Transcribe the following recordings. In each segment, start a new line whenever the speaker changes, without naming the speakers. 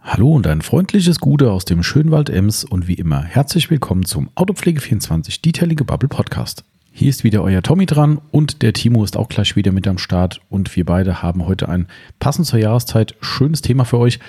Hallo und ein freundliches Gute aus dem Schönwald Ems und wie immer herzlich willkommen zum Autopflege24 Detailige Bubble Podcast. Hier ist wieder euer Tommy dran und der Timo ist auch gleich wieder mit am Start und wir beide haben heute ein passend zur Jahreszeit schönes Thema für euch,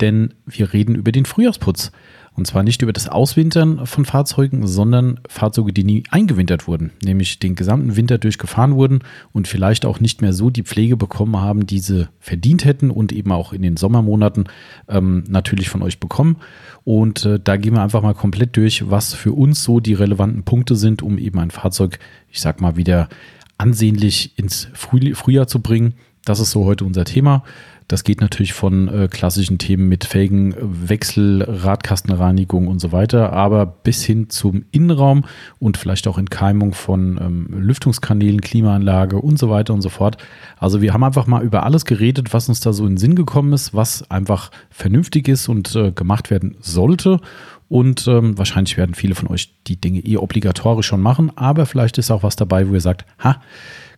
denn wir reden über den Frühjahrsputz. Und zwar nicht über das Auswintern von Fahrzeugen, sondern Fahrzeuge, die nie eingewintert wurden, nämlich den gesamten Winter durchgefahren wurden und vielleicht auch nicht mehr so die Pflege bekommen haben, die sie verdient hätten und eben auch in den Sommermonaten ähm, natürlich von euch bekommen. Und äh, da gehen wir einfach mal komplett durch, was für uns so die relevanten Punkte sind, um eben ein Fahrzeug, ich sag mal, wieder ansehnlich ins Früh Frühjahr zu bringen. Das ist so heute unser Thema. Das geht natürlich von äh, klassischen Themen mit Felgenwechsel, Radkastenreinigung und so weiter, aber bis hin zum Innenraum und vielleicht auch Entkeimung von ähm, Lüftungskanälen, Klimaanlage und so weiter und so fort. Also wir haben einfach mal über alles geredet, was uns da so in den Sinn gekommen ist, was einfach vernünftig ist und äh, gemacht werden sollte. Und ähm, wahrscheinlich werden viele von euch die Dinge eh obligatorisch schon machen, aber vielleicht ist auch was dabei, wo ihr sagt, ha,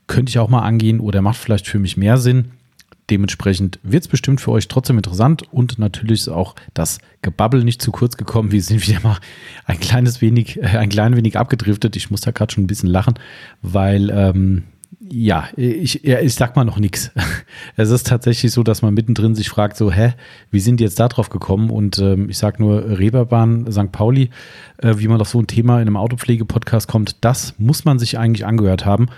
könnte ich auch mal angehen oder macht vielleicht für mich mehr Sinn. Dementsprechend wird es bestimmt für euch trotzdem interessant und natürlich ist auch das Gebabbel nicht zu kurz gekommen. Wir sind wieder mal ein kleines wenig, äh, ein klein wenig abgedriftet. Ich muss da gerade schon ein bisschen lachen, weil ähm, ja, ich, ich sag mal noch nichts. Es ist tatsächlich so, dass man mittendrin sich fragt, so, hä, wie sind die jetzt da drauf gekommen? Und ähm, ich sag nur Reeperbahn, St. Pauli, äh, wie man auf so ein Thema in einem Autopflege-Podcast kommt, das muss man sich eigentlich angehört haben.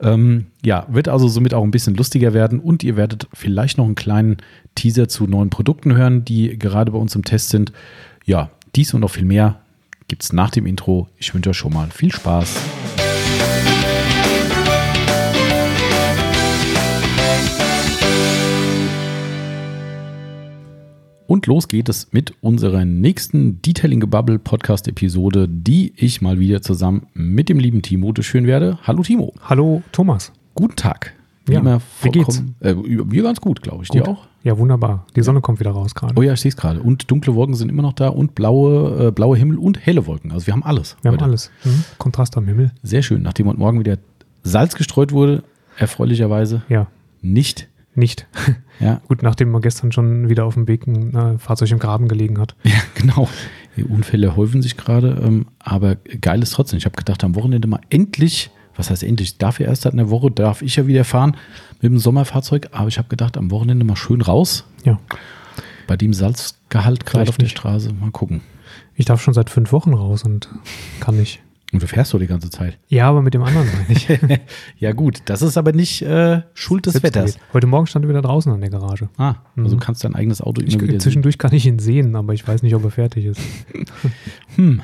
Ähm, ja, wird also somit auch ein bisschen lustiger werden und ihr werdet vielleicht noch einen kleinen Teaser zu neuen Produkten hören, die gerade bei uns im Test sind. Ja, dies und noch viel mehr gibt es nach dem Intro. Ich wünsche euch schon mal viel Spaß. Und los geht es mit unserer nächsten Detailing Bubble Podcast Episode, die ich mal wieder zusammen mit dem lieben Timo durchführen werde. Hallo Timo.
Hallo Thomas.
Guten Tag.
Wie ja, immer wie geht's?
Äh, mir ganz gut, glaube ich.
Gut.
Dir auch?
Ja, wunderbar. Die Sonne kommt wieder raus gerade.
Oh ja, ich sehe es gerade. Und dunkle Wolken sind immer noch da und blaue, äh, blaue Himmel und helle Wolken. Also wir haben alles.
Wir heute. haben alles. Mhm. Kontrast am Himmel.
Sehr schön. Nachdem heute Morgen wieder Salz gestreut wurde, erfreulicherweise.
Ja.
Nicht
nicht. Ja. Gut, nachdem man gestern schon wieder auf dem Weg ein äh, Fahrzeug im Graben gelegen hat.
Ja, genau. Die Unfälle häufen sich gerade, ähm, aber geil ist trotzdem. Ich habe gedacht, am Wochenende mal endlich, was heißt endlich, dafür erst seit einer Woche, darf ich ja wieder fahren mit dem Sommerfahrzeug, aber ich habe gedacht, am Wochenende mal schön raus.
Ja.
Bei dem Salzgehalt gerade auf der Straße, mal gucken.
Ich darf schon seit fünf Wochen raus und kann nicht.
Und du fährst so die ganze Zeit.
Ja, aber mit dem anderen meine ich.
ja, gut. Das ist aber nicht äh, Schuld des Selbst Wetters.
Heute Morgen stand er wieder draußen an der Garage.
Ah, also mhm. kannst dein eigenes Auto
immer ich, wieder Zwischendurch sehen. kann ich ihn sehen, aber ich weiß nicht, ob er fertig ist.
hm.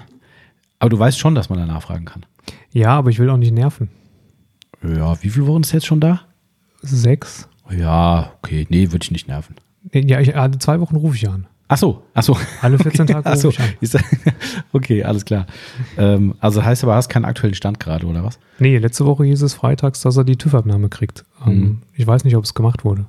Aber du weißt schon, dass man da nachfragen kann.
Ja, aber ich will auch nicht nerven.
Ja, wie viele Wochen ist jetzt schon da?
Sechs.
Ja, okay. Nee, würde ich nicht nerven.
Ja, ich, alle zwei Wochen rufe ich an.
Ach so, ach so.
Alle 14 okay, Tage
so. okay, alles klar. Ähm, also heißt aber, hast keinen aktuellen Stand gerade, oder was?
Nee, letzte Woche hieß es freitags, dass er die TÜV-Abnahme kriegt. Ähm, mhm. Ich weiß nicht, ob es gemacht wurde.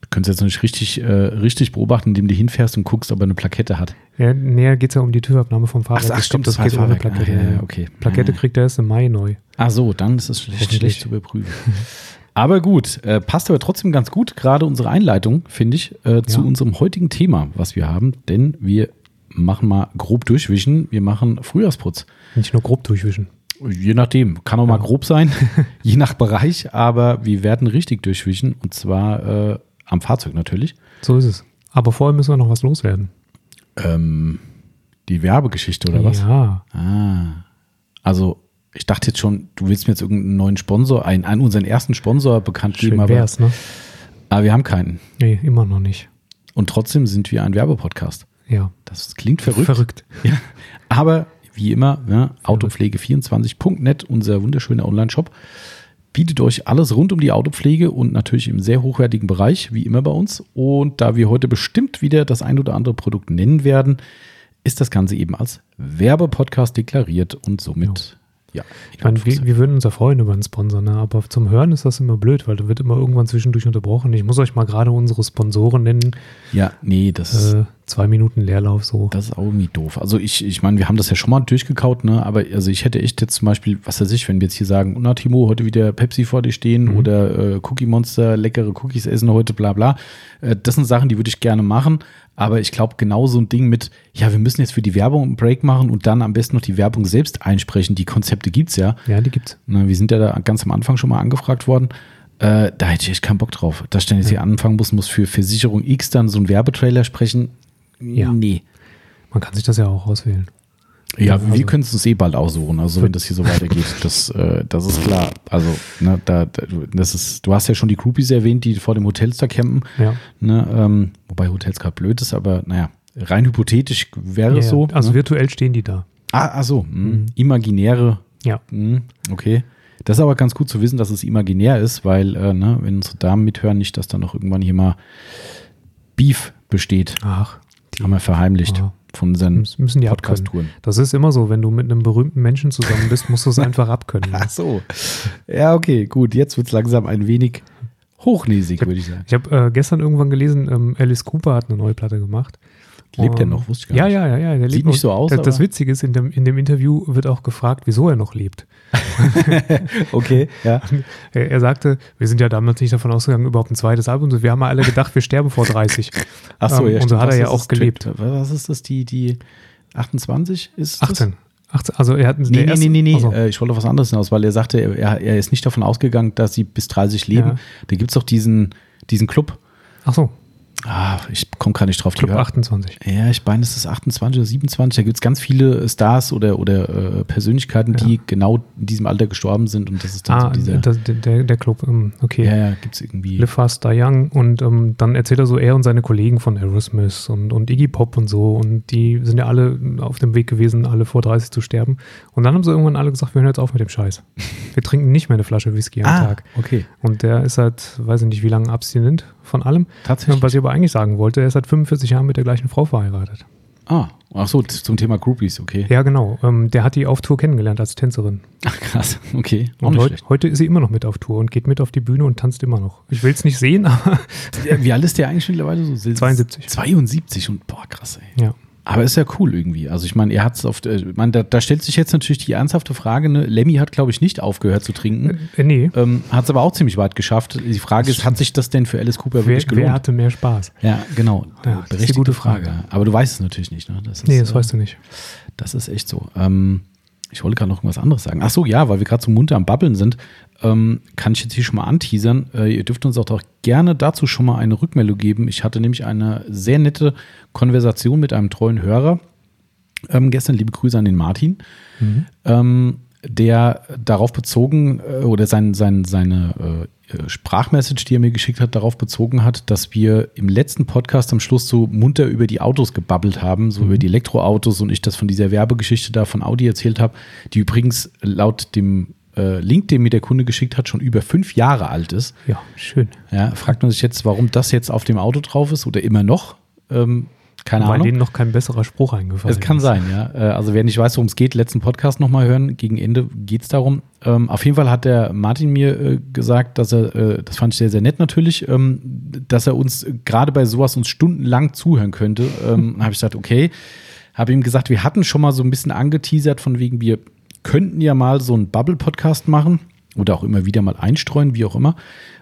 Du könntest jetzt noch nicht richtig, äh, richtig beobachten, indem du hinfährst und guckst, ob er eine Plakette hat.
Ja, näher geht es ja um die TÜV-Abnahme vom Fahrrad.
Ach, ach stimmt, das, das geht ohne
Plakette.
Ah, ja, okay.
Plakette kriegt er erst im Mai neu.
Ach so, dann ist es schlecht, schlecht zu überprüfen. Aber gut, äh, passt aber trotzdem ganz gut, gerade unsere Einleitung, finde ich, äh, zu ja. unserem heutigen Thema, was wir haben, denn wir machen mal grob durchwischen, wir machen Frühjahrsputz.
Nicht nur grob durchwischen.
Je nachdem, kann auch ja. mal grob sein, je nach Bereich, aber wir werden richtig durchwischen und zwar äh, am Fahrzeug natürlich.
So ist es. Aber vorher müssen wir noch was loswerden.
Ähm, die Werbegeschichte oder was?
Ja.
Ah. Also ich dachte jetzt schon, du willst mir jetzt irgendeinen neuen Sponsor, einen, einen unseren ersten Sponsor bekannt
Schön
geben,
aber, wär's, ne?
aber wir haben keinen.
Nee, immer noch nicht.
Und trotzdem sind wir ein Werbepodcast.
Ja.
Das klingt verrückt.
Verrückt.
Ja. Aber wie immer, ja, autopflege24.net, unser wunderschöner Online-Shop, bietet euch alles rund um die Autopflege und natürlich im sehr hochwertigen Bereich, wie immer bei uns. Und da wir heute bestimmt wieder das ein oder andere Produkt nennen werden, ist das Ganze eben als Werbepodcast deklariert und somit ja. Ja.
Ich meine, wir, wir, würden uns ja freuen über einen Sponsor, ne? aber zum Hören ist das immer blöd, weil da wird immer irgendwann zwischendurch unterbrochen. Ich muss euch mal gerade unsere Sponsoren nennen.
Ja, nee, das ist.
Äh, zwei Minuten Leerlauf so.
Das ist auch irgendwie doof. Also ich, ich meine, wir haben das ja schon mal durchgekaut, ne? Aber also ich hätte echt jetzt zum Beispiel, was weiß ich, wenn wir jetzt hier sagen, na Timo, heute wieder Pepsi vor dir stehen mhm. oder äh, Cookie Monster, leckere Cookies essen heute, bla bla. Äh, das sind Sachen, die würde ich gerne machen. Aber ich glaube, genau so ein Ding mit, ja, wir müssen jetzt für die Werbung einen Break machen und dann am besten noch die Werbung selbst einsprechen. Die Konzepte gibt's ja.
Ja, die gibt's.
Na, wir sind ja da ganz am Anfang schon mal angefragt worden. Äh, da hätte ich echt keinen Bock drauf. Dass ich dann jetzt hier anfangen muss, muss für Versicherung X dann so einen Werbetrailer sprechen.
Ja.
Nee.
Man kann sich das ja auch auswählen.
Ja,
Also-
wir können es uns eh bald aussuchen, also wenn das hier so weitergeht. Das, äh, das ist klar. Also, ne, da, da, das ist, du hast ja schon die Groupies erwähnt, die vor dem Hotels da campen.
Ja.
Ne, ähm, wobei Hotels gerade blöd ist, aber naja, rein hypothetisch wäre
ja,
es so.
also
ne?
virtuell stehen die da.
ah, ach so, mh, imaginäre,
Ja.
mh, okay. Das ist aber ganz gut zu wissen, dass es imaginär ist, weil, äh, ne, wenn unsere Damen mithören, nicht, dass da noch irgendwann hier mal Beef besteht.
Ach, die
Haben wir verheimlicht
Ja.
Von unseren
müssen müssen die abkönnen.
Podcast-Touren.
Das ist immer so, wenn du mit einem berühmten Menschen zusammen bist, musst du es einfach abkönnen.
Ach so. Ja, okay, gut. Jetzt wird es langsam ein wenig hochnäsig, würde ich sagen.
Ich habe äh, gestern irgendwann gelesen, ähm, Alice Cooper hat eine neue Platte gemacht.
Lebt er
Und-
noch? Wusste ich gar
ja,
nicht.
ja, ja, ja. Der
Sieht nicht so aus,
Das, das Witzige ist, in dem, in dem Interview wird auch gefragt, wieso er noch lebt.
Okay, ja.
Er, er sagte, wir sind ja damals nicht davon ausgegangen, überhaupt ein zweites Album. zu- Wir haben ja alle gedacht, wir sterben vor 30.
Ach so,
Ähm,
ja.
und so hat er ja auch gelebt.
Was ist das? Die, die 28 ist das?
18. 18. Also er hat
Nee, nee,
erste-
nee, nee, nee. Äh, ich wollte auf was anderes hinaus, weil er sagte, er, er ist nicht davon ausgegangen, dass sie bis 30 leben.
Ja.
Da gibt es doch diesen, diesen Club.
Ach so,
Ah, ich komme gerade nicht drauf.
Club
Die hör-
28.
Ja, ich meine, es ist 28 oder 27. Da gibt es ganz viele Stars oder, oder äh, Persönlichkeiten, die genau in diesem Alter gestorben sind. Und das ist dann
Ah,
so dieser.
das, der, der Club, ähm, okay.
ja, ja, gibt es irgendwie.
Live Fast, Die Young und ähm, dann erzählt er so er und seine Kollegen von Aerosmith und, und Iggy Pop und so und die sind ja alle auf dem Weg gewesen, alle vor 30 zu sterben und dann haben sie irgendwann alle gesagt, wir hören jetzt auf mit dem Scheiß. Wir trinken nicht mehr eine Flasche Whisky am
ah,
Tag.
okay.
Und der ist halt, weiß ich nicht, wie lange abstinent von allem.
Tatsächlich.
Was ich aber eigentlich sagen wollte, er ist seit 45 Jahren mit der gleichen Frau verheiratet.
Ah, ach so, zum Thema Groupies, okay.
Ja, genau. Ähm, der hat die auf Tour kennengelernt als Tänzerin.
Ach, krass, okay. Auch
Und heut, heute ist sie immer noch mit auf Tour und geht mit auf die Bühne und tanzt immer noch. Ich will es nicht sehen, aber
Wie alt ist der eigentlich mittlerweile so?
72.
72 und boah, krass, ey.
ja.
Aber ist ja cool irgendwie. Also ich meine, er hat es auf, äh, meine, da, da stellt sich jetzt natürlich die ernsthafte Frage, ne? Lemmy hat, glaube ich, nicht aufgehört zu trinken.
Äh, nee.
Ähm, hat es aber auch ziemlich weit geschafft. Die Frage ist, hat sich das denn für Alice Cooper
Wer,
wirklich gelohnt?
wer hatte mehr Spaß?
ja, genau.
Ja, das ist
Berechtigte
gute
Frage.
Frage.
Aber du weißt es natürlich nicht, ne? Das ist,
Nee, das
äh,
weißt du nicht.
Das ist echt so. Ähm, ich wollte gerade noch irgendwas anderes sagen. Ach so, ja, weil wir gerade so munter am Babbeln sind, ähm, kann ich jetzt hier schon mal anteasern. Äh, ihr dürft uns auch doch gerne dazu schon mal eine Rückmeldung geben. Ich hatte nämlich eine sehr nette Konversation mit einem treuen Hörer. Ähm, gestern liebe Grüße an den Martin, ähm, der darauf bezogen äh, oder sein, sein, seine äh, äh, Sprachmessage, die er mir geschickt hat, darauf bezogen hat, dass wir im letzten Podcast am Schluss so munter über die Autos gebabbelt haben, so über die Elektroautos und ich das von dieser Werbegeschichte da von Audi erzählt habe, die übrigens laut dem äh, Link, den mir der Kunde geschickt hat, schon über fünf Jahre alt ist.
Ja, schön.
Ja, fragt man sich jetzt, warum das jetzt auf dem Auto drauf ist oder immer noch. Ähm, keine
Weil
Ahnung.
denen noch kein besserer Spruch eingefallen
Es kann
ist.
sein, ja. Äh, Also wer nicht weiß, worum es geht, letzten Podcast nochmal hören. Gegen Ende geht es darum. Ähm, auf jeden Fall hat der Martin mir äh, gesagt, dass er, äh, das fand ich sehr, sehr nett natürlich, ähm, dass er uns gerade bei sowas uns stundenlang zuhören könnte. Ähm, habe ich gesagt, okay. Habe ihm gesagt, wir hatten schon mal so ein bisschen angeteasert, von wegen, wir könnten ja mal so einen Bubble-Podcast machen oder auch immer wieder mal einstreuen, wie auch immer.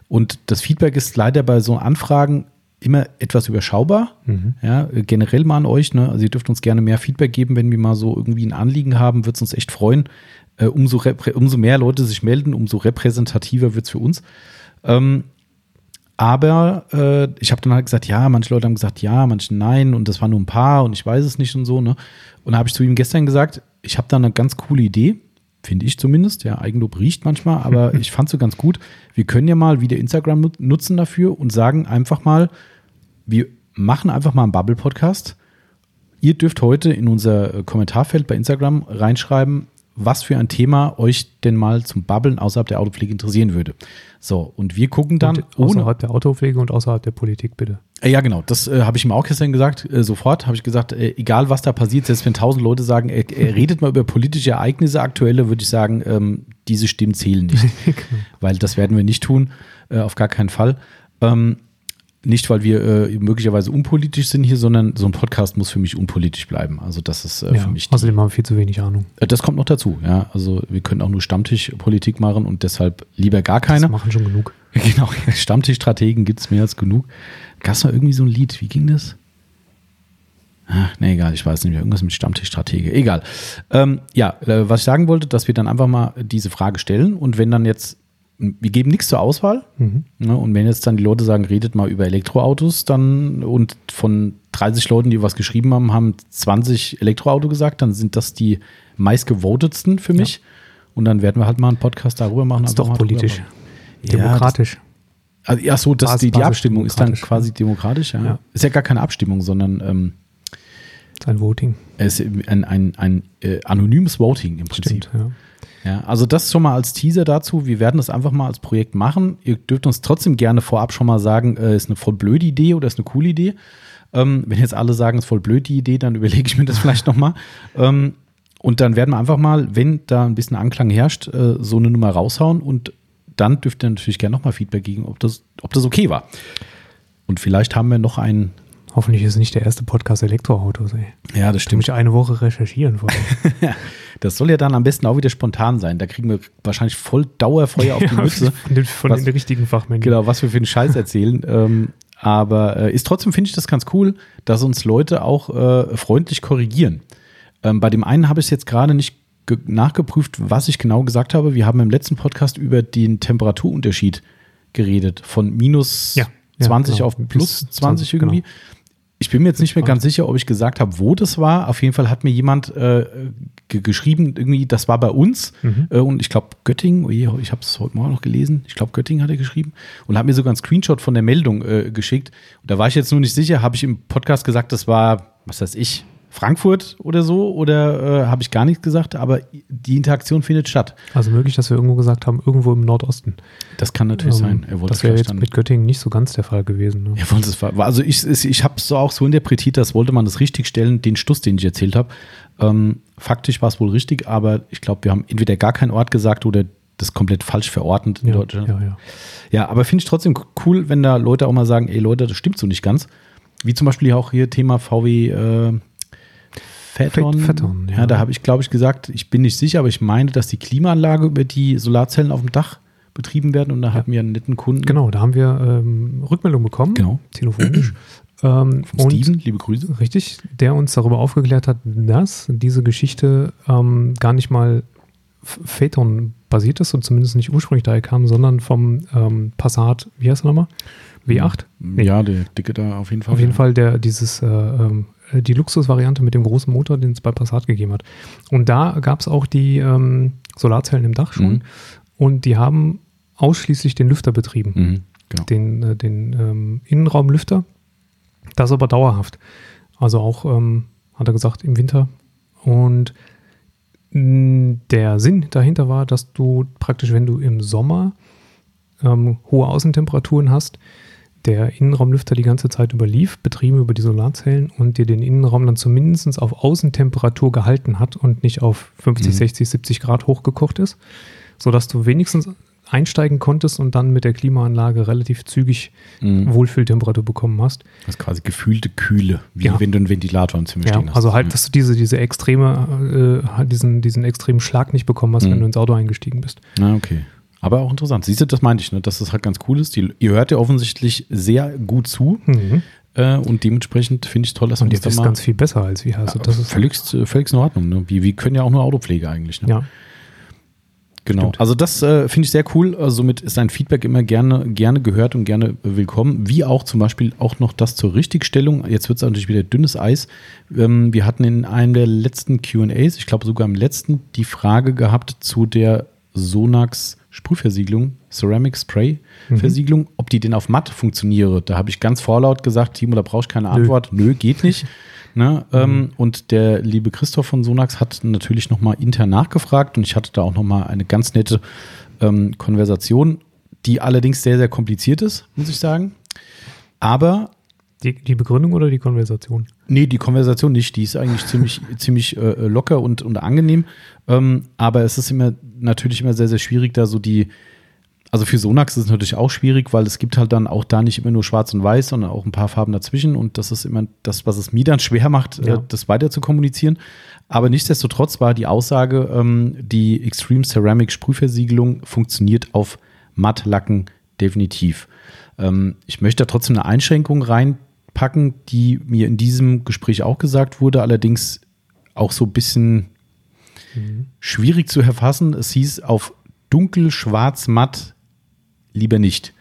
Und das Feedback ist leider bei so Anfragen immer etwas überschaubar. Ja, äh, generell mal an euch. Ne? Also ihr dürft uns gerne mehr Feedback geben, wenn wir mal so irgendwie ein Anliegen haben, wird es uns echt freuen. Äh, umso, umso mehr Leute sich melden, umso repräsentativer wird es für uns. Ähm, aber äh, ich habe dann halt gesagt, ja, manche Leute haben gesagt, ja, manche nein und das waren nur ein paar und ich weiß es nicht und so. Ne? Und da habe ich zu ihm gestern gesagt, ich habe da eine ganz coole Idee, finde ich zumindest. Ja, Eigenlob riecht manchmal, aber ich fand so ganz gut. Wir können ja mal wieder Instagram nut- nutzen dafür und sagen einfach mal, wir machen einfach mal einen Bubble-Podcast. Ihr dürft heute in unser Kommentarfeld bei Instagram reinschreiben, was für ein Thema euch denn mal zum Babbeln außerhalb der Autopflege interessieren würde. So, und wir gucken dann
Und außerhalb der Autopflege und außerhalb der Politik, bitte.
Äh, Ja, genau. Das äh, habe ich ihm auch gestern gesagt. Äh, sofort habe ich gesagt, äh, egal was da passiert, selbst wenn tausend Leute sagen, redet mal über politische Ereignisse aktuelle, würde ich sagen, ähm, diese Stimmen zählen nicht. Weil das werden wir nicht tun, äh, auf gar keinen Fall. Ähm, nicht, weil wir äh, möglicherweise unpolitisch sind hier, sondern so ein Podcast muss für mich unpolitisch bleiben. Also das ist äh,
ja,
für mich. Die,
außerdem haben wir viel zu wenig Ahnung.
äh, das kommt noch dazu. Ja, also wir können auch nur Stammtischpolitik machen und deshalb lieber gar keine.
Das machen schon genug.
Genau, Stammtischstrategen gibt es mehr als genug. Gab es mal irgendwie so ein Lied, wie ging das? Ach, nee, egal, ich weiß nicht mehr. Irgendwas mit Stammtischstrategie. Egal. Ähm, ja, äh, was ich sagen wollte, dass wir dann einfach mal diese Frage stellen und wenn dann jetzt, wir geben nichts zur Auswahl.
Mhm.
Ne, und wenn jetzt dann die Leute sagen, redet mal über Elektroautos, dann und von 30 Leuten, die was geschrieben haben, haben 20 Elektroauto gesagt, dann sind das die meistgevotetsten für mich. Und dann werden wir halt mal einen Podcast darüber machen.
Ist
einfach
doch
drüber
politisch.
reden. Ja,
Demokratisch.
das, also, ja, so, dass
Basis-
die, die Abstimmung ist dann
demokratisch,
quasi demokratisch. Ja.
Ja.
Ist ja gar keine Abstimmung, sondern ähm,
Sein Voting.
es ist ein, ein, ein äh, anonymes Voting im Prinzip.
Stimmt, ja.
Ja, also das schon mal als Teaser dazu. Wir werden das einfach mal als Projekt machen. Ihr dürft uns trotzdem gerne vorab schon mal sagen, äh, ist eine voll blöde Idee oder ist eine coole Idee. Ähm, wenn jetzt alle sagen, ist voll blöd die Idee, dann überlege ich mir das vielleicht noch mal. Ähm, und dann werden wir einfach mal, wenn da ein bisschen Anklang herrscht, äh, so eine Nummer raushauen und dann dürft ihr natürlich gerne noch mal Feedback geben, ob das, ob das okay war. Und vielleicht haben wir noch einen.
Hoffentlich ist es nicht der erste Podcast Elektroautos, ey.
Ja, das
Ich muss eine Woche recherchieren vorher.
Das soll ja dann am besten auch wieder spontan sein. Da kriegen wir wahrscheinlich voll Dauerfeuer auf die Mütze.
Von, den, von
Was-
den richtigen Fachmännern.
Genau, was wir für einen Scheiß erzählen. ähm, aber äh, ist trotzdem, finde ich das ganz cool, dass uns Leute auch äh, freundlich korrigieren. Ähm, bei dem einen habe ich es jetzt gerade nicht ge- nachgeprüft, was ich genau gesagt habe. Wir haben im letzten Podcast über den Temperaturunterschied geredet. Von minus
Ja, ja,
20
genau.
auf plus
Bis
20,
20,
irgendwie. Ich bin mir jetzt nicht mehr ganz sicher, ob ich gesagt habe, wo das war. Auf jeden Fall hat mir jemand äh, ge geschrieben, irgendwie, das war bei uns.
Mhm.
Äh, und ich glaube, Göttingen, oh je, ich habe es heute Morgen noch gelesen. Ich glaube, Göttingen hat er geschrieben. Und hat mir sogar einen Screenshot von der Meldung äh, geschickt. Und da war ich jetzt nur nicht sicher, habe ich im Podcast gesagt, das war, was weiß ich, Frankfurt oder so? Oder äh, habe ich gar nichts gesagt? Aber die Interaktion findet statt.
Also möglich, dass wir irgendwo gesagt haben, irgendwo im Nordosten.
Das kann natürlich sein.
Ähm,
Er wollte
das wäre jetzt
dann-
mit Göttingen nicht so ganz der Fall gewesen. Ne?
Ja, wollte es also ich, ich habe es so auch so interpretiert, dass wollte man das richtig stellen, den Stuss, den ich erzählt habe. Ähm, faktisch war es wohl richtig, aber ich glaube, wir haben entweder gar keinen Ort gesagt oder das komplett falsch verordnet in
Ja,
Deutschland.
ja, ja.
Ja, aber finde ich trotzdem cool, wenn da Leute auch mal sagen, ey Leute, das stimmt so nicht ganz. Wie zum Beispiel auch hier Thema VW äh, Phaeton.
Phae- Phaeton,
ja.
ja.
da habe ich, glaube ich, gesagt, ich bin nicht sicher, aber ich meine, dass die Klimaanlage über die Solarzellen auf dem Dach betrieben werden und da hatten wir einen netten Kunden.
Genau, da haben wir ähm, Rückmeldung bekommen,
Genau.
telefonisch. ähm, und
Steven, liebe Grüße.
Richtig, der uns darüber aufgeklärt hat, dass diese Geschichte ähm, gar nicht mal Phaeton basiert ist und zumindest nicht ursprünglich daher kam, sondern vom ähm, Passat, wie heißt er nochmal? W8? Nee.
Ja, der dicke da auf jeden Fall.
Auf jeden
ja.
Fall der, dieses, äh, ähm, äh, die Luxusvariante mit dem großen Motor, den es bei Passat gegeben hat. Und da gab es auch die ähm, Solarzellen im Dach schon
Mhm.
und die haben ausschließlich den Lüfter betrieben
Mhm, genau.
den, äh, den ähm, Innenraumlüfter. Das aber dauerhaft. Also auch, ähm, hat er gesagt, im Winter. Und der Sinn dahinter war, dass du praktisch, wenn du im Sommer ähm, hohe Außentemperaturen hast, der Innenraumlüfter die ganze Zeit über lief, betrieben über die Solarzellen und dir den Innenraum dann zumindest auf Außentemperatur gehalten hat und nicht auf 50,
Mhm.
60, 70 Grad hochgekocht ist, sodass du wenigstens einsteigen konntest und dann mit der Klimaanlage relativ zügig
Mhm.
Wohlfühltemperatur bekommen hast.
Das ist quasi gefühlte Kühle, wie
Ja.
wenn du einen Ventilator im Zimmer
Ja,
stehen hast.
also halt,
Mhm.
dass du diese, diese extreme, äh, diesen, diesen extremen Schlag nicht bekommen hast,
Mhm.
wenn du ins Auto eingestiegen bist.
Ah, okay. Aber auch interessant. Siehst du, das meinte ich, ne? dass das halt ganz cool ist. Die, ihr hört ja offensichtlich sehr gut zu
Mhm.
äh, und dementsprechend finde ich toll, dass
Und
wir
ihr
uns da
wisst
mal-
ganz viel besser als wir. Also
ja,
das ist
völligst, äh, völligst in Ordnung. Ne? Wir, wir können ja auch nur Autopflege eigentlich. Ne?
ja.
Genau.
Stimmt.
Also das äh, finde ich sehr cool. Also somit ist ein Feedback immer gerne, gerne gehört und gerne äh, willkommen. Wie auch zum Beispiel auch noch das zur Richtigstellung. Jetzt wird es natürlich wieder dünnes Eis. Ähm, wir hatten in einem der letzten QAs, ich glaube sogar im letzten, die Frage gehabt zu der Sonax Sprühversiegelung, Ceramic Spray Versiegelung, ob die denn auf matt funktioniere. Da habe ich ganz vorlaut gesagt, Timo, da brauche ich keine Antwort. Nö, geht nicht. Ne? Ähm, und der liebe Christoph von Sonax hat natürlich nochmal intern nachgefragt und ich hatte da auch nochmal eine ganz nette ähm, Konversation, die allerdings sehr, sehr kompliziert ist, muss ich sagen. Aber
Die, die Begründung oder die Konversation?
Nee, die Konversation nicht. Die ist eigentlich ziemlich, ziemlich äh, locker und, und angenehm. Ähm, aber es ist immer natürlich immer sehr, sehr schwierig, da so die. Also für Sonax ist es natürlich auch schwierig, weil es gibt halt dann auch da nicht immer nur schwarz und weiß, sondern auch ein paar Farben dazwischen. Und das ist immer das, was es mir dann schwer macht,
Ja.
äh, das weiter zu kommunizieren. Aber nichtsdestotrotz war die Aussage, ähm, die Extreme Ceramic Sprühversiegelung funktioniert auf Mattlacken definitiv. Ähm, ich möchte da trotzdem eine Einschränkung rein packen, die mir in diesem Gespräch auch gesagt wurde, allerdings auch so ein bisschen
Mhm.
schwierig zu erfassen. Es hieß auf dunkel, schwarz, matt lieber nicht.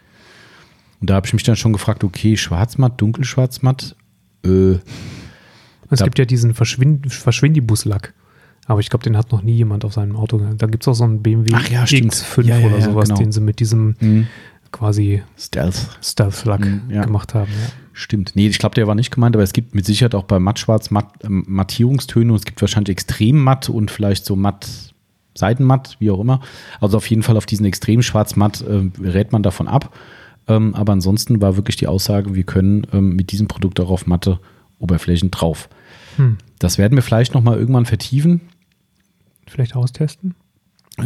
Und da habe ich mich dann schon gefragt, okay, schwarz, matt, dunkel, schwarz, matt. Äh,
Es gibt ja diesen Verschwind Verschwindibus-Lack. Aber ich glaube, den hat noch nie jemand auf seinem Auto. Da gibt es auch so einen BMW
ja, stimmt.
X5
Ja, ja,
oder sowas,
genau.
den sie mit diesem
mh,
quasi
Stealth.
Stealth-Lack
Mhm, ja.
gemacht haben. Ja.
Stimmt. Nee, ich glaube, der war nicht gemeint, aber es gibt mit Sicherheit auch bei matt-schwarz matt, ähm, Mattierungstöne und es gibt wahrscheinlich extrem matt und vielleicht so matt, Seitenmatt, wie auch immer. Also auf jeden Fall auf diesen extrem schwarz-matt äh, rät man davon ab. Ähm, aber ansonsten war wirklich die Aussage, wir können ähm, mit diesem Produkt auch auf matte Oberflächen drauf.
Hm.
Das werden wir vielleicht nochmal irgendwann vertiefen.
Vielleicht austesten?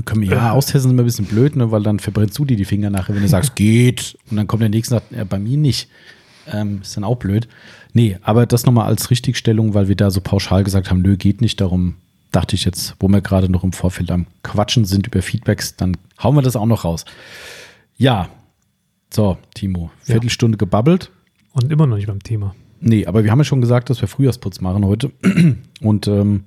Können wir, ja, austesten ist immer ein bisschen blöd, ne, weil dann verbrennst du dir die Finger nachher, wenn du sagst, geht. Und dann kommt der nächste und sagt, ja, bei mir nicht. Ähm, ist dann auch blöd. Nee, aber das nochmal als Richtigstellung, weil wir da so pauschal gesagt haben, nö, geht nicht. Darum dachte ich jetzt, wo wir gerade noch im Vorfeld am Quatschen sind über Feedbacks, dann hauen wir das auch noch raus. Ja, so, Timo, Viertelstunde gebabbelt.
Und immer noch nicht beim Thema.
Nee, aber wir haben ja schon gesagt, dass wir Frühjahrsputz machen heute. Und ähm,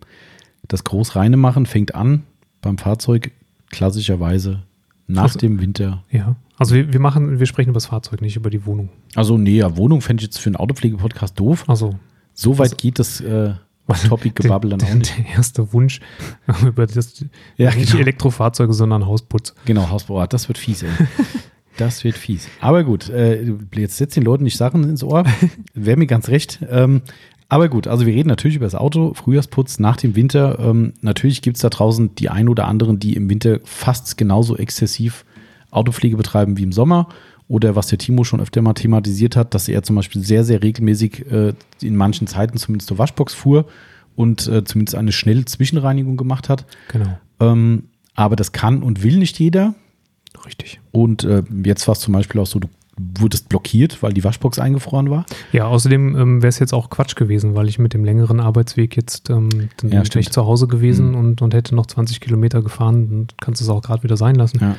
das Großreine machen fängt an beim Fahrzeug klassischerweise nach
Also-
dem Winter.
Ja. Also wir, wir machen, wir sprechen über das Fahrzeug, nicht über die Wohnung.
Also nee, ja, Wohnung fände ich jetzt für einen Autopflege-Podcast doof.
Also
So weit
Also-
geht das äh, Topic-Gebabbel dann auch nicht.
der erste Wunsch über das
Ja,
nicht
genau.
Elektrofahrzeuge, sondern Hausputz.
Genau, Hausbau, ah, das wird fies, ey. Das wird fies. Aber gut, äh, jetzt setzt den Leuten nicht Sachen ins Ohr. Wäre mir ganz recht. Ähm, aber gut, also wir reden natürlich über das Auto, Frühjahrsputz nach dem Winter. Ähm, natürlich gibt es da draußen die ein oder anderen, die im Winter fast genauso exzessiv Autopflege betreiben wie im Sommer. Oder was der Timo schon öfter mal thematisiert hat, dass er zum Beispiel sehr, sehr regelmäßig äh, in manchen Zeiten zumindest zur Waschbox fuhr und äh, zumindest eine schnelle Zwischenreinigung gemacht hat.
Genau.
Ähm, aber das kann und will nicht jeder.
Richtig.
Und äh, jetzt war es zum Beispiel auch so, du wurdest blockiert, weil die Waschbox eingefroren war.
Ja, außerdem ähm, wäre es jetzt auch Quatsch gewesen, weil ich mit dem längeren Arbeitsweg jetzt, ähm, dann
Ja,
wäre ich zu Hause gewesen
Mhm.
und, und hätte noch 20 Kilometer gefahren und kannst es auch gerade wieder sein lassen.
Ja.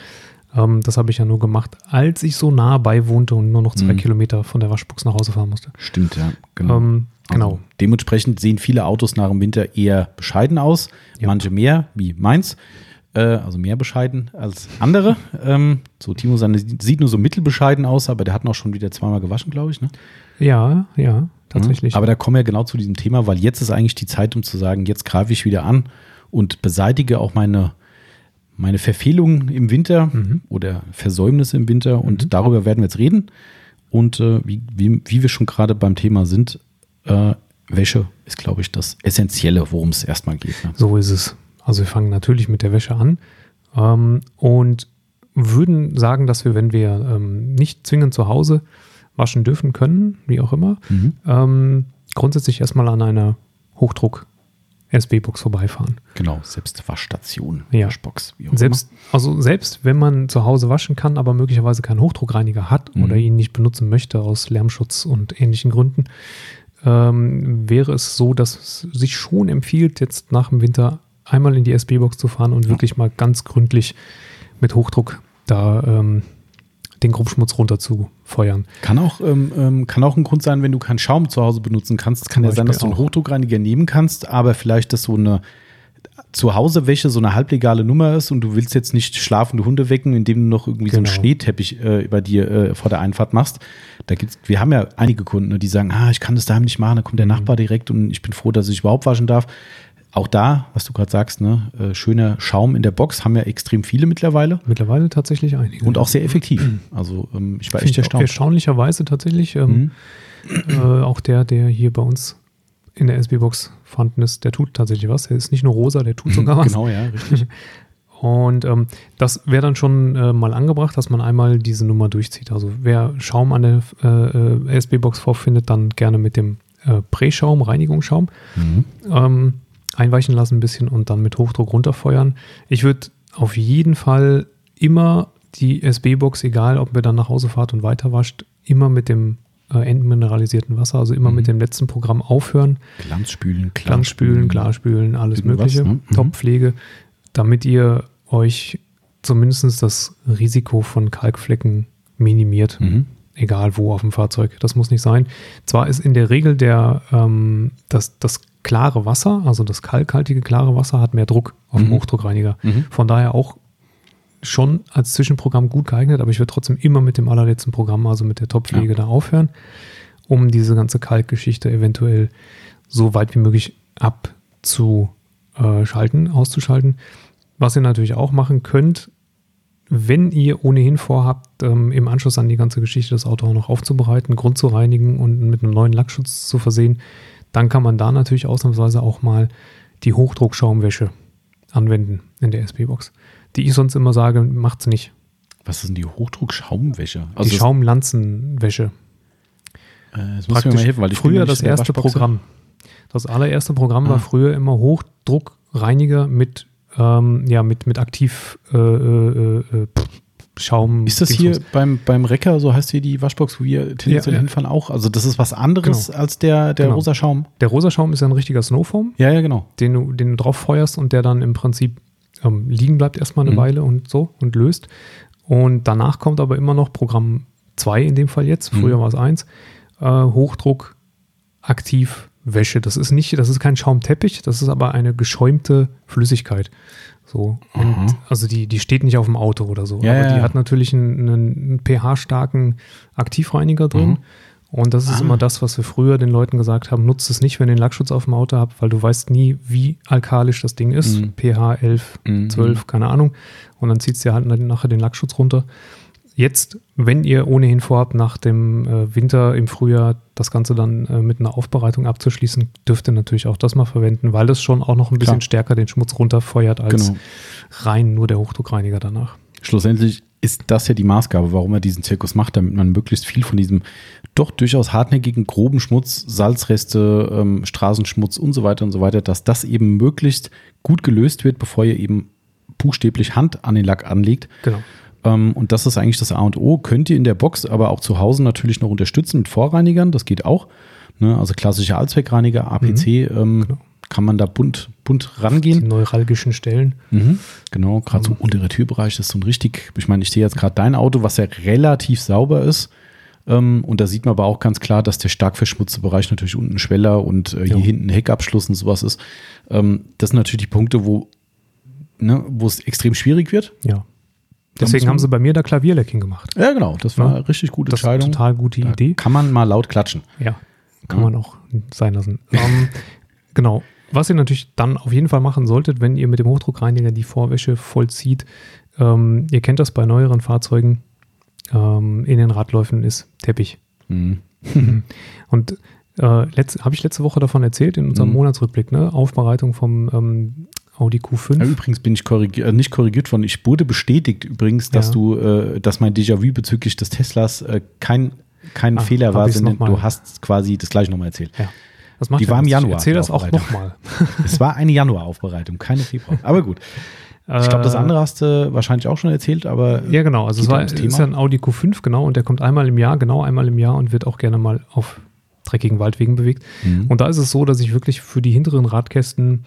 Ähm, das habe ich ja nur gemacht, als ich so nah bei wohnte und nur noch zwei
Mhm.
Kilometer von der Waschbox nach Hause fahren musste.
Stimmt, ja. Genau.
Ähm, genau.
Also, dementsprechend sehen viele Autos nach dem Winter eher bescheiden aus.
Ja.
Manche mehr, wie meins. Äh, also mehr bescheiden als andere. ähm, so, Timo seine sieht nur so mittelbescheiden aus, aber der hat noch schon wieder zweimal gewaschen, glaube ich. Ne?
Ja, ja, tatsächlich.
Aber da kommen wir genau zu diesem Thema, weil jetzt ist eigentlich die Zeit, um zu sagen, jetzt greife ich wieder an und beseitige auch meine, meine Verfehlungen im Winter
Mhm.
oder Versäumnisse im Winter. Und darüber werden wir jetzt reden. Und äh, wie, wie, wie wir schon gerade beim Thema sind, äh, Wäsche ist, glaube ich, das Essentielle, worum es erstmal geht. Ne?
So ist es. Also wir fangen natürlich mit der Wäsche an ähm, und würden sagen, dass wir, wenn wir ähm, nicht zwingend zu Hause waschen dürfen können, wie auch immer,
Mhm.
ähm, grundsätzlich erstmal an einer Hochdruck-SB-Box vorbeifahren.
Genau, selbst Waschstation,
Ja.
Waschbox,
Selbst, also selbst wenn man zu Hause waschen kann, aber möglicherweise keinen Hochdruckreiniger hat
Mhm.
oder ihn nicht benutzen möchte aus Lärmschutz und ähnlichen Gründen, ähm, wäre es so, dass es sich schon empfiehlt, jetzt nach dem Winter einmal in die SB-Box zu fahren und wirklich mal ganz gründlich mit Hochdruck da ähm, den Grobschmutz runter zu feuern.
Kann auch, ähm, ähm, kann auch ein Grund sein, wenn du keinen Schaum zu Hause benutzen kannst. Es kann ja sein, dass du einen. Hochdruckreiniger nehmen kannst, aber vielleicht das so eine Zuhausewäsche so eine halblegale Nummer ist und du willst jetzt nicht schlafende Hunde wecken, indem du noch irgendwie so einen
Genau.
Schneeteppich äh, über dir äh, vor der Einfahrt machst. Da gibt's, wir haben ja einige Kunden, ne, die sagen, ah, ich kann das daheim nicht machen, da kommt der. Nachbar direkt und ich bin froh, dass ich überhaupt waschen darf. Auch da, was du gerade sagst, ne, äh, schöner Schaum in der Box haben ja extrem viele mittlerweile
Mittlerweile tatsächlich einige.
und auch sehr effektiv. Also ähm, ich war
Finde
echt erstaunt.
erstaunlicherweise tatsächlich. Ähm,
Mhm.
äh, auch der, der hier bei uns in der SB-Box vorhanden ist, der tut tatsächlich was. Der ist nicht nur rosa, der tut sogar was.
Genau, ja, richtig.
Und ähm, das wäre dann schon äh, mal angebracht, dass man einmal diese Nummer durchzieht. Also wer Schaum an der äh, äh, SB-Box vorfindet, dann gerne mit dem äh, Präschaum, Reinigungsschaum,
Mhm.
ähm, einweichen lassen ein bisschen und dann mit Hochdruck runterfeuern. Ich würde auf jeden Fall immer die SB-Box, egal ob ihr dann nach Hause fahrt und weiter wascht, immer mit dem äh, entmineralisierten Wasser, also immer
Mhm.
mit dem letzten Programm aufhören.
Glanzspülen,
Glanzspülen, Klarspülen, alles Mögliche.
ne? Mhm.
Top-Pflege, damit ihr euch zumindest das Risiko von Kalkflecken minimiert.
Mhm.
egal wo auf dem Fahrzeug. Das muss nicht sein. Zwar ist in der Regel der, ähm, das, das klare Wasser, also das kalkhaltige klare Wasser, hat mehr Druck auf dem
Mhm.
Hochdruckreiniger.
Mhm.
Von daher auch schon als Zwischenprogramm gut geeignet, aber ich würde trotzdem immer mit dem allerletzten Programm, also mit der Topfpflege, da aufhören, um diese ganze Kalkgeschichte eventuell so weit wie möglich abzuschalten, auszuschalten. Was ihr natürlich auch machen könnt, wenn ihr ohnehin vorhabt, ähm, im Anschluss an die ganze Geschichte das Auto auch noch aufzubereiten, Grund zu reinigen und mit einem neuen Lackschutz zu versehen, dann kann man da natürlich ausnahmsweise auch mal die Hochdruckschaumwäsche anwenden in der SB-Box. Die ich sonst immer sage, macht's nicht.
Was ist denn die Hochdruck-Schaumwäsche?
die
Also das,
Schaumlanzenwäsche.
äh, das muss mir mal helfen, weil ich
früher das erste. Programm. Das allererste Programm
Ah.
war früher immer Hochdruckreiniger mit, ähm, ja, mit, mit aktiv äh, äh, äh, Schaum.
Ist das hier beim, beim Recker, so heißt hier die Waschbox, wo wir tendenziell
Ja,
hinfahren, auch? Also das ist was anderes als der, der
Genau.
rosa Schaum?
Der rosa Schaum ist ja ein richtiger Snowfoam,
Ja, ja, genau.
den du, den du drauf feuerst und der dann im Prinzip ähm, liegen bleibt erstmal eine
Mhm.
Weile und so und löst. Und danach kommt aber immer noch Programm 2 in dem Fall jetzt, früher
Mhm.
war es 1, äh, Hochdruck aktiv Wäsche. Das ist nicht, das ist kein Schaumteppich, das ist aber eine geschäumte Flüssigkeit. So. Und
Aha.
also die, die steht nicht auf dem Auto oder so.
Ja,
aber
ja,
die hat natürlich einen, einen pH-starken Aktivreiniger drin.
Mhm.
Und das ist
Ah.
immer das, was wir früher den Leuten gesagt haben, nutzt es nicht, wenn ihr den Lackschutz auf dem Auto habt, weil du weißt nie, wie alkalisch das Ding ist.
Mhm.
pH 11,
Mhm.
12, keine Ahnung. Und dann zieht es dir halt nachher den Lackschutz runter. Jetzt, wenn ihr ohnehin vorhabt, nach dem äh, Winter im Frühjahr das Ganze dann äh, mit einer Aufbereitung abzuschließen, dürft ihr natürlich auch das mal verwenden, weil das schon auch noch ein bisschen
Klar.
stärker den Schmutz runterfeuert als
Genau.
rein nur der Hochdruckreiniger danach.
Schlussendlich ist das ja die Maßgabe, warum er diesen Zirkus macht, damit man möglichst viel von diesem doch durchaus hartnäckigen, groben Schmutz, Salzreste, ähm, Straßenschmutz und so weiter und so weiter, dass das eben möglichst gut gelöst wird, bevor ihr eben buchstäblich Hand an den Lack anlegt.
Genau.
Ähm, und das ist eigentlich das A und O. Könnt ihr in der Box, aber auch zu Hause natürlich noch unterstützen mit Vorreinigern, das geht auch. Ne? Also klassische Allzweckreiniger, APC, ähm,
Genau.
kann man da bunt, bunt
Die
rangehen.
neuralgischen Stellen.
Mhm, genau, gerade so untere Türbereich das ist so ein richtig, ich meine, ich sehe jetzt gerade dein Auto, was ja relativ sauber ist. Ähm, und da sieht man aber auch ganz klar, dass der stark verschmutzte Bereich natürlich unten Schweller und äh, hier
Ja.
hinten Heckabschluss und sowas ist. Ähm, das sind natürlich die Punkte, wo, ne, wo es extrem schwierig wird.
Ja. Deswegen haben sie bei mir da Klavierlecking gemacht.
Ja, genau, das war
Ja.
eine richtig gute
Das ist eine
Entscheidung.
total gute
Da
Idee.
Kann man mal laut klatschen.
Ja, kann
Ja.
man auch sein lassen. ähm, genau. Was ihr natürlich dann auf jeden Fall machen solltet, wenn ihr mit dem Hochdruckreiniger die Vorwäsche vollzieht, ähm, ihr kennt das bei neueren Fahrzeugen, ähm, in den Radläufen ist Teppich.
Mhm.
Und äh, habe ich letzte Woche davon erzählt in unserem
Mhm.
Monatsrückblick, ne? Aufbereitung vom ähm, Audi Q5.
Ja, übrigens bin ich korrigiert, äh, nicht korrigiert worden. Ich wurde bestätigt übrigens, dass
Ja.
du, äh, dass mein Déjà-vu bezüglich des Teslas äh, kein, kein
Ah,
Fehler war, sondern du hast quasi das gleiche nochmal erzählt.
Ja. Das macht
Die war im. Januar,
Ich erzähle
die
das auch nochmal.
Es war eine Januaraufbereitung, keine Februar. Aber gut. Ich glaube, das andere hast du wahrscheinlich auch schon erzählt, aber
Äh, Ja, genau. Also es war, ist ja ein Audi Q5, genau, und der kommt einmal im Jahr, genau einmal im Jahr und wird auch gerne mal auf dreckigen Waldwegen bewegt.
Mhm.
Und da ist es so, dass ich wirklich für die hinteren Radkästen,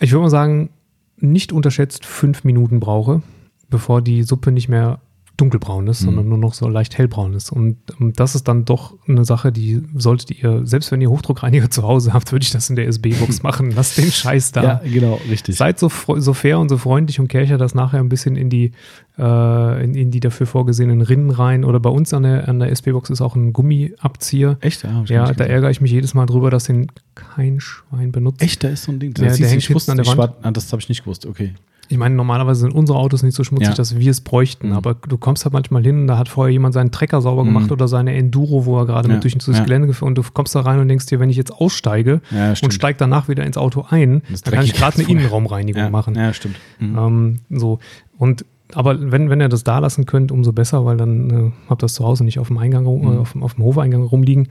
ich würde mal sagen, nicht unterschätzt fünf Minuten brauche, bevor die Suppe nicht mehr dunkelbraun ist,
Mhm.
sondern nur noch so leicht hellbraun ist. Und das ist dann doch eine Sache, die solltet ihr, selbst wenn ihr Hochdruckreiniger zu Hause habt, würde ich das in der SB-Box machen. Lasst den Scheiß da.
ja, genau, richtig.
Seid so, so fair und so freundlich und kercher das nachher ein bisschen in die, äh, in, in die dafür vorgesehenen Rinnen rein. Oder bei uns an der, an der SP-Box ist auch ein Gummiabzieher.
Echt? Ja, ich
Ja,
nicht
da ärgere ich mich jedes Mal drüber, dass den kein Schwein benutzt.
Echt, da ist so ein Ding.
Ja, der hängt hinten an der Wand.
war- ah, das habe ich nicht gewusst. Okay.
Ich meine, normalerweise sind unsere Autos nicht so schmutzig,
Ja.
dass wir es bräuchten.
Mhm.
Aber du kommst halt manchmal hin und da hat vorher jemand seinen Trecker sauber
Mhm.
gemacht oder seine Enduro, wo er gerade
Ja,
mit durch das
ja.
Gelände gefahren und du kommst da rein und denkst dir, wenn ich jetzt aussteige
Ja,
und steige danach wieder ins Auto ein, dann kann ich gerade eine. Innenraumreinigung
ja,
machen.
Ja, stimmt. Mhm.
Ähm, so. Und aber wenn, wenn ihr das da lassen könnt, umso besser, weil dann äh, habt ihr das zu Hause nicht auf dem Eingang, rum-
Mhm.
äh, auf, dem- auf dem Hofeingang rumliegen.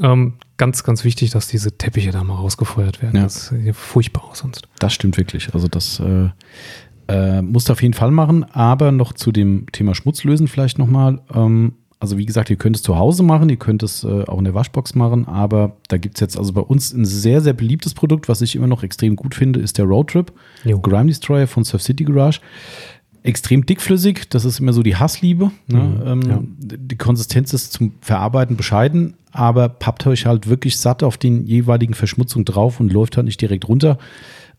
Ähm, ganz, ganz wichtig, dass diese Teppiche da mal rausgefeuert werden.
Ja.
Das sieht furchtbar aus sonst.
Das stimmt wirklich. Also das äh, äh, musst du auf jeden Fall machen. Aber noch zu dem Thema Schmutzlösen vielleicht nochmal. Ähm, also wie gesagt, ihr könnt es zu Hause machen, ihr könnt es äh, auch in der Waschbox machen, aber da gibt es jetzt also bei uns ein sehr, sehr beliebtes Produkt, was ich immer noch extrem gut finde, ist der Roadtrip. Grime Destroyer von Surf City Garage. Extrem dickflüssig, das ist immer so die Hassliebe. Ne?
Mhm,
ähm,
ja.
Die Konsistenz ist zum Verarbeiten bescheiden, aber pappt euch halt wirklich satt auf den jeweiligen Verschmutzung drauf und läuft halt nicht direkt runter.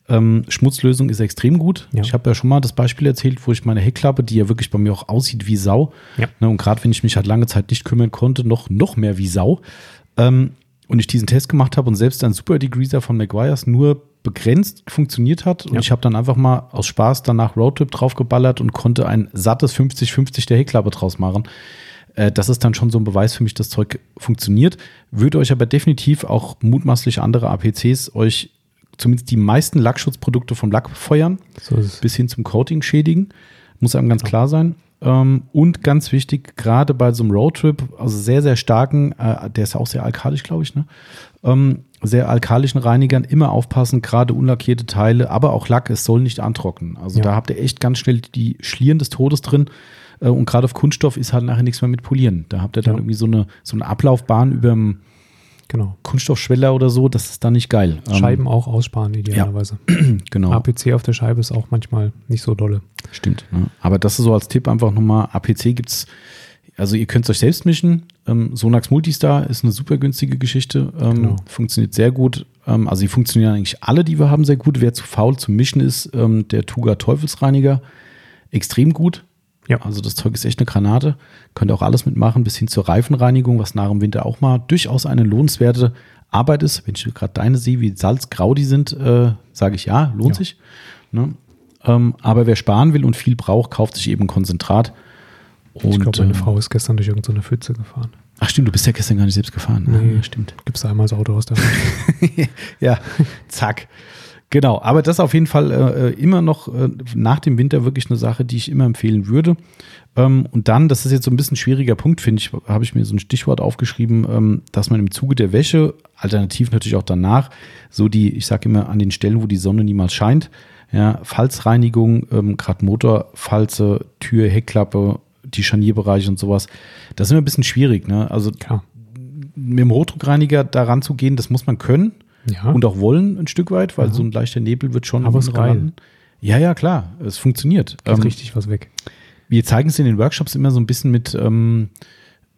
Ähm, Schmutzlösung ist extrem gut.
Ja.
Ich habe ja schon mal das Beispiel erzählt, wo ich meine Heckklappe, die ja wirklich bei mir auch aussieht wie Sau,
Ja.
ne, und gerade wenn ich mich halt lange Zeit nicht kümmern konnte, noch, noch mehr wie Sau, ähm, und ich diesen Test gemacht habe und selbst ein Super Degreaser von McGuire's nur begrenzt funktioniert hat. Und
Ja.
ich habe dann einfach mal aus Spaß danach Roadtrip draufgeballert und konnte ein sattes 50-50 der Heckklappe draus machen. Äh, Das ist dann schon so ein Beweis für mich, das Zeug funktioniert. Würde euch aber definitiv auch mutmaßlich andere APCs euch zumindest die meisten Lackschutzprodukte vom Lack feuern
So
bis hin zum Coating schädigen. Muss einem ganz klar sein. Ähm, und ganz wichtig, gerade bei so einem Roadtrip, also sehr, sehr starken, äh, der ist ja auch sehr alkalisch, glaube ich, ne? Ähm, sehr alkalischen Reinigern immer aufpassen, gerade unlackierte Teile, aber auch Lack, es soll nicht antrocknen. Also
Ja.
da habt ihr echt ganz schnell die Schlieren des Todes drin. Äh, und gerade auf Kunststoff ist halt nachher nichts mehr mit Polieren. Da habt ihr dann
Ja.
irgendwie so eine, so eine Ablaufbahn über dem
Genau.
Kunststoffschweller oder so, das ist dann nicht geil. Ähm,
Scheiben auch aussparen, idealerweise.
genau.
APC auf der Scheibe ist auch manchmal nicht so dolle.
Stimmt. Ne? Aber das ist so als Tipp einfach nochmal. APC gibt's, also ihr könnt es euch selbst mischen. Ähm, Sonax Multistar ist eine super günstige Geschichte. Ähm,
Genau.
Funktioniert sehr gut. Ähm, also die funktionieren eigentlich alle, die wir haben, sehr gut. Wer zu faul zum Mischen ist, ähm, der Tuga Teufelsreiniger. Extrem gut.
Ja.
Also das Zeug ist echt eine Granate. Könnt auch alles mitmachen, bis hin zur Reifenreinigung, was nach dem Winter auch mal durchaus eine lohnenswerte Arbeit ist. Wenn ich gerade deine sehe, wie salzgrau die sind, äh, sage ich ja, lohnt
Ja.
sich. Ne? Ähm, aber wer sparen will und viel braucht, kauft sich eben Konzentrat.
ich
Und,
glaube, meine
äh,
Frau ist gestern durch irgendeine Pfütze gefahren.
Ach stimmt, du bist ja gestern gar nicht selbst gefahren.
Nee.
Ja, stimmt.
Gibst du einmal das Auto aus der
ja, zack. Genau, aber das ist auf jeden Fall äh, äh, immer noch äh, nach dem Winter wirklich eine Sache, die ich immer empfehlen würde. Ähm, und dann, das ist jetzt so ein bisschen ein schwieriger Punkt, finde ich, habe ich mir so ein Stichwort aufgeschrieben, ähm, dass man im Zuge der Wäsche, alternativ natürlich auch danach, so die, ich sage immer, an den Stellen, wo die Sonne niemals scheint, ja, Falzreinigung, ähm, gerade Motorfalze, Tür, Heckklappe, die Scharnierbereiche und sowas, das ist immer ein bisschen schwierig. Ne? Also
Klar.
mit dem Hochdruckreiniger daran zu gehen, das muss man können
Ja.
und auch wollen ein Stück weit, weil
Ja.
so ein leichter Nebel wird schon
Aber geil.
landen. Ja, ja, klar, es funktioniert.
geht
Ähm,
richtig was weg.
wir zeigen es in den Workshops immer so ein bisschen mit, ähm,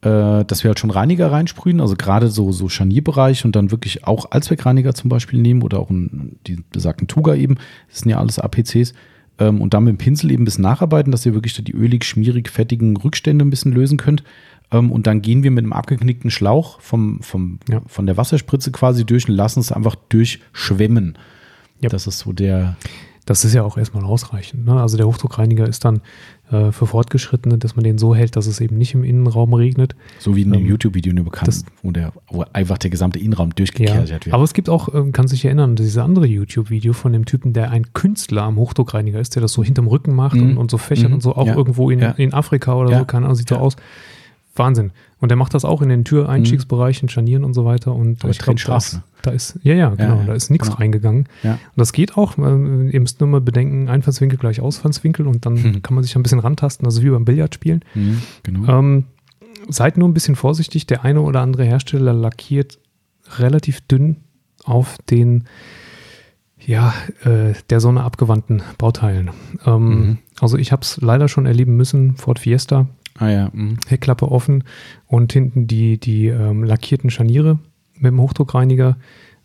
äh, dass wir halt schon Reiniger reinsprühen, also gerade so, so Scharnierbereich und dann wirklich auch Allzweckreiniger zum Beispiel nehmen oder auch einen, die besagten Tuga eben. Das sind ja alles APCs. Ähm, und dann mit dem Pinsel eben ein bisschen nacharbeiten, dass ihr wirklich da die ölig, schmierig, fettigen Rückstände ein bisschen lösen könnt. Ähm, und dann gehen wir mit einem abgeknickten Schlauch vom, vom,
Ja.
von der Wasserspritze quasi durch und lassen es einfach durchschwemmen.
Ja.
Das ist so der,
Das ist ja auch erstmal ausreichend. Ne? Also der Hochdruckreiniger ist dann äh, für Fortgeschrittene, dass man den so hält, dass es eben nicht im Innenraum regnet.
so wie in dem
Ähm,
YouTube-Video nur bekannt,
das-
wo, der, wo einfach der gesamte Innenraum
Ja,
durchgekerchert wird.
aber es gibt auch, ähm, kann sich erinnern, dieses andere YouTube-Video von dem Typen, der ein Künstler am Hochdruckreiniger ist, der das so hinterm Rücken macht
Mhm.
und, und so fächert
Mhm.
und so, auch
Ja.
irgendwo in,
Ja.
in Afrika oder
Ja.
so, keine Ahnung, sieht so
Ja.
aus. Wahnsinn. Und der macht das auch in den Türeinstiegsbereichen, Scharnieren und so weiter. Und
Aber
ich glaube, da
ne?
da ist, ja, ja, genau,
ja,
da ist nichts
genau.
reingegangen.
Ja.
Und das geht auch. äh, Ihr müsst nur mal bedenken, Einfallswinkel gleich Ausfallswinkel und dann
Mhm.
kann man sich ein bisschen rantasten, also wie beim Billardspielen.
Mhm, genau.
Ähm, seid nur ein bisschen vorsichtig. Der eine oder andere Hersteller lackiert relativ dünn auf den ja, äh, der Sonne abgewandten Bauteilen. Ähm,
Mhm.
Also ich habe es leider schon erleben müssen, Ford Fiesta,
ah ja, mhm.
Heckklappe offen und hinten die, die ähm, lackierten Scharniere mit dem Hochdruckreiniger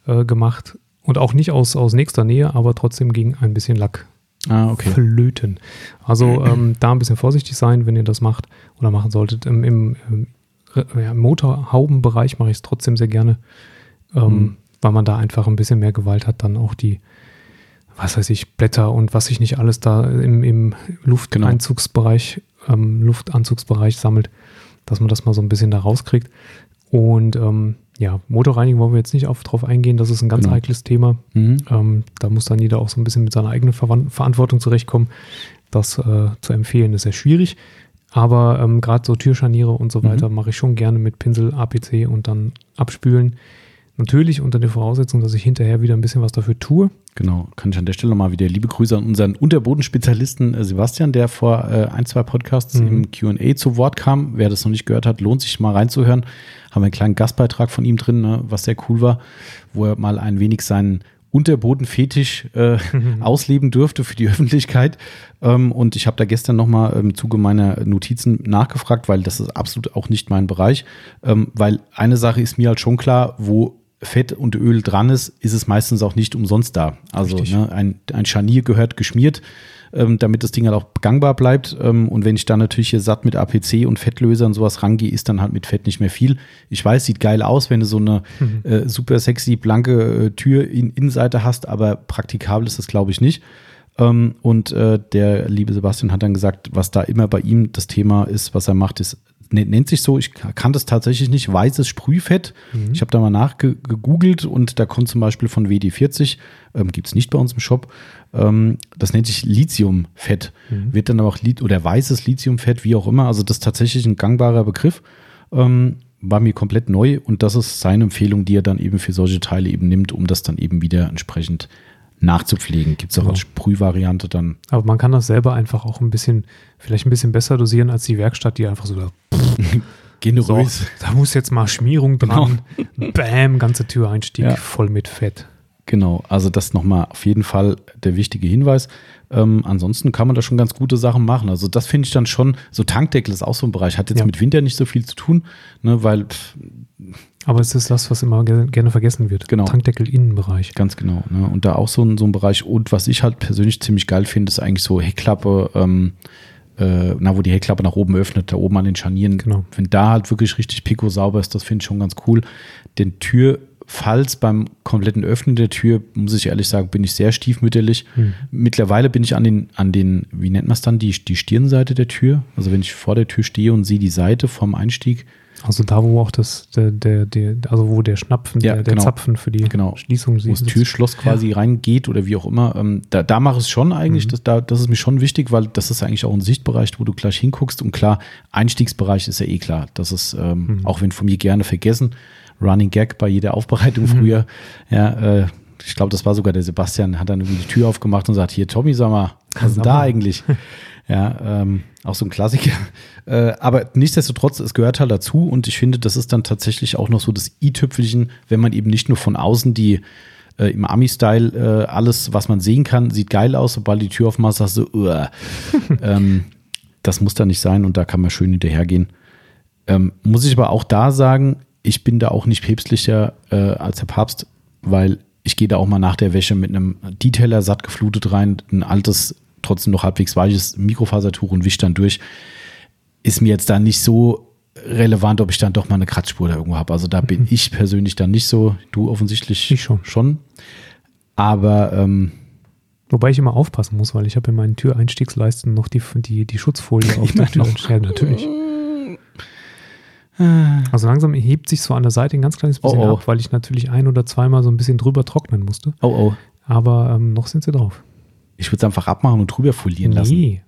äh, gemacht. Und auch nicht aus, aus nächster Nähe, aber trotzdem ging ein bisschen Lack
ah, okay.
flöten. Also ähm, da ein bisschen vorsichtig sein, wenn ihr das macht oder machen solltet. Im, im, ja, im Motorhaubenbereich mache ich es trotzdem sehr gerne, ähm,
Mhm.
weil man da einfach ein bisschen mehr Gewalt hat, dann auch die, was weiß ich, Blätter und was sich nicht alles da im, im Lufteinzugsbereich, ähm, Luftanzugsbereich sammelt, dass man das mal so ein bisschen da rauskriegt. Und ähm, ja, Motorreinigung wollen wir jetzt nicht auf, drauf eingehen, das ist ein ganz
Genau.
heikles Thema.
Mhm.
Ähm, da muss dann jeder auch so ein bisschen mit seiner eigenen Verwan Verantwortung zurechtkommen. Das äh, zu empfehlen ist sehr schwierig. Aber ähm, gerade so Türscharniere und so
Mhm.
weiter mache ich schon gerne mit Pinsel, APC und dann abspülen. Natürlich unter der Voraussetzung, dass ich hinterher wieder ein bisschen was dafür tue.
Genau, kann ich an der Stelle nochmal wieder liebe Grüße an unseren Unterbodenspezialisten äh, Sebastian, der vor äh, ein, zwei Podcasts
Mhm.
im QA zu Wort kam. Wer das noch nicht gehört hat, lohnt sich mal reinzuhören. Haben wir einen kleinen Gastbeitrag von ihm drin, ne, was sehr cool war, wo er mal ein wenig seinen Unterbodenfetisch äh, mhm. ausleben dürfte für die Öffentlichkeit. Ähm, und ich habe da gestern nochmal im Zuge meiner Notizen nachgefragt, weil das ist absolut auch nicht mein Bereich. Ähm, weil eine Sache ist mir halt schon klar, wo Fett und Öl dran ist, ist es meistens auch nicht umsonst da. Also ne, ein, ein Scharnier gehört geschmiert ähm, damit das Ding halt auch gangbar bleibt. Ähm, und wenn ich dann natürlich hier satt mit APC und Fettlöser und sowas rangehe, ist dann halt mit Fett nicht mehr viel. Ich weiß, sieht geil aus, wenn du so eine mhm. äh, super sexy blanke äh, Tür in Innenseite hast, aber praktikabel ist das, glaube ich, nicht. Ähm, und äh, der liebe Sebastian hat dann gesagt, was da immer bei ihm das Thema ist, was er macht, ist nennt sich so, ich kann das tatsächlich nicht, weißes Sprühfett. Mhm. Ich habe da mal nachgegoogelt und da kommt zum Beispiel von WD40, ähm, gibt es nicht bei uns im Shop, ähm, das nennt sich Lithiumfett. Mhm. Wird dann aber auch Li oder weißes Lithiumfett, wie auch immer. Also das ist tatsächlich ein gangbarer Begriff. Ähm, war mir komplett neu und das ist seine Empfehlung, die er dann eben für solche Teile eben nimmt, um das dann eben wieder entsprechend nachzupflegen. Gibt es auch genau. als Sprühvariante dann.
Aber man kann das selber einfach auch ein bisschen, vielleicht ein bisschen besser dosieren als die Werkstatt, die einfach so da.
Generös. So,
da muss jetzt mal Schmierung dran. Genau. Bam, ganze Türeinstieg ja. voll mit Fett.
Genau, also das nochmal auf jeden Fall der wichtige Hinweis. Ähm, ansonsten kann man da schon ganz gute Sachen machen. Also das finde ich dann schon, so Tankdeckel ist auch so ein Bereich, hat jetzt ja. mit Winter nicht so viel zu tun, ne, weil. Pff,
Aber es ist das, was immer gerne vergessen wird.
Genau.
Tankdeckel Innenbereich.
Ganz genau. Ne? Und da auch so ein, so ein Bereich. Und was ich halt persönlich ziemlich geil finde, ist eigentlich so Heckklappe, ähm, äh, na, wo die Heckklappe nach oben öffnet, da oben an den Scharnieren. Genau. Wenn da halt wirklich richtig pico sauber ist, das finde ich schon ganz cool. Den Tür, Falls beim kompletten Öffnen der Tür, muss ich ehrlich sagen, bin ich sehr stiefmütterlich. Hm. Mittlerweile bin ich an den, an den, wie nennt man es dann, die, die Stirnseite der Tür. Also wenn ich vor der Tür stehe und sehe die Seite vom Einstieg.
Also da, wo auch das, der, der, der also wo der Schnapfen, ja, der, der genau. Zapfen für die
genau.
Schließung
Wo das Türschloss quasi ja. reingeht oder wie auch immer. Ähm, da, da mache ich es schon eigentlich, mhm. das, da, das ist mir schon wichtig, weil das ist eigentlich auch ein Sichtbereich, wo du gleich hinguckst. Und klar, Einstiegsbereich ist ja eh klar. Das ist, ähm, mhm. auch wenn von mir gerne vergessen, Running Gag bei jeder Aufbereitung mhm. früher. Ja, äh, ich glaube, das war sogar der Sebastian, hat dann irgendwie die Tür aufgemacht und sagt, hier, Tommy, sag mal, was ist denn da eigentlich? Ja, ähm, auch so ein Klassiker. Äh, aber nichtsdestotrotz, es gehört halt dazu und ich finde, das ist dann tatsächlich auch noch so das i-Tüpfelchen, wenn man eben nicht nur von außen die äh, im Ami-Style äh, alles, was man sehen kann, sieht geil aus, sobald die Tür aufmacht, sagst du, ähm, das muss da nicht sein und da kann man schön hinterhergehen. Ähm, muss ich aber auch da sagen, ich bin da auch nicht päpstlicher äh, als der Papst, weil ich gehe da auch mal nach der Wäsche mit einem Detailer satt geflutet rein, ein altes, trotzdem noch halbwegs weiches Mikrofasertuch und wisch dann durch. Ist mir jetzt da nicht so relevant, ob ich dann doch mal eine Kratzspur da irgendwo habe. Also da bin mhm. ich persönlich dann nicht so. Du offensichtlich
ich schon.
schon. Aber ähm,
Wobei ich immer aufpassen muss, weil ich habe in meinen Türeinstiegsleisten noch die, die, die Schutzfolie auf der Tür. Ja, natürlich. Ah. Also langsam hebt sich so an der Seite ein ganz kleines bisschen oh, oh. ab, weil ich natürlich ein oder zweimal so ein bisschen drüber trocknen musste.
Oh oh.
Aber ähm, noch sind sie drauf.
Ich würde es einfach abmachen und drüber folieren nee. lassen.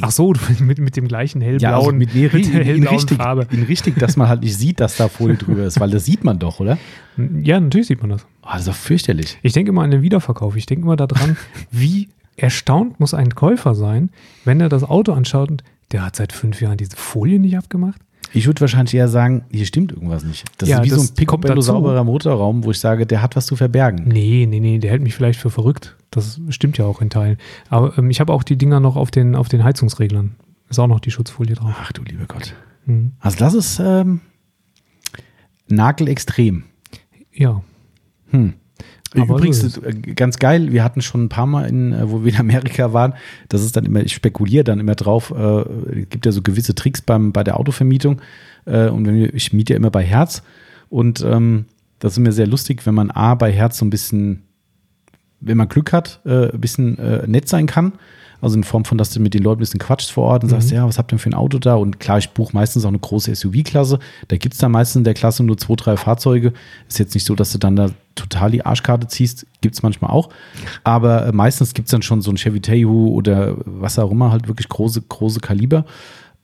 Ach so, mit, mit dem gleichen hellblauen, ja, also
mit, nee, mit der hellblauen richtig, Farbe. In richtig, dass man halt nicht sieht, dass da Folie drüber ist, weil das sieht man doch, oder?
Ja, natürlich sieht man das.
Oh, das ist doch fürchterlich.
Ich denke immer an den Wiederverkauf. Ich denke immer daran, wie erstaunt muss ein Käufer sein, wenn er das Auto anschaut und der hat seit fünf Jahren diese Folie nicht abgemacht.
Ich würde wahrscheinlich eher sagen, hier stimmt irgendwas nicht. Das ja, ist wie das so ein picobello sauberer Motorraum, wo ich sage, der hat was zu verbergen.
Nee, nee, nee, der hält mich vielleicht für verrückt. Das stimmt ja auch in Teilen. Aber ähm, ich habe auch die Dinger noch auf den, auf den Heizungsreglern. Ist auch noch die Schutzfolie drauf.
Ach du lieber Gott. Mhm. Also das ist ähm, nagelextrem.
Ja.
Hm. Aber Übrigens, äh, ganz geil, wir hatten schon ein paar Mal, in, äh, wo wir in Amerika waren, das ist dann immer, ich spekuliere dann immer drauf, äh, gibt ja so gewisse Tricks beim, bei der Autovermietung. Äh, und wenn wir, ich miete ja immer bei Herz. Und ähm, das ist mir sehr lustig, wenn man A bei Herz so ein bisschen, wenn man Glück hat, äh, ein bisschen äh, nett sein kann. Also in Form von, dass du mit den Leuten ein bisschen quatschst vor Ort und mhm. sagst, ja, was habt ihr denn für ein Auto da? Und klar, ich buche meistens auch eine große SUV-Klasse. Da gibt es dann meistens in der Klasse nur zwei, drei Fahrzeuge. Ist jetzt nicht so, dass du dann da total die Arschkarte ziehst. Gibt es manchmal auch. Aber äh, meistens gibt es dann schon so ein Chevy Tahoe oder was auch immer, halt wirklich große, große Kaliber.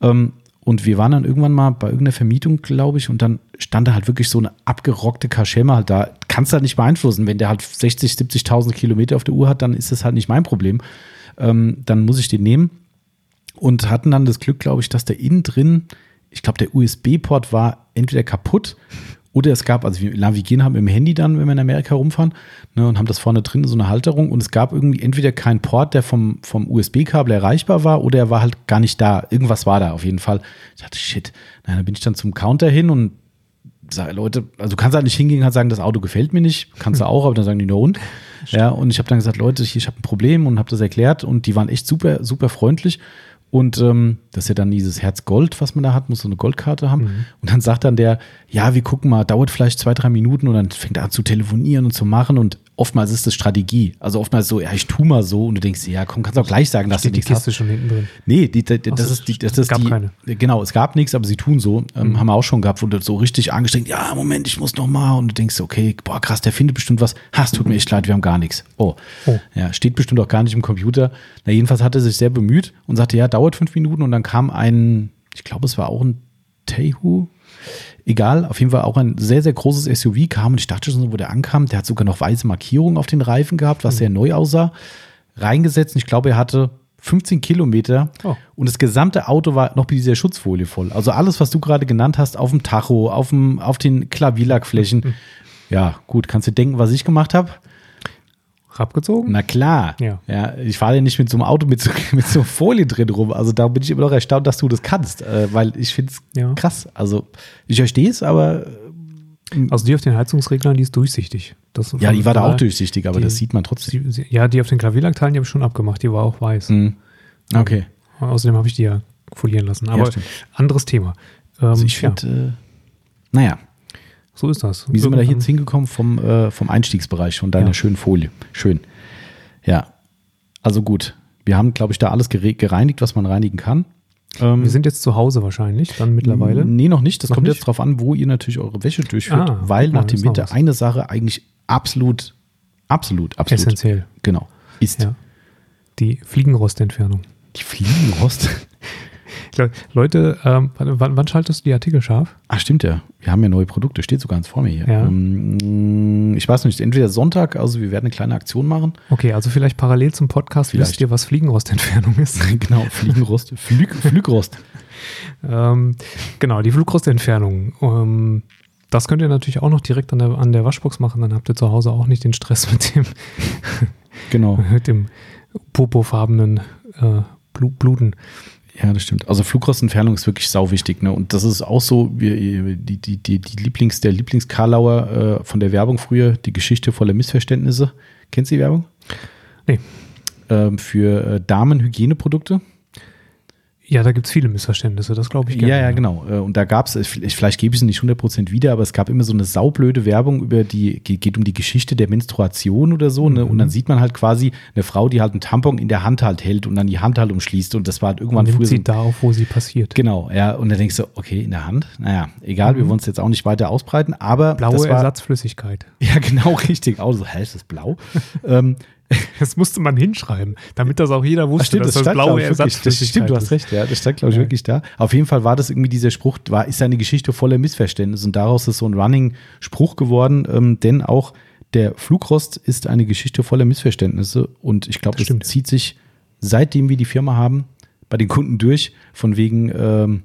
Ähm, und wir waren dann irgendwann mal bei irgendeiner Vermietung, glaube ich, und dann stand da halt wirklich so eine abgerockte Kaschemme halt da. Kannst du halt nicht beeinflussen. Wenn der halt 60, 70.000 Kilometer auf der Uhr hat, dann ist das halt nicht mein Problem ähm, dann muss ich den nehmen. Und hatten dann das Glück, glaube ich, dass der innen drin, ich glaube, der USB-Port war entweder kaputt Oder es gab, also wir navigieren haben im Handy dann, wenn wir in Amerika rumfahren, ne, und haben das vorne drin, so eine Halterung. Und es gab irgendwie entweder keinen Port, der vom, vom USB-Kabel erreichbar war, oder er war halt gar nicht da. Irgendwas war da auf jeden Fall. Ich dachte, shit. Na, dann bin ich dann zum Counter hin und sage, Leute, also du kannst halt nicht hingehen und sagen, das Auto gefällt mir nicht. Kannst du auch, aber dann sagen die nur und. Ja, und ich habe dann gesagt, Leute, ich, ich habe ein Problem und habe das erklärt und die waren echt super, super freundlich. Und ähm, das ist ja dann dieses Herz Gold, was man da hat, muss so eine Goldkarte haben.
Mhm.
Und dann sagt dann der, ja, wir gucken mal, dauert vielleicht zwei, drei Minuten und dann fängt er an zu telefonieren und zu machen. Und oftmals ist das Strategie. Also oftmals so, ja, ich tu mal so und du denkst, ja, komm, kannst du auch gleich sagen, dass du
Steht die
nichts hast.
Kiste schon hinten drin.
Nee, die, die, das
so,
ist die, das ist
gab
die,
keine.
genau, es gab nichts, aber sie tun so. Ähm, Haben wir auch schon gehabt, wo du so richtig angestrengt, ja, Moment, ich muss noch mal und du denkst, okay, boah, krass, der findet bestimmt was. Ha, es tut mir echt leid, wir haben gar nichts. Oh.
Oh.
Ja, steht bestimmt auch gar nicht im Computer. Na, jedenfalls hat er sich sehr bemüht und sagte, ja, dauert fünf Minuten und dann kam ein, ich glaube, es war auch ein Tehu. Egal, auf jeden Fall auch ein sehr, sehr großes SUV kam und ich dachte schon, so, wo der ankam, der hat sogar noch weiße Markierungen auf den Reifen gehabt, was sehr neu aussah. Reingesetzt und ich glaube, er hatte 15 Kilometer
Oh.
und das gesamte Auto war noch mit dieser Schutzfolie voll. Also alles, was du gerade genannt hast, auf dem Tacho, auf, dem, auf den Klavierlackflächen. Ja, gut, kannst du denken, was ich gemacht habe?
Abgezogen?
Na klar.
Ja.
ja ich fahre ja nicht mit so einem Auto mit so, mit so Folie drin rum. Also da bin ich immer noch erstaunt, dass du das kannst, äh, weil ich finde es
Ja.
krass. Also ich verstehe es, aber
Also die auf den Heizungsreglern, die ist durchsichtig. Das
ja, die war da auch
durch.
durchsichtig, aber
die-
das sieht man trotzdem.
Sie, ja, die auf den Klavierlackteilen, die habe ich schon abgemacht. Die war auch weiß.
Mhm. Okay.
Außerdem habe ich die ja folieren lassen. Aber
stimmt.
anderes Thema. Ähm,
Also ich
ja,
finde, äh, naja,
so ist das.
wie sind wir da jetzt hingekommen vom, äh, vom Einstiegsbereich von deiner
Ja.
schönen Folie? Schön. Ja, also gut. Wir haben, glaube ich, da alles gere- gereinigt, was man reinigen kann. Ähm,
Wir sind jetzt zu Hause wahrscheinlich, dann mittlerweile.
Nee, noch nicht. Das
Noch
kommt
nicht?
jetzt drauf an, wo ihr natürlich eure Wäsche durchführt,
Ah,
weil nach dem Winter eine Sache eigentlich absolut, absolut, absolut,
Essentiell.
genau, ist
Ja. Die Fliegenrostentfernung.
die Fliegenrost.
Le- Leute, ähm, wann, wann- schaltest du die Artikel scharf?
Ach, stimmt ja. Wir haben ja neue Produkte, steht sogar ganz vor mir hier.
Ja.
Ähm, ich weiß nicht, entweder Sonntag, also wir werden eine kleine Aktion machen.
Okay, also vielleicht parallel zum Podcast
Vielleicht.
wisst ihr, was Fliegenrostentfernung ist.
genau, Fliegenrost, Flüg, Flügrost.
ähm, genau, die Flugrostentfernung. Ähm, das könnt ihr natürlich auch noch direkt an der, an der Waschbox machen, dann habt ihr zu Hause auch nicht den Stress mit dem,
Genau.
mit dem popofarbenen äh, Blu- Bluten.
Ja, das stimmt. Also Flugrostentfernung ist wirklich sau wichtig, ne? Und das ist auch so, wie, die, die, die, die Lieblings, der Lieblings-Karlauer äh, von der Werbung früher, die Geschichte voller Missverständnisse. Kennst du die Werbung?
Nee.
Ähm, für äh, Damenhygieneprodukte.
Ja, da gibt es viele Missverständnisse, das glaube ich
Ja,
gerne.
ja, genau. Äh, Und da gab es, vielleicht gebe ich es nicht 100% wieder, aber es gab immer so eine saublöde Werbung über die, ge- geht um die Geschichte der Menstruation oder so. Ne? Und
Mhm.
dann sieht man halt quasi eine Frau, die halt einen Tampon in der Hand halt hält und dann die Hand halt umschließt. Und das war halt irgendwann
Man nimmt
früher so
sie da auf, wo sie passiert.
Genau, ja, und dann denkst du, okay, in der Hand, naja, egal, wir wollen es jetzt auch nicht weiter ausbreiten, aber
Mhm. Blaue
war,
Ersatzflüssigkeit.
Ja, genau, richtig. Auch so, hä, ist das blau? ähm,
Das musste man hinschreiben, damit das auch jeder wusste,
stimmt,
dass
das
das blaue
wirklich.
Ersatzflüssigkeit
Das stimmt, du hast recht, ja, das stand, glaube ich,
Ja.
wirklich da. Auf jeden Fall war das irgendwie dieser Spruch, war, ist eine Geschichte voller Missverständnisse und daraus ist so ein Running-Spruch geworden, ähm, denn auch der Flugrost ist eine Geschichte voller Missverständnisse und ich glaube,
Das
das zieht sich, seitdem wir die Firma haben, bei den Kunden durch, von wegen, ähm,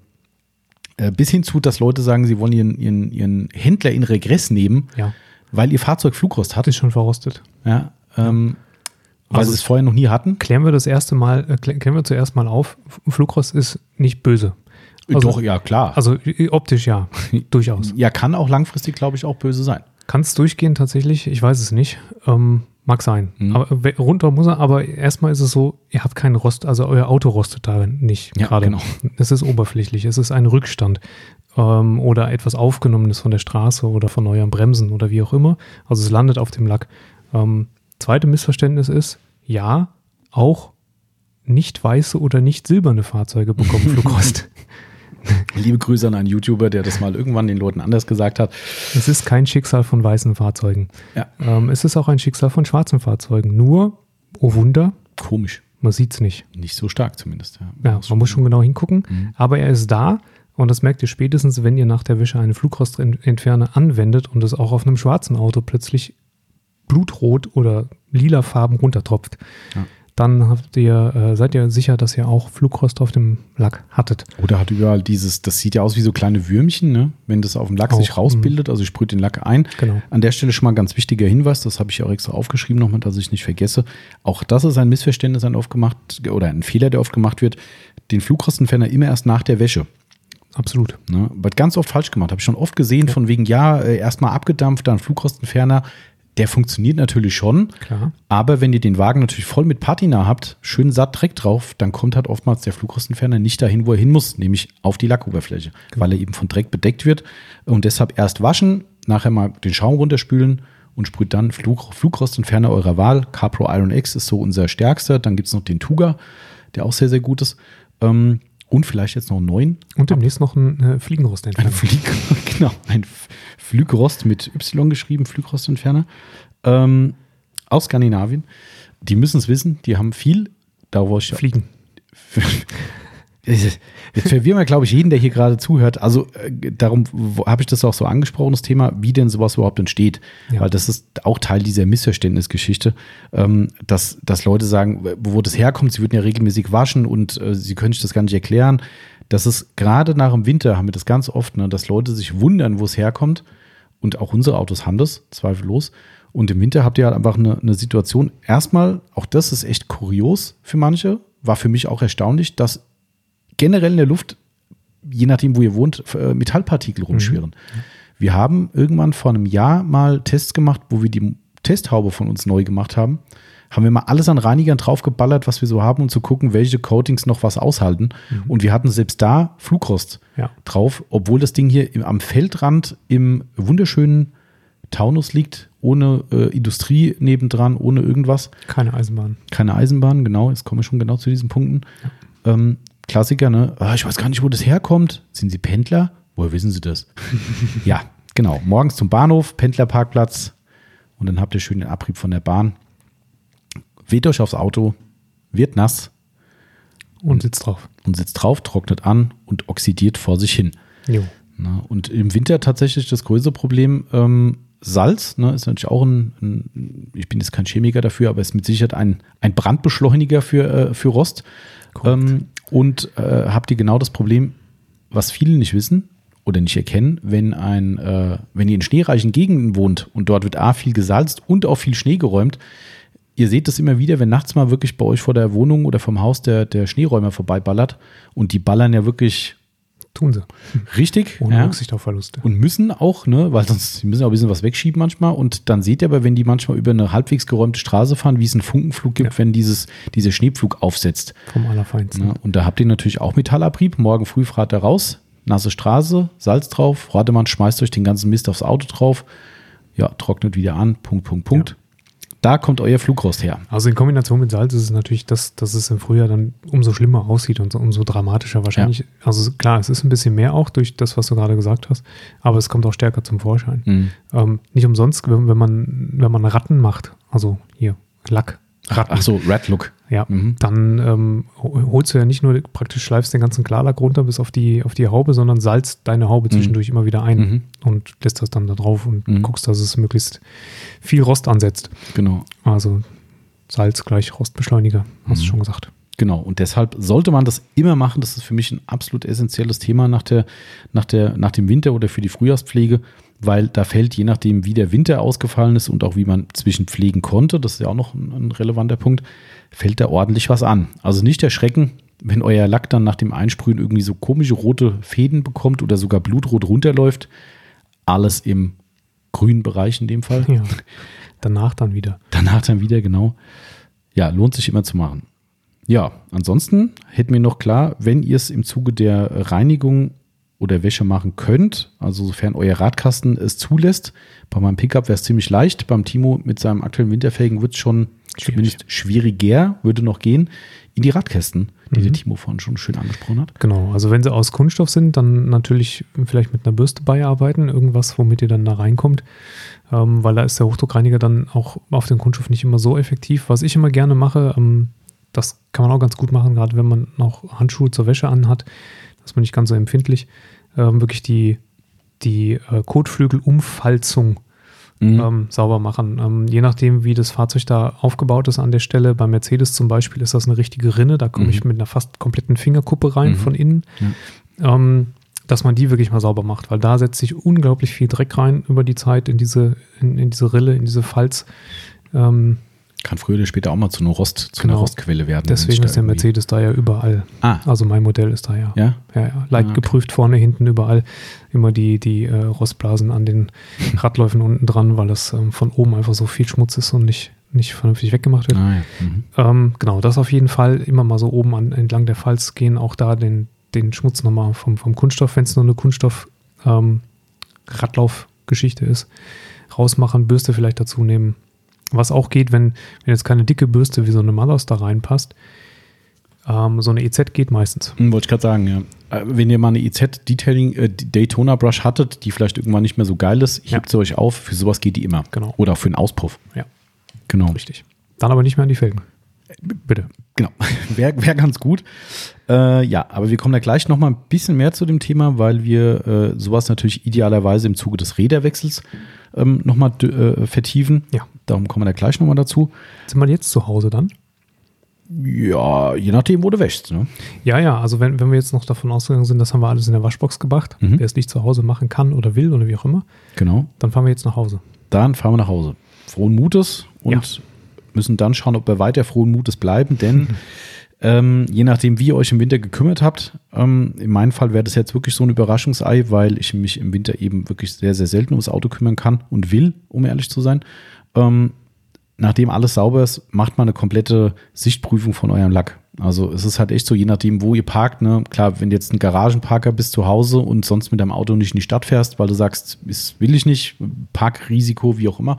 äh, bis hin zu, dass Leute sagen, sie wollen ihren, ihren, ihren Händler in Regress nehmen,
Ja,
weil ihr Fahrzeug Flugrost hat.
ist schon verrostet.
Ja, ähm, weil
Also
sie es vorher noch nie hatten.
Klären wir das erste Mal, äh, klä- klären wir zuerst mal auf, Flugrost ist nicht böse. Also-
Doch, ja, klar.
Also äh, optisch ja, durchaus.
ja, kann auch langfristig, glaube ich, auch böse sein.
Kann es durchgehen tatsächlich? Ich weiß es nicht. Ähm, mag sein.
Mhm.
Aber runter muss er, aber erstmal ist es so, ihr habt keinen Rost, also euer Auto rostet darin nicht
Ja,
gerade.
genau.
Es ist oberflächlich, es ist ein Rückstand ähm, oder etwas Aufgenommenes von der Straße oder von euren Bremsen oder wie auch immer. Also es landet auf dem Lack. Ähm, zweite Missverständnis ist, ja, auch nicht weiße oder nicht silberne Fahrzeuge bekommen Flugrost.
Liebe Grüße an einen YouTuber, der das mal irgendwann den Leuten anders gesagt hat.
Es ist kein Schicksal von weißen Fahrzeugen.
Ja.
Ähm, es ist auch ein Schicksal von schwarzen Fahrzeugen. Nur, oh Wunder,
Komisch.
man sieht es nicht.
Nicht so stark zumindest. Ja,
Ja, man muss schon genau hingucken.
Mhm.
Aber er ist da und das merkt ihr spätestens, wenn ihr nach der Wäsche eine Flugrostentferner anwendet und es auch auf einem schwarzen Auto plötzlich blutrot oder lila Farben runtertropft.
Ja.
dann habt ihr, äh, seid ihr sicher, dass ihr auch Flugrost auf dem Lack hattet.
Oder hat überall dieses, das sieht ja aus wie so kleine Würmchen, ne? wenn das auf dem Lack
Auch,
sich rausbildet, also ich sprühe den Lack ein.
Genau.
An der Stelle schon mal ein ganz wichtiger Hinweis, das habe ich auch extra aufgeschrieben nochmal, dass ich nicht vergesse. Auch das ist ein Missverständnis, ein oft gemacht, oder ein Fehler, der oft gemacht wird, den Flugrostenferner immer erst nach der Wäsche.
Absolut.
Ne? Wird ganz oft falsch gemacht. Habe ich schon oft gesehen, von wegen, ja, äh, erstmal abgedampft, dann Flugrostenferner. Der funktioniert natürlich schon,
Klar.
aber wenn ihr den Wagen natürlich voll mit Patina habt, schön satt Dreck drauf, dann kommt halt oftmals der Flugrostenferner nicht dahin, wo er hin muss, nämlich auf die Lackoberfläche, weil er eben von Dreck bedeckt wird. Und deshalb erst waschen, nachher mal den Schaum runterspülen und sprüht dann Flug, Flugrostenferner eurer Wahl. Capro Iron X ist so unser stärkster. Dann gibt es noch den Tuga, der auch sehr, sehr gut ist. Ähm, und vielleicht jetzt noch einen neuen.
Und demnächst noch ein äh, Fliegenrostentferner.
Ein Flieg, genau, ein F- Flugrost mit Y geschrieben, Flugrostentferner. Ähm, aus Skandinavien. Die müssen es wissen, die haben viel. Da wo ich
Fliegen.
Jetzt verwirren wir, glaube ich, jeden, der hier gerade zuhört. Also äh, darum habe ich das auch so angesprochen, das Thema, wie denn sowas überhaupt entsteht.
Ja.
Weil das ist auch Teil dieser Missverständnisgeschichte, ähm, dass, dass Leute sagen, wo das herkommt, sie würden ja regelmäßig waschen und äh, sie können sich das gar nicht erklären. Das ist gerade nach dem Winter haben wir das ganz oft, ne, dass Leute sich wundern, wo es herkommt. Und auch unsere Autos haben das, zweifellos. Und im Winter habt ihr halt einfach eine, eine Situation. Erstmal, auch das ist echt kurios für manche, war für mich auch erstaunlich, dass generell in der Luft, je nachdem, wo ihr wohnt, äh, Metallpartikel rumschwirren. Wir haben irgendwann vor einem Jahr mal Tests gemacht, wo wir die Testhaube von uns neu gemacht haben. Haben wir mal alles an Reinigern draufgeballert, was wir so haben, um zu gucken, welche Coatings noch was aushalten. Und wir hatten selbst da Flugrost
Ja.
drauf, obwohl das Ding hier am Feldrand im wunderschönen Taunus liegt, ohne äh, Industrie nebendran, ohne irgendwas
Keine Eisenbahn.
keine Eisenbahn, genau, jetzt komme ich schon genau zu diesen Punkten. Ähm, Klassiker, ne? Ah, ich weiß gar nicht, wo das herkommt. Sind Sie Pendler? Woher wissen Sie das? ja, genau. Morgens zum Bahnhof, Pendlerparkplatz und dann habt ihr schön den Abrieb von der Bahn. Weht euch aufs Auto, wird nass
Und sitzt drauf.
und sitzt drauf, trocknet an und oxidiert vor sich hin.
Jo.
Na, und im Winter tatsächlich das größte Problem, ähm, Salz, ne, ist natürlich auch ein, ein, ich bin jetzt kein Chemiker dafür, aber ist mit Sicherheit ein, ein Brandbeschleuniger für, äh, für Rost. Ähm, und äh, habt ihr genau das Problem, was viele nicht wissen oder nicht erkennen, wenn ein, äh, wenn ihr in schneereichen Gegenden wohnt und dort wird A viel gesalzt und auch viel Schnee geräumt. Ihr seht das immer wieder, wenn nachts mal wirklich bei euch vor der Wohnung oder vom Haus der, der Schneeräumer vorbeiballert und die ballern ja wirklich
Tun sie.
richtig.
Ohne
ja
Rücksicht auf Verluste.
und müssen auch, ne, weil sonst sie müssen auch ein bisschen was wegschieben manchmal. Und dann seht ihr aber, wenn die manchmal über eine halbwegs geräumte Straße fahren, wie es einen Funkenflug gibt,
Ja.
wenn dieses, dieser Schneepflug aufsetzt.
Vom Allerfeinsten.
Ne? Und da habt ihr natürlich auch Metallabrieb. Morgen früh fahrt ihr raus, nasse Straße, Salz drauf, Rademann schmeißt euch den ganzen Mist aufs Auto drauf. Ja, trocknet wieder an, Punkt, Punkt, Punkt. Da kommt euer Flugrost her.
Also in Kombination mit Salz ist es natürlich, dass, dass es im Frühjahr dann umso schlimmer aussieht und so, umso dramatischer wahrscheinlich. Also klar, es ist ein bisschen mehr auch durch das, was du gerade gesagt hast, aber es kommt auch stärker zum Vorschein.
Mhm.
Ähm, nicht umsonst, wenn, wenn, man, wenn man Ratten macht, also hier, Lack,
Ach, ach so, Red Look.
Ja,
Mhm.
dann ähm, ho- holst du ja nicht nur praktisch schleifst den ganzen Klarlack runter bis auf die, auf die Haube, sondern salzt deine Haube zwischendurch immer wieder ein
Mhm.
und lässt das dann da drauf und
Mhm.
guckst, dass es möglichst viel Rost ansetzt.
Genau.
Also Salz gleich Rostbeschleuniger, hast
Mhm.
du schon gesagt.
Genau, und deshalb sollte man das immer machen. Das ist für mich ein absolut essentielles Thema nach, der, nach, der, nach dem Winter oder für die Frühjahrspflege, weil da fällt, je nachdem, wie der Winter ausgefallen ist und auch wie man zwischenpflegen konnte, das ist ja auch noch ein, ein relevanter Punkt, fällt da ordentlich was an. Also nicht erschrecken, wenn euer Lack dann nach dem Einsprühen irgendwie so komische rote Fäden bekommt oder sogar blutrot runterläuft. Alles im grünen Bereich in dem Fall.
Ja. Danach dann wieder.
Danach dann wieder, genau. Ja, lohnt sich immer zu machen. Ja, ansonsten hätten wir noch klar, wenn ihr es im Zuge der Reinigung oder Wäsche machen könnt, also sofern euer Radkasten es zulässt, bei meinem Pickup wäre es ziemlich leicht, beim Timo mit seinem aktuellen Winterfelgen wird es schon
Schwierig.
zumindest schwieriger, würde noch gehen, in die Radkästen, die
Mhm.
der Timo vorhin schon schön angesprochen hat.
Genau, also wenn sie aus Kunststoff sind, dann natürlich vielleicht mit einer Bürste beiarbeiten, irgendwas, womit ihr dann da reinkommt, ähm, weil da ist der Hochdruckreiniger dann auch auf den Kunststoff nicht immer so effektiv. Was ich immer gerne mache, ähm, das kann man auch ganz gut machen, gerade wenn man noch Handschuhe zur Wäsche anhat, da ist man nicht ganz so empfindlich, ähm, wirklich die, die äh, Kotflügelumfalzung mhm. ähm, sauber machen. Ähm, je nachdem, wie das Fahrzeug da aufgebaut ist an der Stelle, bei Mercedes zum Beispiel ist das eine richtige Rinne, da komme mhm. ich mit einer fast kompletten Fingerkuppe rein mhm. von innen. Ähm, dass man die wirklich mal sauber macht, weil da setzt sich unglaublich viel Dreck rein über die Zeit in diese, in, in diese Rille, in diese Falz. Ähm,
kann früher oder später auch mal zu einer Rost, zu genau. einer Rostquelle werden.
Deswegen ist der Mercedes da ja überall. Ah. Also mein Modell ist da ja.
Ja?
Ja, ja. Leicht ah, okay. geprüft vorne, hinten, überall. Immer die, die äh, Rostblasen an den Radläufen unten dran, weil das ähm, von oben einfach so viel Schmutz ist und nicht, nicht vernünftig weggemacht wird. Ah, ja. mhm. ähm, genau, das auf jeden Fall. Immer mal so oben an, entlang der Falz gehen, auch da den, den Schmutz nochmal vom, vom Kunststoff, wenn es nur eine Kunststoff-Radlaufgeschichte ähm, ist, rausmachen, Bürste vielleicht dazu nehmen was auch geht, wenn, wenn jetzt keine dicke Bürste wie so eine Mothers da reinpasst, ähm, so eine EZ geht meistens.
Hm, wollte ich gerade sagen, ja. Äh, wenn ihr mal eine EZ Detailing äh, Daytona Brush hattet, die vielleicht irgendwann nicht mehr so geil ist, ja. hebt sie euch auf. Für sowas geht die immer.
Genau.
Oder für einen Auspuff.
Ja. Genau. Richtig. Dann aber nicht mehr an die Felgen.
Bitte. Genau. Wäre wär ganz gut. Äh, ja, aber wir kommen da gleich nochmal ein bisschen mehr zu dem Thema, weil wir äh, sowas natürlich idealerweise im Zuge des Räderwechsels ähm, nochmal äh, vertiefen.
Ja.
Darum kommen wir da gleich nochmal dazu.
Sind wir jetzt zu Hause dann?
Ja, je nachdem, wo du wäschst. Ne?
Ja, ja, also wenn, wenn wir jetzt noch davon ausgegangen sind, das haben wir alles in der Waschbox gebracht, mhm. wer es nicht zu Hause machen kann oder will oder wie auch immer,
genau.
dann fahren wir jetzt nach Hause.
Dann fahren wir nach Hause. Frohen Mutes und ja. müssen dann schauen, ob wir weiter frohen Mutes bleiben, denn Ähm, je nachdem, wie ihr euch im Winter gekümmert habt. Ähm, in meinem Fall wäre das jetzt wirklich so ein Überraschungsei, weil ich mich im Winter eben wirklich sehr, sehr selten ums Auto kümmern kann und will, um ehrlich zu sein. Ähm, nachdem alles sauber ist, macht man eine komplette Sichtprüfung von eurem Lack. Also es ist halt echt so, je nachdem, wo ihr parkt. Ne? Klar, wenn du jetzt ein Garagenparker bist zu Hause und sonst mit deinem Auto nicht in die Stadt fährst, weil du sagst, das will ich nicht, Parkrisiko, wie auch immer,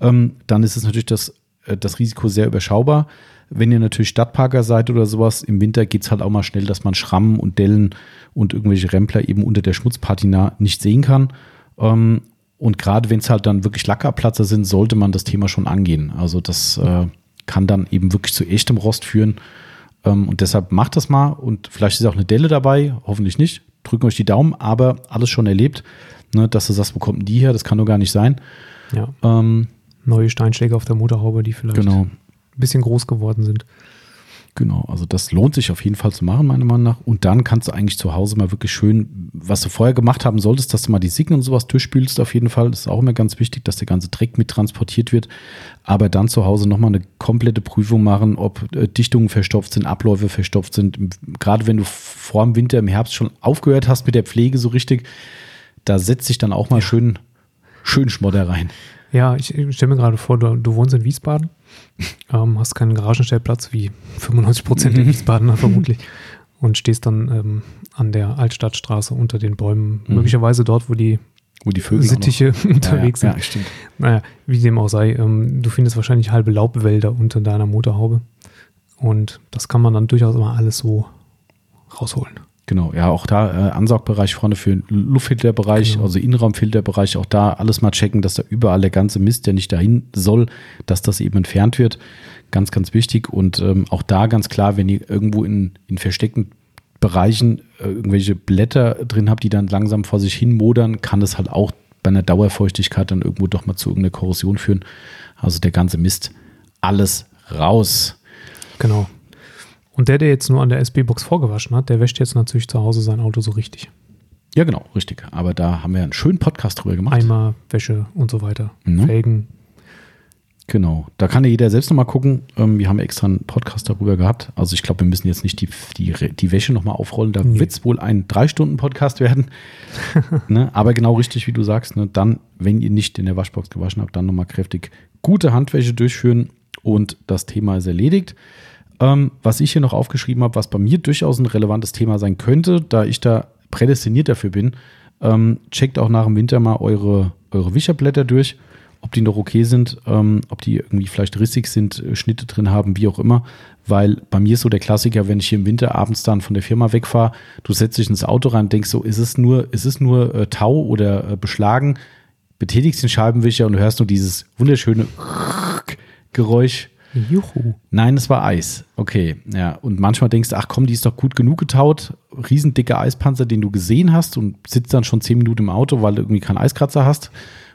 ähm, dann ist es natürlich das, äh, das Risiko sehr überschaubar. Wenn ihr natürlich Stadtparker seid oder sowas, im Winter geht es halt auch mal schnell, dass man Schrammen und Dellen und irgendwelche Rempler eben unter der Schmutzpatina nicht sehen kann. Ähm, und gerade wenn es halt dann wirklich Lackerplatzer sind, sollte man das Thema schon angehen. Also das äh, kann dann eben wirklich zu echtem Rost führen. Ähm, und deshalb macht das mal. Und vielleicht ist auch eine Delle dabei, hoffentlich nicht. Drücken euch die Daumen, aber alles schon erlebt, ne, dass du sagst, wo kommt die her? Das kann doch gar nicht sein.
Ja. Ähm, Neue Steinschläge auf der Motorhaube, die vielleicht
genau
bisschen groß geworden sind.
Genau, also das lohnt sich auf jeden Fall zu machen, meiner Meinung nach. Und dann kannst du eigentlich zu Hause mal wirklich schön, was du vorher gemacht haben solltest, dass du mal die Signen und sowas durchspülst auf jeden Fall. Das ist auch immer ganz wichtig, dass der ganze Dreck mit transportiert wird. Aber dann zu Hause nochmal eine komplette Prüfung machen, ob äh, Dichtungen verstopft sind, Abläufe verstopft sind. Gerade wenn du vor dem Winter im Herbst schon aufgehört hast mit der Pflege so richtig, da setzt sich dann auch mal schön, schön Schmodder rein.
Ja, ich, ich stelle mir gerade vor, du, du wohnst in Wiesbaden ähm, hast keinen Garagenstellplatz wie 95 Prozent der. Wiesbadener vermutlich und stehst dann ähm, an der Altstadtstraße unter den Bäumen, mhm. möglicherweise dort, wo die,
wo die Vögel
Sittiche unterwegs
ja, ja, sind. Ja,
naja, wie dem auch sei, ähm, du findest wahrscheinlich halbe Laubwälder unter deiner Motorhaube und das kann man dann durchaus immer alles so rausholen.
Genau, ja, auch da äh, Ansaugbereich vorne für Luftfilterbereich, genau. also Innenraumfilterbereich, auch da alles mal checken, dass da überall der ganze Mist, der nicht dahin soll, dass das eben entfernt wird. Ganz, ganz wichtig. Und ähm, auch da ganz klar, wenn ihr irgendwo in, in versteckten Bereichen äh, irgendwelche Blätter drin habt, die dann langsam vor sich hin modern, kann das halt auch bei einer Dauerfeuchtigkeit dann irgendwo doch mal zu irgendeiner Korrosion führen. Also der ganze Mist, alles raus.
Genau. Und der, der jetzt nur an der SB-Box vorgewaschen hat, der wäscht jetzt natürlich zu Hause sein Auto so richtig.
Ja, genau, richtig. Aber da haben wir einen schönen Podcast drüber gemacht.
Eimer, Wäsche und so weiter. Mhm. Felgen.
Genau, da kann ja jeder selbst nochmal gucken. Ähm, wir haben extra einen Podcast darüber gehabt. Also ich glaube, wir müssen jetzt nicht die, die, die Wäsche nochmal aufrollen. Da nee. wird es wohl ein Drei-Stunden-Podcast werden. ne? Aber genau richtig, wie du sagst, ne? dann, wenn ihr nicht in der Waschbox gewaschen habt, dann nochmal kräftig gute Handwäsche durchführen und das Thema ist erledigt. Ähm, was ich hier noch aufgeschrieben habe, was bei mir durchaus ein relevantes Thema sein könnte, da ich da prädestiniert dafür bin, ähm, checkt auch nach dem Winter mal eure, eure Wischerblätter durch, ob die noch okay sind, ähm, ob die irgendwie vielleicht rissig sind, äh, Schnitte drin haben, wie auch immer. Weil bei mir ist so der Klassiker, wenn ich hier im Winter abends dann von der Firma wegfahre, du setzt dich ins Auto rein denkst so, ist es nur, ist es nur äh, Tau oder äh, beschlagen, betätigst den Scheibenwischer und du hörst nur dieses wunderschöne Geräusch
Juhu.
Nein, es war Eis. Okay, ja. Und manchmal denkst du, ach komm, die ist doch gut genug getaut. Riesendicker Eispanzer, den du gesehen hast und sitzt dann schon zehn Minuten im Auto, weil du irgendwie keinen Eiskratzer hast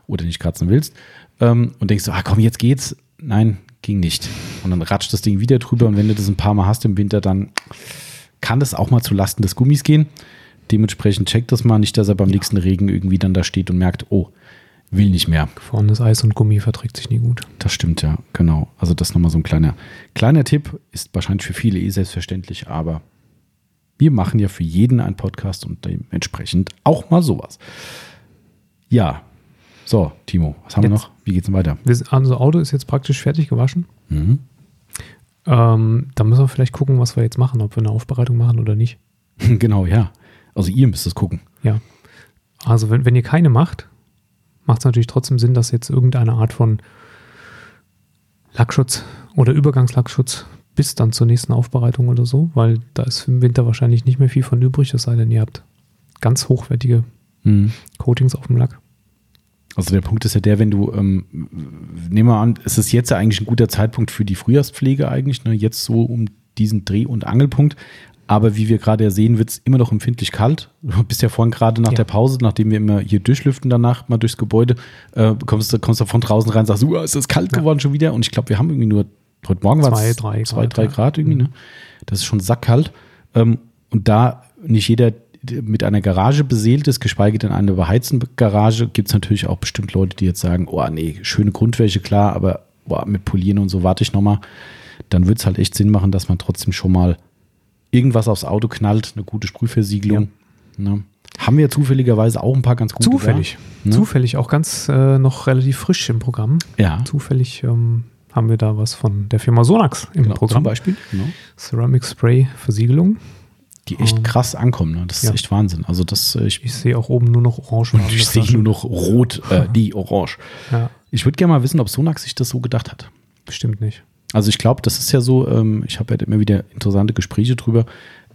oder nicht kratzen willst ähm, und denkst so, ah komm, jetzt geht's. Nein, ging nicht. Und dann ratscht das Ding wieder drüber und wenn du das ein paar Mal hast im Winter, dann kann das auch mal zu Lasten des Gummis gehen. Dementsprechend checkt das mal nicht, dass er beim ja. nächsten Regen irgendwie dann da steht und merkt, oh, will nicht mehr.
Gefrorenes Eis und Gummi verträgt sich nie gut.
Das stimmt, ja, genau. Also das nochmal so ein kleiner, kleiner Tipp, ist wahrscheinlich für viele eh selbstverständlich, aber wir machen ja für jeden einen Podcast und dementsprechend auch mal sowas. Ja, so, Timo, was haben jetzt, wir noch? Wie geht's denn weiter?
Unser also Auto ist jetzt praktisch fertig gewaschen. Mhm. Ähm, da müssen wir vielleicht gucken, was wir jetzt machen, ob wir eine Aufbereitung machen oder nicht.
genau, ja. Also ihr müsst es gucken.
Ja. Also wenn, wenn ihr keine macht, macht es natürlich trotzdem Sinn, dass jetzt irgendeine Art von Lackschutz oder Übergangslackschutz bis dann zur nächsten Aufbereitung oder so, weil da ist im Winter wahrscheinlich nicht mehr viel von übrig, es sei denn, ihr habt ganz hochwertige mhm. Coatings auf dem Lack.
Also der Punkt ist ja der, wenn du, ähm, nehmen wir an, es ist jetzt ja eigentlich ein guter Zeitpunkt für die Frühjahrspflege eigentlich, ne? jetzt so um diesen Dreh- und Angelpunkt. Aber wie wir gerade ja sehen, wird es immer noch empfindlich kalt. Du bist ja vorhin gerade nach ja. der Pause, nachdem wir immer hier durchlüften danach mal durchs Gebäude, äh, kommst du kommst du von draußen rein und sagst, ist das kalt ja. geworden schon wieder? Und ich glaube, wir haben irgendwie nur, heute Morgen war es zwei, drei, zwei, drei Grad, irgendwie. Mhm. Ne? Das ist schon sackkalt. Ähm, und da nicht jeder mit einer Garage beseelt ist, geschweige denn eine beheizende Garage, gibt es natürlich auch bestimmt Leute, die jetzt sagen, oh nee, schöne Grundwäsche, klar, aber boah, mit Polieren und so warte ich nochmal. Dann wird es halt echt Sinn machen, dass man trotzdem schon mal irgendwas aufs Auto knallt, eine gute Sprühversiegelung. Ja. Ne? Haben wir zufälligerweise auch ein paar ganz gute.
Zufällig. Ne? Zufällig, auch ganz äh, noch relativ frisch im Programm.
Ja.
Zufällig ähm, haben wir da was von der Firma Sonax im genau, Programm. Zum
Beispiel.
Genau. Ceramic Spray Versiegelung.
Die echt um, krass ankommen. Ne? Das ist ja. echt Wahnsinn. Also das,
äh, ich, ich sehe auch oben nur noch orange.
Und ich sehe nur noch rot, äh, die orange. Ja. Ich würde gerne mal wissen, ob Sonax sich das so gedacht hat.
Bestimmt nicht.
Also ich glaube, das ist ja so, ähm, ich habe ja immer wieder interessante Gespräche drüber.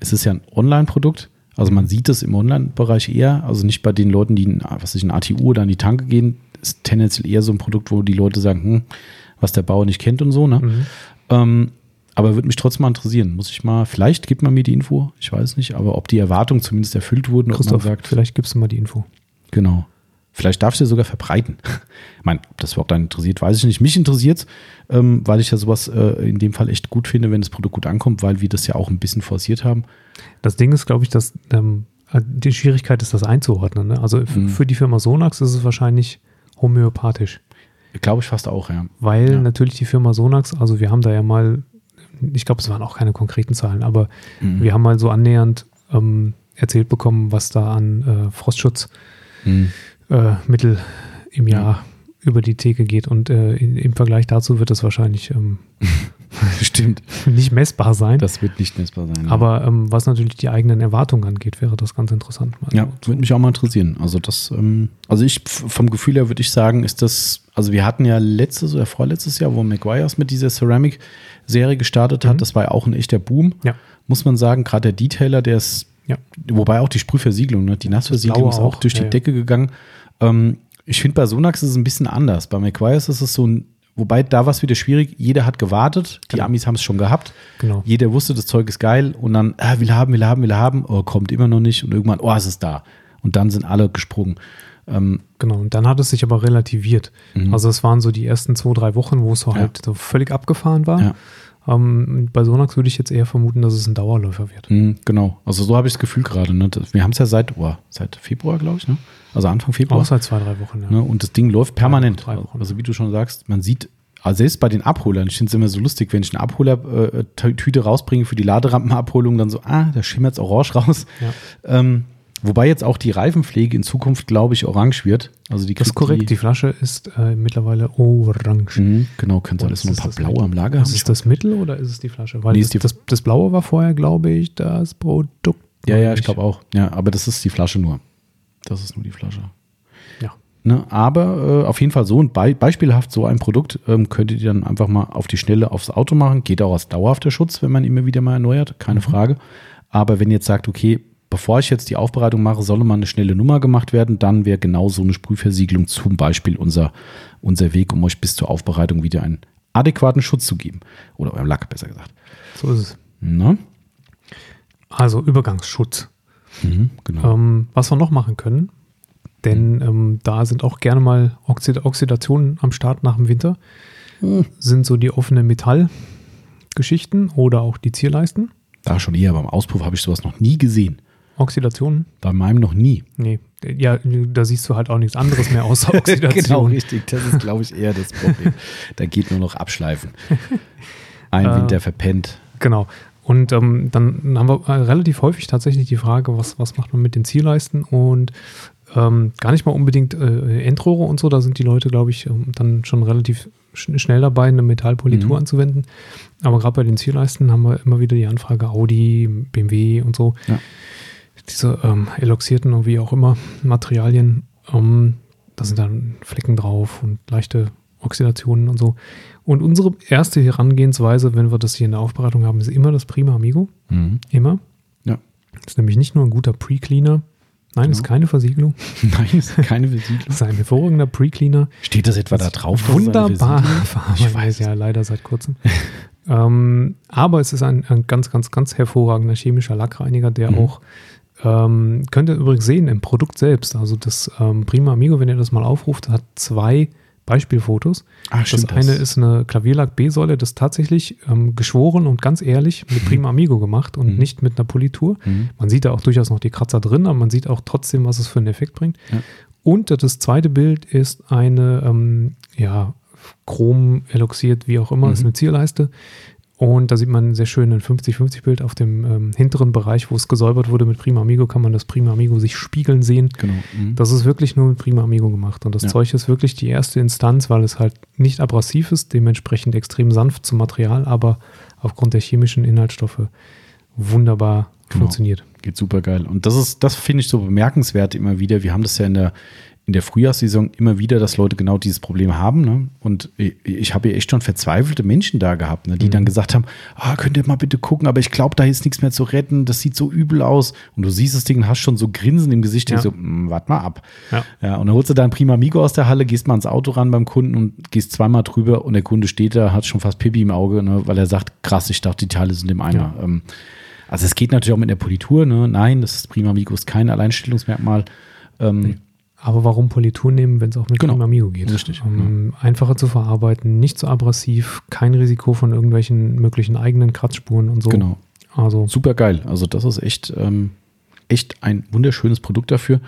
Es ist ja ein Online-Produkt. Also man sieht es im Online-Bereich eher, also nicht bei den Leuten, die in, was ich, in ATU oder an die Tanke gehen, ist tendenziell eher so ein Produkt, wo die Leute sagen, hm, was der Bauer nicht kennt und so. Ne? Mhm. Ähm, aber würde mich trotzdem mal interessieren. Muss ich mal, vielleicht gibt man mir die Info, ich weiß nicht, aber ob die Erwartungen zumindest erfüllt wurden,
Christoph, sagt. Vielleicht gibst du mal die Info.
Genau. Vielleicht darfst du sogar verbreiten. ich meine, ob das überhaupt einen interessiert, weiß ich nicht. Mich interessiert es, ähm, weil ich ja sowas äh, in dem Fall echt gut finde, wenn das Produkt gut ankommt, weil wir das ja auch ein bisschen forciert haben.
Das Ding ist, glaube ich, dass ähm, die Schwierigkeit ist, das einzuordnen. Ne? Also mhm. für die Firma Sonax ist es wahrscheinlich homöopathisch.
Glaube ich fast auch, ja.
Weil
ja.
natürlich die Firma Sonax, also wir haben da ja mal, ich glaube, es waren auch keine konkreten Zahlen, aber mhm. wir haben mal so annähernd ähm, erzählt bekommen, was da an äh, Frostschutz mhm äh, Mittel im Jahr ja. über die Theke geht. Und äh, in, im Vergleich dazu wird das wahrscheinlich ähm,
Stimmt.
nicht messbar sein.
Das wird nicht messbar sein.
Aber ähm, was natürlich die eigenen Erwartungen angeht, wäre das ganz interessant.
ja, würde mich auch mal interessieren. Also das, ähm, also ich vom Gefühl her würde ich sagen, ist das, also wir hatten ja letztes oder vorletztes Jahr, wo McGuire's mit dieser Ceramic-Serie gestartet hat, mhm. das war ja auch ein echter Boom.
Ja.
Muss man sagen, gerade der Detailer, der ist ja. Wobei auch die Sprühversiegelung, ne? die Nassversiegelung ist auch durch die ja, Decke gegangen. Ähm, ich finde, bei Sonax ist es ein bisschen anders. Bei McGuire's ist es so ein, wobei da war es wieder schwierig. Jeder hat gewartet. Die genau. Amis haben es schon gehabt.
Genau.
Jeder wusste, das Zeug ist geil. Und dann, ah, will haben, will haben, will haben. Oh, kommt immer noch nicht. Und irgendwann, oh, es ist da. Und dann sind alle gesprungen.
Ähm, genau. Und dann hat es sich aber relativiert. Mhm. Also es waren so die ersten zwei, drei Wochen, wo es so ja. halt so völlig abgefahren war. Ja. Ähm, bei Sonax würde ich jetzt eher vermuten, dass es ein Dauerläufer wird.
Mhm, genau. Also so habe ich das Gefühl gerade. Ne? Wir haben es ja seit, oh, seit Februar, glaube ich, ne? Also Anfang Februar. Auch
seit zwei, drei Wochen,
ja. Ne? Und das Ding läuft permanent. Drei also wie du schon sagst, man sieht, also selbst bei den Abholern, ich finde es immer so lustig, wenn ich eine Abholer-Tüte äh, rausbringe für die Laderampenabholung, dann so, ah, da schimmert es orange raus. Ja. Ähm, Wobei jetzt auch die Reifenpflege in Zukunft, glaube ich, orange wird. Also die
das ist korrekt. Die, die Flasche ist äh, mittlerweile orange.
Mhm, genau, könnte alles noch ein paar blaue am Lager
haben. Ist es das Mittel oder ist es die Flasche? Weil nee, das, das, das, Blaue war vorher, glaube ich, das Produkt.
Ja, ja, ich glaube auch. Ja, aber das ist die Flasche nur. Das ist nur die Flasche.
Ja.
Ne, aber äh, auf jeden Fall so ein Be beispielhaft so ein Produkt ähm, könntet ihr dann einfach mal auf die Schnelle aufs Auto machen. Geht auch als dauerhafter Schutz, wenn man immer wieder mal erneuert, keine mhm. Frage. Aber wenn ihr jetzt sagt, okay, bevor ich jetzt die Aufbereitung mache, solle mal eine schnelle Nummer gemacht werden, dann wäre genau so eine Sprühversiegelung zum Beispiel unser, unser Weg, um euch bis zur Aufbereitung wieder einen adäquaten Schutz zu geben. Oder eurem Lack, besser gesagt.
So ist es. Na? Also Übergangsschutz.
Mhm, genau.
Ähm, was wir noch machen können, Denn ähm, da sind auch gerne mal Oxid Oxidationen am Start nach dem Winter.
Hm.
Sind so die offene Metallgeschichten oder auch die Zierleisten.
Da schon eher, beim Auspuff habe ich sowas noch nie gesehen.
Oxidationen?
Bei meinem noch nie.
Nee. Ja, da siehst du halt auch nichts anderes mehr außer Oxidation.
genau, richtig. Das ist, glaube ich, eher das Problem. da geht nur noch abschleifen. Ein
Äh,
Winter verpennt.
Genau. Und ähm, dann haben wir äh, relativ häufig tatsächlich die Frage, was, was macht man mit den Zielleisten und ähm, gar nicht mal unbedingt äh, Endrohre und so, da sind die Leute, glaube ich, ähm, dann schon relativ sch schnell dabei, eine Metallpolitur
Mhm.
anzuwenden. Aber gerade bei den Zielleisten haben wir immer wieder die Anfrage Audi, BMW und so.
Ja.
Diese ähm, eloxierten und wie auch immer Materialien, ähm, da sind dann Flecken drauf und leichte Oxidationen und so. Und unsere erste Herangehensweise, wenn wir das hier in der Aufbereitung haben, ist immer das Prima Amigo.
Mhm.
Immer.
Ja.
Das ist nämlich nicht nur ein guter Pre-Cleaner. Nein, ist
Genau.
keine Versiegelung.
Nein, ist keine Versiegelung.
Das ist ein hervorragender Pre-Cleaner.
Steht das etwa da drauf?
Wunderbar
ist? Ich weiß
ja leider seit kurzem. ähm, aber es ist ein, ein ganz, ganz, ganz hervorragender chemischer Lackreiniger, der
Mhm.
auch ähm, könnt ihr übrigens sehen im Produkt selbst. Also das ähm, Prima Amigo, wenn ihr das mal aufruft, hat zwei Beispielfotos.
Ah,
Das
stimmt.
eine ist eine Klavierlack B-Säule, das tatsächlich ähm, geschworen und ganz ehrlich mit Prima Amigo gemacht und
Mhm.
nicht mit einer Politur.
Mhm.
Man sieht da auch durchaus noch die Kratzer drin, aber man sieht auch trotzdem, was es für einen Effekt bringt.
Ja.
Und das zweite Bild ist eine, ähm, ja, chrom eloxiert, wie auch immer,
Mhm.
ist eine Zierleiste. Und da sieht man sehr schön ein 50-50-Bild auf dem ähm, hinteren Bereich, wo es gesäubert wurde mit Prima Amigo, kann man das Prima Amigo sich spiegeln sehen.
Genau. Mhm.
Das ist wirklich nur mit Prima Amigo gemacht. Und das
Ja.
Zeug ist wirklich die erste Instanz, weil es halt nicht abrasiv ist, dementsprechend extrem sanft zum Material, aber aufgrund der chemischen Inhaltsstoffe wunderbar
Genau.
funktioniert.
Geht super geil. Und das ist, das finde ich so bemerkenswert immer wieder. Wir haben das ja in der, in der Frühjahrssaison immer wieder, dass Leute genau dieses Problem haben. Ne? Und ich, ich habe ja echt schon verzweifelte Menschen da gehabt, ne? die
Mhm.
dann gesagt haben, ah, könnt ihr mal bitte gucken, aber ich glaube, da ist nichts mehr zu retten, das sieht so übel aus. Und du siehst das Ding und hast schon so Grinsen im Gesicht,
Ja.
so, "Mm, warte mal ab.
Ja.
Ja, und dann holst du da ein Prima Amigo aus der Halle, gehst mal ans Auto ran beim Kunden und gehst zweimal drüber und der Kunde steht da, hat schon fast Pipi im Auge, ne, weil er sagt, krass, ich dachte, die Teile sind im Eimer. Ähm, also es geht natürlich auch mit der Politur, ne? Nein, das ist Prima Amigo ist kein Alleinstellungsmerkmal. Ähm,
Aber warum Politur nehmen, wenn es auch mit
Genau.
Prima Amigo geht?
Richtig,
Um, Einfacher zu verarbeiten, nicht so abrasiv, kein Risiko von irgendwelchen möglichen eigenen Kratzspuren und so.
Genau.
Also
Super geil. Also das ist echt, ähm, echt ein wunderschönes Produkt dafür.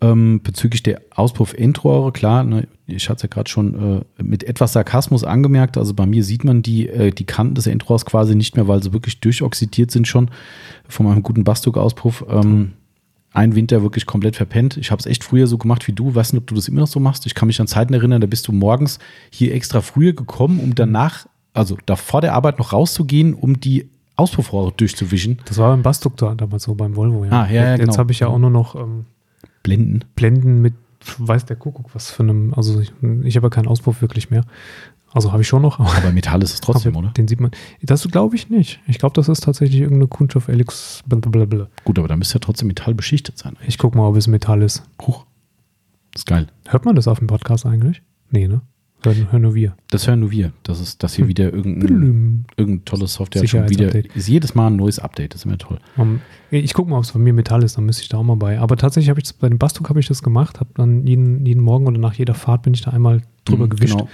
Ähm, bezüglich der Auspuff-Endrohre, klar, ne, ich hatte es ja gerade schon äh, mit etwas Sarkasmus angemerkt. Also bei mir sieht man die, äh, die Kanten des Endrohrs quasi nicht mehr, weil sie wirklich durchoxidiert sind schon von meinem guten Bastuk-Auspuff. Ähm, ein Winter wirklich komplett verpennt. Ich habe es echt früher so gemacht wie du. Weiß nicht, ob du das immer noch so machst. Ich kann mich an Zeiten erinnern, da bist du morgens hier extra früher gekommen, um danach, also da vor der Arbeit noch rauszugehen, um die Auspuffrohre durchzuwischen.
das war beim Bastuktor damals so, beim Volvo. Ja.
Ah, ja, ja,
Jetzt
genau.
habe ich ja auch nur noch ähm,
Blenden.
Blenden mit, weiß der Kuckuck, was für einem, also ich, ich habe ja keinen Auspuff wirklich mehr. Also habe ich schon noch, aber
Metall ist es trotzdem, oder?
den sieht man. Das glaube ich nicht. Ich glaube, das ist tatsächlich irgendeine Kunststoff Elix. blablabla.
Gut, aber da müsste ja trotzdem Metall beschichtet sein.
Ich gucke mal, ob es Metall ist.
Huch. Das ist geil.
Hört man das auf dem Podcast eigentlich? Nee, ne? Hören, hören nur wir.
Das hören nur wir. Das ist, dass hier wieder irgendein, irgendein tolles Software schon wieder ist jedes Mal ein neues Update. Das ist immer toll.
Um, ich gucke mal, ob es bei mir Metall ist, dann müsste ich da auch mal bei. Aber tatsächlich habe ich das, bei dem Bastuk habe ich das gemacht, habe dann jeden, jeden Morgen oder nach jeder Fahrt bin ich da einmal drüber
Mhm,
gewischt,
genau.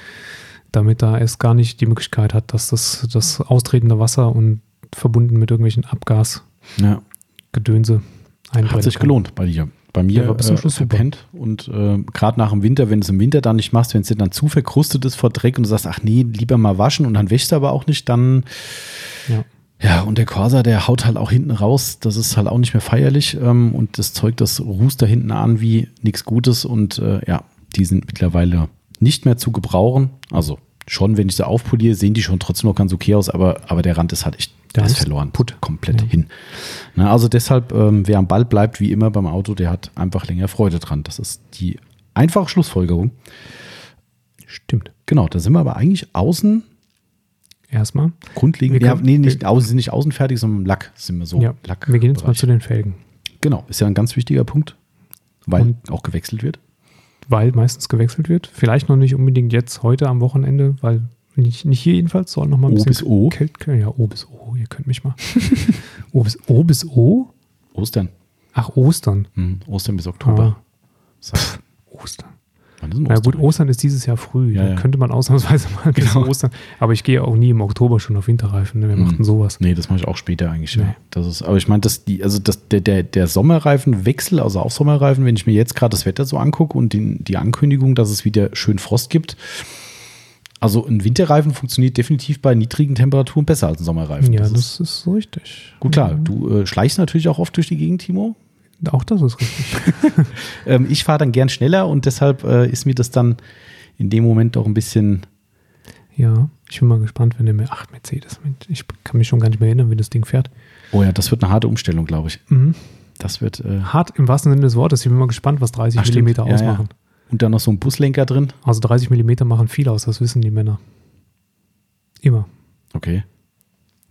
Damit da es gar nicht die Möglichkeit hat, dass das, das austretende Wasser und verbunden mit irgendwelchen Abgasgedönse
Ja, hat sich
kann.
gelohnt bei dir. Bei mir
Ja, bis zum
äh,
Schluss
verpennt und äh, gerade nach dem Winter, wenn du es im Winter dann nicht machst, wenn es dir dann zu verkrustet ist vor Dreck und du sagst, ach nee, lieber mal waschen und dann wäschst du aber auch nicht, dann
Ja.
Ja, und der Corsa, der haut halt auch hinten raus. Das ist halt auch nicht mehr feierlich. Ähm, und das Zeug, das rußt da hinten an wie nichts Gutes. Und äh, ja, die sind mittlerweile nicht mehr zu gebrauchen. Also schon, wenn ich sie aufpoliere, sehen die schon trotzdem noch ganz okay aus. Aber, aber der Rand ist halt echt
Der
ist verloren.
putt.
Komplett
Ja.
hin. Na, also deshalb, ähm, wer am Ball bleibt, wie immer beim Auto, der hat einfach länger Freude dran. Das ist die einfache Schlussfolgerung.
Stimmt.
Genau, da sind wir aber eigentlich außen
Erstmal.
grundlegend.
Wir
Ja, nee, nicht, außen sind nicht außen fertig, sondern im Lack sind wir so.
ja.
Lack
Wir gehen jetzt mal zu den Felgen.
Genau, ist ja ein ganz wichtiger Punkt, weil
Und-
auch gewechselt wird.
Weil meistens gewechselt wird. Vielleicht noch nicht unbedingt jetzt, heute am Wochenende, weil nicht, nicht hier jedenfalls, soll noch mal ein
O
bisschen
bis O.
Ja, O bis O, ihr könnt mich mal. o, bis, o bis O?
Ostern.
Ach, Ostern.
Hm, Ostern bis Oktober.
Ah. Ostern. Na gut,
Ostern?
Ist dieses Jahr früh.
Ja, ja.
könnte man ausnahmsweise mal
Genau.
Ostern. Aber ich gehe auch nie im Oktober schon auf Winterreifen. Ne? Wir
Mhm.
machten sowas.
Nee, das mache ich auch später eigentlich, ja.
Nee.
Das ist, aber ich meine, dass die, also das, der, der, der Sommerreifenwechsel, also auf Sommerreifen, wenn ich mir jetzt gerade das Wetter so angucke und die, die Ankündigung, dass es wieder schön Frost gibt. Also ein Winterreifen funktioniert definitiv bei niedrigen Temperaturen besser als ein Sommerreifen.
Ja,
das
das,
ist,
ist so richtig.
gut klar. Du äh, schleichst natürlich auch oft durch die Gegend, Timo.
Auch das ist richtig.
Ähm, ich fahre dann gern schneller und deshalb äh, ist mir das dann in dem Moment auch ein bisschen.
ja, ich bin mal gespannt, wenn der mir. Ach, Mercedes. Ich kann mich schon gar nicht mehr erinnern, wie das Ding fährt.
Oh ja, das wird eine harte Umstellung, glaube ich.
Mhm.
Das wird. Äh,
Hart im wahrsten Sinne des Wortes. Ich bin mal gespannt, was 30
ach, stimmt.
Millimeter
Ja, ja.
ausmachen.
Und dann noch so ein Buslenker drin.
Also 30 Millimeter machen viel aus, das wissen die Männer. Immer.
Okay.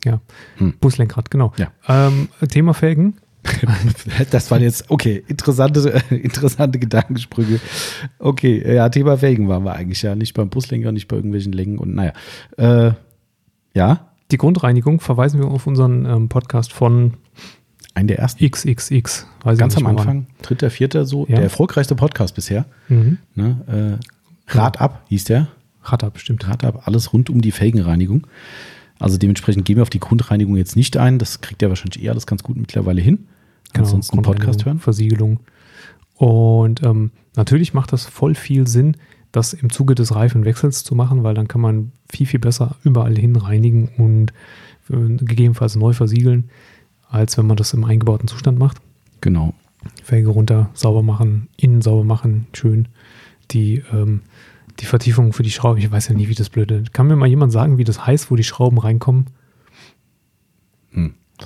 Ja.
Hm.
Buslenkrad, genau.
Ja.
Ähm, Thema Felgen.
Das waren jetzt, okay, interessante, interessante Gedankensprünge. Okay, ja, Thema Felgen waren wir eigentlich ja. Nicht beim Buslenker, nicht bei irgendwelchen Längen und naja. Äh, ja,
Die Grundreinigung verweisen wir auf unseren ähm, Podcast von
ein der ersten.
XXX. Weiß
Ganz
ich
am. Anfang, dritter, vierter, so,
Ja.
der erfolgreichste Podcast bisher.
Mhm.
Ne? Äh, Rad ab hieß der.
Rad bestimmt.
Rad ab, alles rund um die Felgenreinigung. Also dementsprechend gehen wir auf die Grundreinigung jetzt nicht ein. Das kriegt ja wahrscheinlich eh alles ganz gut mittlerweile hin. Ansonsten einen Podcast hören.
Versiegelung. Und ähm, natürlich macht das voll viel Sinn, das im Zuge des Reifenwechsels zu machen, weil dann kann man viel, viel besser überall hin reinigen und äh, gegebenenfalls neu versiegeln, als wenn man das im eingebauten Zustand macht.
Genau.
Felge runter, sauber machen, innen sauber machen, schön. Die, ähm, die Vertiefung für die Schrauben, ich weiß ja nie, wie das blöde. Kann mir mal jemand sagen, wie das heißt, wo die Schrauben reinkommen?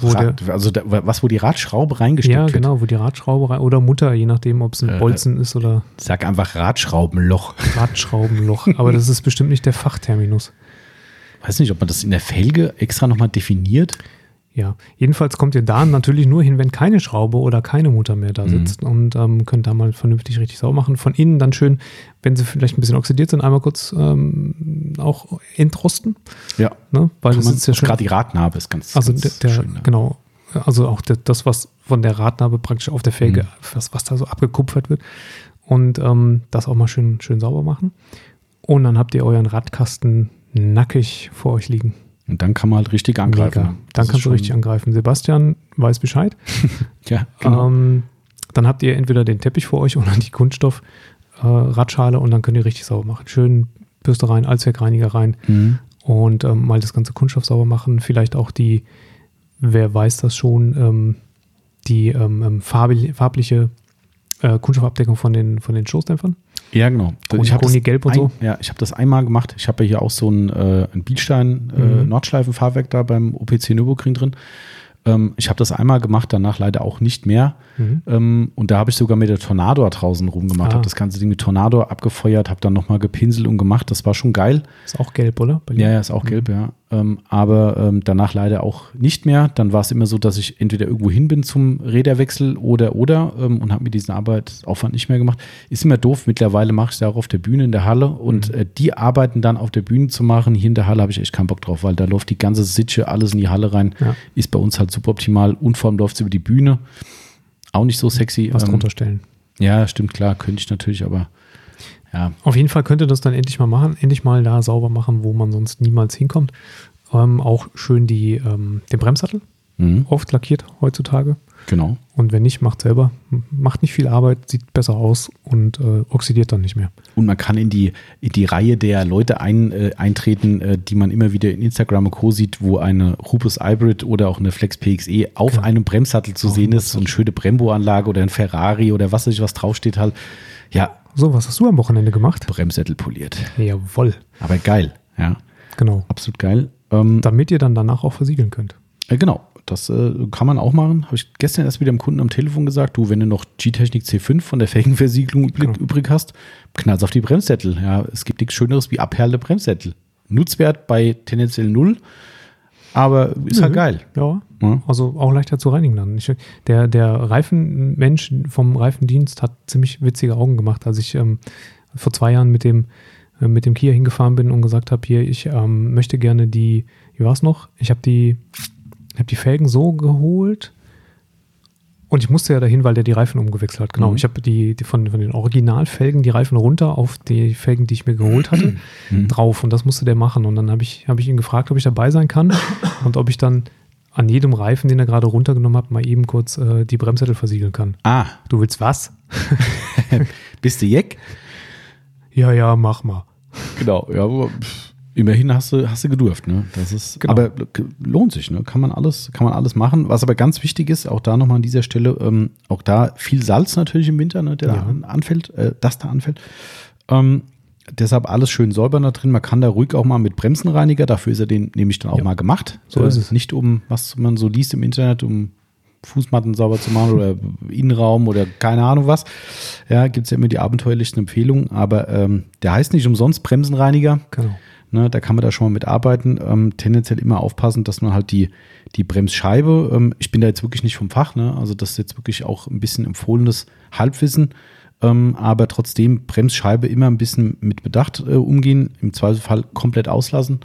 Rad, also da, was, wo die Radschraube reingesteckt
Ja,
wird.
genau, wo die Radschraube rein, oder Mutter, je nachdem, ob es ein
Äh,
Bolzen ist oder
Sag einfach Radschraubenloch.
Radschraubenloch. Aber das ist bestimmt nicht der Fachterminus.
Weiß nicht, ob man das in der Felge extra nochmal definiert.
Ja, jedenfalls kommt ihr da natürlich nur hin, wenn keine Schraube oder keine Mutter mehr da
Mhm.
sitzt und ähm, könnt da mal vernünftig richtig sauber machen. Von innen dann schön, wenn sie vielleicht ein bisschen oxidiert sind, einmal kurz ähm, auch entrosten.
Ja.
Ne? Weil
Kann
das ist ja schon.
gerade die Radnabe ist ganz,
Also
ganz
der, der
schön. ne?
genau, also auch der, das, was von der Radnabe praktisch auf der Felge,
Mhm.
was, was da so abgekupfert wird. Und ähm, das auch mal schön, schön sauber machen. Und dann habt ihr euren Radkasten nackig vor euch liegen.
Und dann kann man halt richtig angreifen.
Mega. Dann kannst du richtig angreifen. Sebastian weiß Bescheid.
Ja, genau.
Ähm, dann habt ihr entweder den Teppich vor euch oder die Kunststoff äh, und dann könnt ihr richtig sauber machen. Schön Bürste rein, Allzweckreiniger rein
Mhm.
und ähm, mal das ganze Kunststoff sauber machen. Vielleicht auch die, wer weiß das schon, ähm, die ähm, ähm, farbli- farbliche äh, Kunststoffabdeckung von den, von den Stoßdämpfern.
Ja, genau.
Koni-
Ich
Koni Gelb und
ein,
so.
Ja, ich habe das einmal gemacht. Ich habe ja hier auch so ein, äh, ein Bielstein äh,
Mhm.
Nordschleifen-Fahrwerk da beim OPC Nürburgring drin. Ähm, ich habe das einmal gemacht, danach leider auch nicht mehr.
Mhm.
Ähm, und da habe ich sogar mit der Tornado draußen rumgemacht,
Ah.
habe das ganze Ding mit Tornado abgefeuert, habe dann nochmal gepinselt und gemacht. Das war schon geil.
Ist auch gelb, oder?
Ja, ja, ist auch gelb, ja. Ähm, aber ähm, danach leider auch nicht mehr. Dann war es immer so, dass ich entweder irgendwo hin bin zum Räderwechsel oder oder ähm, und habe mir diesen Arbeitsaufwand nicht mehr gemacht. Ist immer doof. Mittlerweile mache ich es auch auf der Bühne in der Halle und äh, die Arbeiten dann auf der Bühne zu machen. Hier in der Halle habe ich echt keinen Bock drauf, weil da läuft die ganze Sitsche, alles in die Halle rein.
Ja.
Ist bei uns halt super optimal und vor allem läuft es über die Bühne. Auch nicht so sexy.
Was
Ähm,
drunter stellen.
Ja, stimmt, klar, könnte ich natürlich, aber ja,
Auf jeden Fall könnt ihr das dann endlich mal machen, endlich mal da sauber machen, wo man sonst niemals hinkommt. Ähm, auch schön die, ähm, den Bremssattel,
mhm,
oft lackiert heutzutage.
genau.
Und wenn nicht, macht selber. Macht nicht viel Arbeit, sieht besser aus und äh, oxidiert dann nicht mehr.
Und man kann in die, in die Reihe der Leute ein, äh, eintreten, äh, die man immer wieder in Instagram und Co. sieht, wo eine Rubus Hybrid oder auch eine Flex PXE auf
Genau.
einem Bremssattel zu
Auf
sehen ist, so eine schöne Brembo-Anlage oder ein Ferrari oder was weiß ich, was draufsteht halt. Ja,
So, was hast du am Wochenende gemacht?
Bremssättel poliert.
Jawohl.
Aber geil, ja,
Genau.
absolut geil. Ähm,
Damit ihr dann danach auch versiegeln könnt.
äh, genau, das äh, kann man auch machen. Habe ich gestern erst wieder dem Kunden am Telefon gesagt, du, wenn du noch G-Technik C5 von der Felgenversiegelung übrig,
Genau.
übrig hast, knallst auf die Bremssättel. Ja, es gibt nichts Schöneres wie abperlende Bremssättel. Nutzwert bei tendenziell null, aber ist halt
Nö.
geil.
Ja.
Ja.
Also auch leichter zu reinigen dann. Ich, der, der Reifenmensch vom Reifendienst hat ziemlich witzige Augen gemacht, als ich ähm, vor zwei Jahren mit dem, äh, mit dem Kia hingefahren bin und gesagt habe, hier, ich ähm, möchte gerne die, wie war es noch? Ich habe die, hab die Felgen so geholt Und ich musste ja dahin, weil der die Reifen umgewechselt hat. Genau.
Mhm.
Ich habe die, die von, von den Originalfelgen die Reifen runter auf die Felgen, die ich mir geholt hatte,
Mhm.
drauf. Und das musste der machen. Und dann habe ich, hab ich ihn gefragt, ob ich dabei sein kann und ob ich dann an jedem Reifen, den er gerade runtergenommen hat, mal eben kurz äh, die Bremssättel versiegeln kann.
Ah,
Du willst was?
bist du Jeck?
Ja, ja, mach mal.
Genau, ja, immerhin hast du, hast du gedurft, ne? Das ist,
Genau.
aber lohnt sich, ne? Kann man alles, kann man alles machen. Was aber ganz wichtig ist, auch da nochmal an dieser Stelle, ähm, auch da viel Salz natürlich im Winter, ne, der
Ja.
da an- anfällt, äh, das da anfällt. Ähm, deshalb alles schön säubern da drin. Man kann da ruhig auch mal mit Bremsenreiniger, dafür ist er den nämlich dann auch
Ja.
mal gemacht.
So ist es.
Nicht um, was man so liest im Internet, um Fußmatten sauber zu machen oder Innenraum oder keine Ahnung was. Ja, gibt es ja immer die abenteuerlichsten Empfehlungen, aber ähm, der heißt nicht umsonst Bremsenreiniger.
Genau.
Ne, da kann man da schon mal mit arbeiten. Ähm, tendenziell immer aufpassen, dass man halt die, die Bremsscheibe, ähm, ich bin da jetzt wirklich nicht vom Fach, ne? also das ist jetzt wirklich auch ein bisschen empfohlenes Halbwissen, ähm, aber trotzdem Bremsscheibe immer ein bisschen mit Bedacht äh, umgehen, im Zweifelsfall komplett auslassen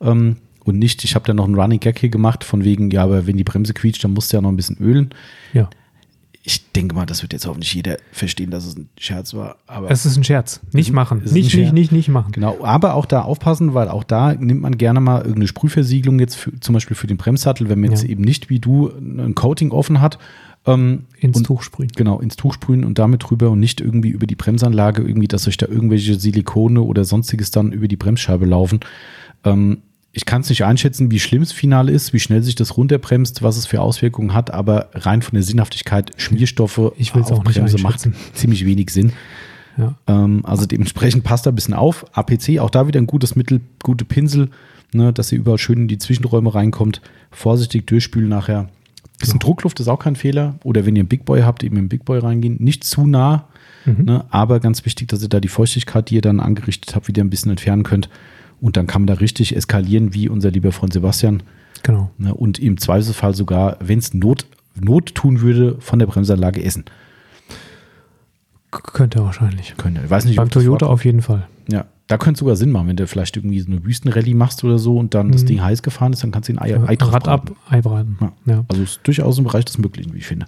ähm, und nicht, ich habe da noch einen Running Gag hier gemacht, von wegen, ja, aber wenn die Bremse quietscht, dann musst du ja noch ein bisschen ölen.
Ja.
Ich denke mal, das wird jetzt nicht jeder verstehen, dass es ein Scherz war, aber
Es ist ein Scherz. Nicht
Es-
machen. Nicht, nicht, nicht, nicht machen.
Genau, aber auch da aufpassen, weil auch da nimmt man gerne mal irgendeine Sprühversiegelung jetzt für, zum Beispiel für den Bremssattel, wenn man jetzt
Ja.
eben nicht wie du ein Coating offen hat. Ähm,
Ins
und,
Tuch sprühen.
Genau, ins Tuch sprühen und damit drüber und nicht irgendwie über die Bremsanlage, irgendwie, dass euch da irgendwelche Silikone oder sonstiges dann über die Bremsscheibe laufen. Ähm, ich kann es nicht einschätzen, wie schlimm das Finale ist, wie schnell sich das runterbremst, was es für Auswirkungen hat, aber rein von der Sinnhaftigkeit, Schmierstoffe
Ich will's
auf
auch
Bremse macht ziemlich wenig Sinn.
Ja.
Ähm, also dementsprechend passt da ein bisschen auf. APC, auch da wieder ein gutes Mittel, gute Pinsel, ne, dass ihr überall schön in die Zwischenräume reinkommt. Vorsichtig durchspülen nachher. Bisschen Druckluft ist auch kein Fehler. Oder wenn ihr einen Big Boy habt, eben im Big Boy reingehen. Nicht zu nah,
Mhm.
ne, aber ganz wichtig, dass ihr da die Feuchtigkeit, die ihr dann angerichtet habt, wieder ein bisschen entfernen könnt. Und dann kann man da richtig eskalieren, wie unser lieber Freund Sebastian.
Genau.
Ne, und im Zweifelsfall sogar, wenn es Not, Not tun würde, von der Bremsanlage essen.
Könnte er wahrscheinlich.
Könnte. Ich weiß nicht,
Beim
das
Toyota auf jeden Fall.
Ja, da könnte es sogar Sinn machen, wenn du vielleicht irgendwie so eine Wüstenrallye machst oder so und dann das
Mhm.
Ding heiß gefahren ist, dann kannst du den Ei, Ei
Rad ab, Ei braten.
Ja.
Ja.
Also ist durchaus im Bereich des Möglichen, wie ich finde.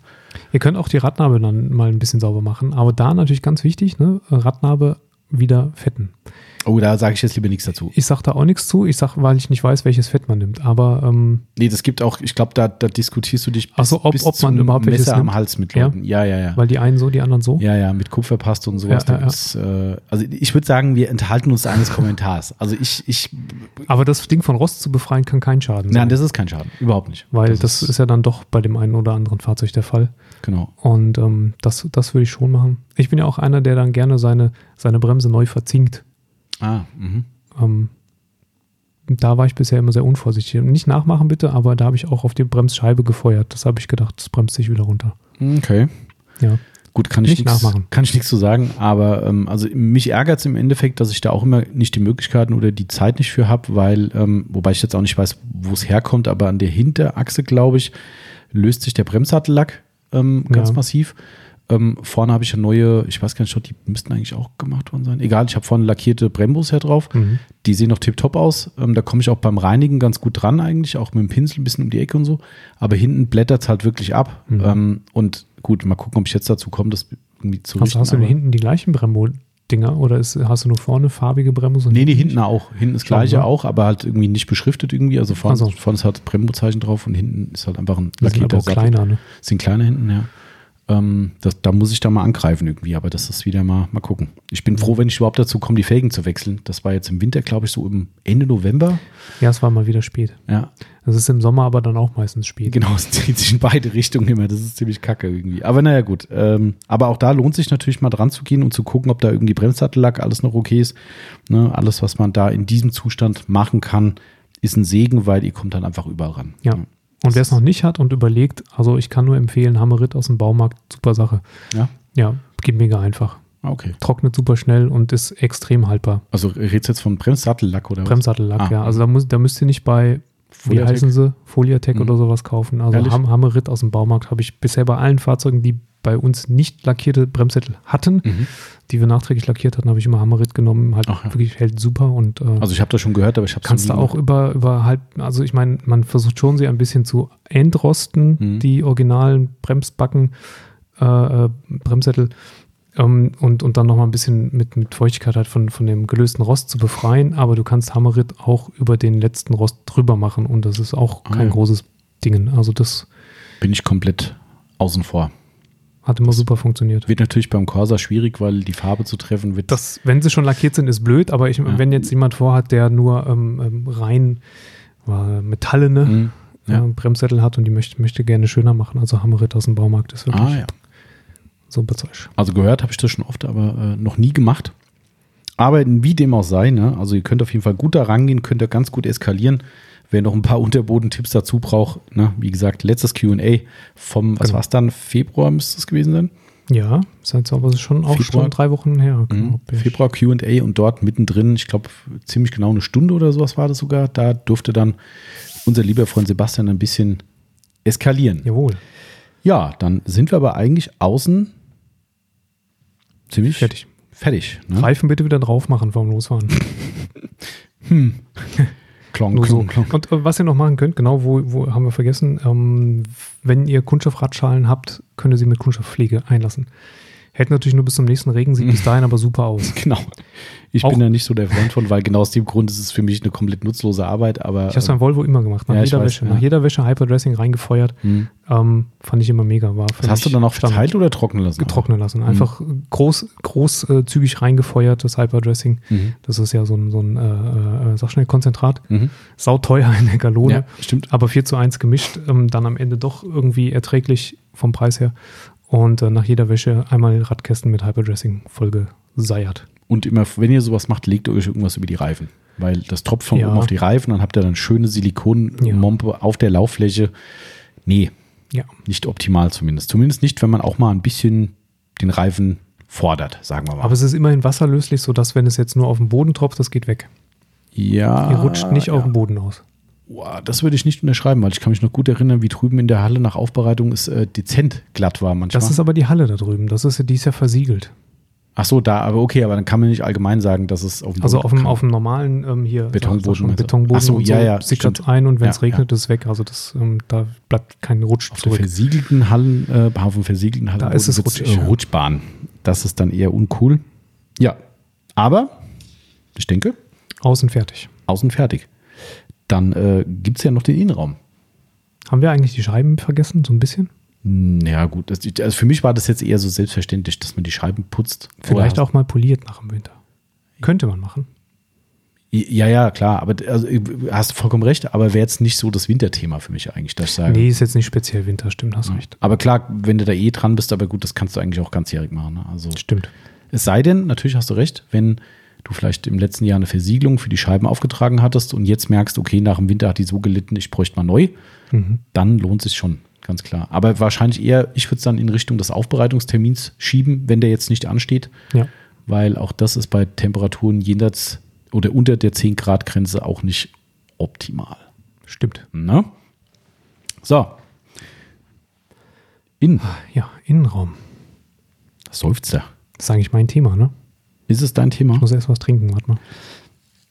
Ihr könnt auch die Radnabe dann mal ein bisschen sauber machen. Aber da natürlich ganz wichtig, ne? Radnabe wieder fetten.
Oh, da sage ich jetzt lieber nichts dazu.
Ich sage da auch nichts zu. Ich sage, weil ich nicht weiß, welches Fett man nimmt. Aber ähm,
Nee, das gibt auch, ich glaube, da, da diskutierst du dich
Ach so, ob- ob man überhaupt
Messer am
nimmt?
Hals mit
Ja.
Leuten. Ja, ja, ja.
weil die einen so, die anderen so.
Ja, ja, mit Kupferpaste und sowas.
Ja, ja, ja.
Ist, äh, also ich würde sagen, wir enthalten uns eines Kommentars. Also ich, ich,
Aber das Ding von Rost zu befreien kann kein Schaden sein.
nein, das ist kein Schaden. Überhaupt nicht.
weil das, ist, ja dann doch bei dem einen oder anderen Fahrzeug der Fall.
Genau.
Und ähm, das, das würde ich schon machen. Ich bin ja auch einer, der dann gerne seine, seine Bremse neu verzinkt.
Ah, mhm.
Ähm, da war ich bisher immer sehr unvorsichtig. Nicht nachmachen bitte, aber da habe ich auch auf die Bremsscheibe gefeuert. Das habe ich gedacht, das bremst sich wieder runter.
Okay.
Ja.
Gut, kann ich
Nicht
nichts
nachmachen.
kann ich nichts zu sagen, aber ähm, also mich ärgert es im Endeffekt, dass ich da auch immer nicht die Möglichkeiten oder die Zeit nicht für habe, weil, ähm, wobei ich jetzt auch nicht weiß, wo es herkommt, aber an der Hinterachse, glaube ich, löst sich der Bremssattellack ähm, ganz
Ja.
massiv. Ähm, vorne habe ich eine neue, ich weiß gar nicht, die müssten eigentlich auch gemacht worden sein. Egal, ich habe vorne lackierte Brembos her drauf.
Mhm.
Die sehen noch tipptopp aus. Ähm, da komme ich auch beim Reinigen ganz gut dran eigentlich, auch mit dem Pinsel ein bisschen um die Ecke und so. Aber hinten blättert es halt wirklich ab.
Mhm.
Ähm, und gut, mal gucken, ob ich jetzt dazu komme, das irgendwie zu
Hast, hast du denn hinten die gleichen Brembo-Dinger oder ist, hast du nur vorne farbige Brembos? und
Nee, nee, hinten auch. Hinten ist gleiche
ne?
auch, aber halt irgendwie nicht beschriftet irgendwie. Also vorne,
Ach so.
vorne ist halt Brembo-Zeichen drauf und hinten ist halt einfach ein
Die sind aber auch
Sattel.
kleiner, ne?
Sind kleiner hinten, ja. Ähm, das, da muss ich da mal angreifen irgendwie, aber das ist wieder mal, mal gucken. Ich bin froh, wenn ich überhaupt dazu komme, die Felgen zu wechseln. Das war jetzt im Winter, glaube ich, so im Ende November.
Ja, es war mal wieder spät.
Ja,
Das ist im Sommer aber dann auch meistens spät.
genau, es dreht sich in beide Richtungen immer. Das ist ziemlich kacke irgendwie. Aber naja, gut. Ähm, aber auch da lohnt sich natürlich mal dran zu gehen und zu gucken, ob da irgendwie Bremssattellack alles noch okay ist. Ne, alles, was man da in diesem Zustand machen kann, ist ein Segen, weil ihr kommt dann einfach überall ran.
Ja. Und wer es noch nicht hat und überlegt, also ich kann nur empfehlen, Hammerit aus dem Baumarkt, super Sache.
Ja,
Ja, geht mega einfach.
Ah, okay.
Trocknet super schnell und ist extrem haltbar.
Also redest jetzt von Bremssattellack oder?
Bremssattellack,
Ah.
ja. Also da, muss, da müsst ihr nicht bei, wie heißen sie, Foliatec
Mhm.
oder sowas kaufen. Also? Ham Hammerit aus dem Baumarkt habe ich bisher bei allen Fahrzeugen, die bei uns nicht lackierte Bremssättel hatten,
Mhm.
die wir nachträglich lackiert hatten, habe ich immer Hammerit genommen. Halt
Ach ja.
wirklich hält super und äh,
Also ich habe das schon gehört, aber ich habe
kannst du auch über, über halb, also ich meine, man versucht schon, sie ein bisschen zu entrosten,
Mhm.
die originalen Bremsbacken, äh, äh, Bremssättel. Ähm, und, und dann nochmal ein bisschen mit, mit Feuchtigkeit halt von, von dem gelösten Rost zu befreien. Aber du kannst Hammerit auch über den letzten Rost drüber machen und das ist auch
Ah,
kein
ja.
großes Ding. Also das
bin ich komplett außen vor.
hat immer super funktioniert.
Wird natürlich beim Corsa schwierig, weil die Farbe zu treffen wird.
Das, wenn sie schon lackiert sind, ist blöd, aber ich,
Ja.
wenn jetzt jemand vorhat, der nur ähm, ähm, rein äh, metallene
Mhm. Ja.
äh, Bremssättel hat und die möchte, möchte gerne schöner machen, also Hammerit aus dem Baumarkt ist wirklich
Ah ja.
Super Zeug.
Also gehört habe ich das schon oft, aber äh, noch nie gemacht. Aber wie dem auch sei, ne? also ihr könnt auf jeden Fall gut da rangehen, könnt ihr ganz gut eskalieren. Wer noch ein paar Unterbodentipps dazu braucht, ne? wie gesagt, letztes Q&A vom, was
Genau.
war es dann, Februar müsste es gewesen sein?
Ja, ist jetzt aber schon auch
Februar.
schon drei Wochen her.
Mhm. Februar Q&A und dort mittendrin, ich glaube ziemlich genau eine Stunde oder sowas war das sogar, da durfte dann unser lieber Freund Sebastian ein bisschen eskalieren.
Jawohl,
Ja, dann sind wir aber eigentlich außen ziemlich
fertig.
fertig. Ne?
Reifen bitte wieder drauf machen vorm Losfahren.
Klong,
Nur so.
klong, klong.
Und äh, was ihr noch machen könnt, genau, wo, wo haben wir vergessen, ähm, wenn ihr Kunststoffradschalen habt, könnt ihr sie mit Kunststoffpflege einlassen. Hält natürlich nur bis zum nächsten Regen, sieht bis dahin aber super aus.
Genau. Ich
Auch-
bin da nicht so der Freund von, weil genau aus dem Grund ist es für mich eine komplett nutzlose Arbeit, aber
Ich habe es beim Volvo immer gemacht, nach
Ja,
jeder
weiß,
Wäsche.
ja.
Nach jeder Wäsche Hyperdressing reingefeuert.
hm.
Ähm, fand ich immer mega. War
das hast du dann auch verteilt oder trocknen lassen?
getrocknet lassen. Einfach groß, groß äh, zügig reingefeuert, das Hyperdressing.
Mhm.
Das ist ja so ein, so ein äh, äh, sag schnell, Konzentrat.
Mhm.
Sauteuer in der Galone.
Ja, stimmt.
Aber 4 zu 1 gemischt, ähm, dann am Ende doch irgendwie erträglich vom Preis her. Und äh, nach jeder Wäsche einmal Radkästen mit Hyperdressing vollgeseiert.
Und immer, wenn ihr sowas macht, legt ihr euch irgendwas über die Reifen. Weil das tropft von
Ja.
oben auf die Reifen, dann habt ihr dann schöne Silikonmompe auf der Lauffläche. Nee,
Ja.
nicht optimal zumindest. Zumindest nicht, wenn man auch mal ein bisschen den Reifen fordert, sagen wir mal.
Aber es ist immerhin wasserlöslich, sodass, wenn es jetzt nur auf den Boden tropft, das geht weg.
ja,
Ihr rutscht nicht
ja.
auf den Boden aus.
Das würde ich nicht unterschreiben, weil ich kann mich noch gut erinnern, wie drüben in der Halle nach Aufbereitung es äh, dezent glatt war manchmal.
Das ist aber die Halle da drüben. Das ist, ja- die ist ja versiegelt.
Ach so, da, aber okay, aber dann kann man nicht allgemein sagen, dass es auf dem
Also auf dem, auf dem normalen ähm, hier
Betonboden du?
Betonboden
Ach so, ja, ja,
sickert
stimmt.
ein und wenn es
Ja,
regnet, ist es weg. Also das, ähm, da bleibt kein Rutsch
auf
zurück.
versiegelten Hallen, äh, auf dem versiegelten Hallen
Da ist es
wird's,
rutschig,
äh,
ja.
Rutschbahn. Das ist dann eher uncool. Ja, aber ich denke,
Außen fertig.
außen fertig. Dann äh, gibt es ja noch den Innenraum.
Haben wir eigentlich die Scheiben vergessen? So ein bisschen?
Hm, Ja, gut. Also für mich war das jetzt eher so selbstverständlich, dass man die Scheiben putzt.
Vielleicht auch mal poliert nach dem Winter. Könnte man machen.
Ja, ja, klar. Aber also, hast du vollkommen recht. Aber wäre jetzt nicht so das Winterthema für mich eigentlich, dass ich sage.
Nee, ist jetzt nicht speziell Winter, stimmt, hast recht.
Aber klar, wenn du da eh dran bist, aber gut, das kannst du eigentlich auch ganzjährig machen. Ne? Also
Stimmt.
es sei denn, natürlich hast du recht, wenn du vielleicht im letzten Jahr eine Versiegelung für die Scheiben aufgetragen hattest und jetzt merkst, okay, nach dem Winter hat die so gelitten, ich bräuchte mal neu,
Mhm.
dann lohnt es sich schon, ganz klar. Aber wahrscheinlich eher, ich würde es dann in Richtung des Aufbereitungstermins schieben, wenn der jetzt nicht ansteht,
Ja.
weil auch das ist bei Temperaturen jenseits oder unter der 10 Grad Grenze auch nicht optimal.
Stimmt.
Ne? So. In.
Ja, Innenraum.
Seufzt er.
Das ist eigentlich mein Thema, ne?
Ist es dein Thema?
Ich muss erst was trinken, warte mal.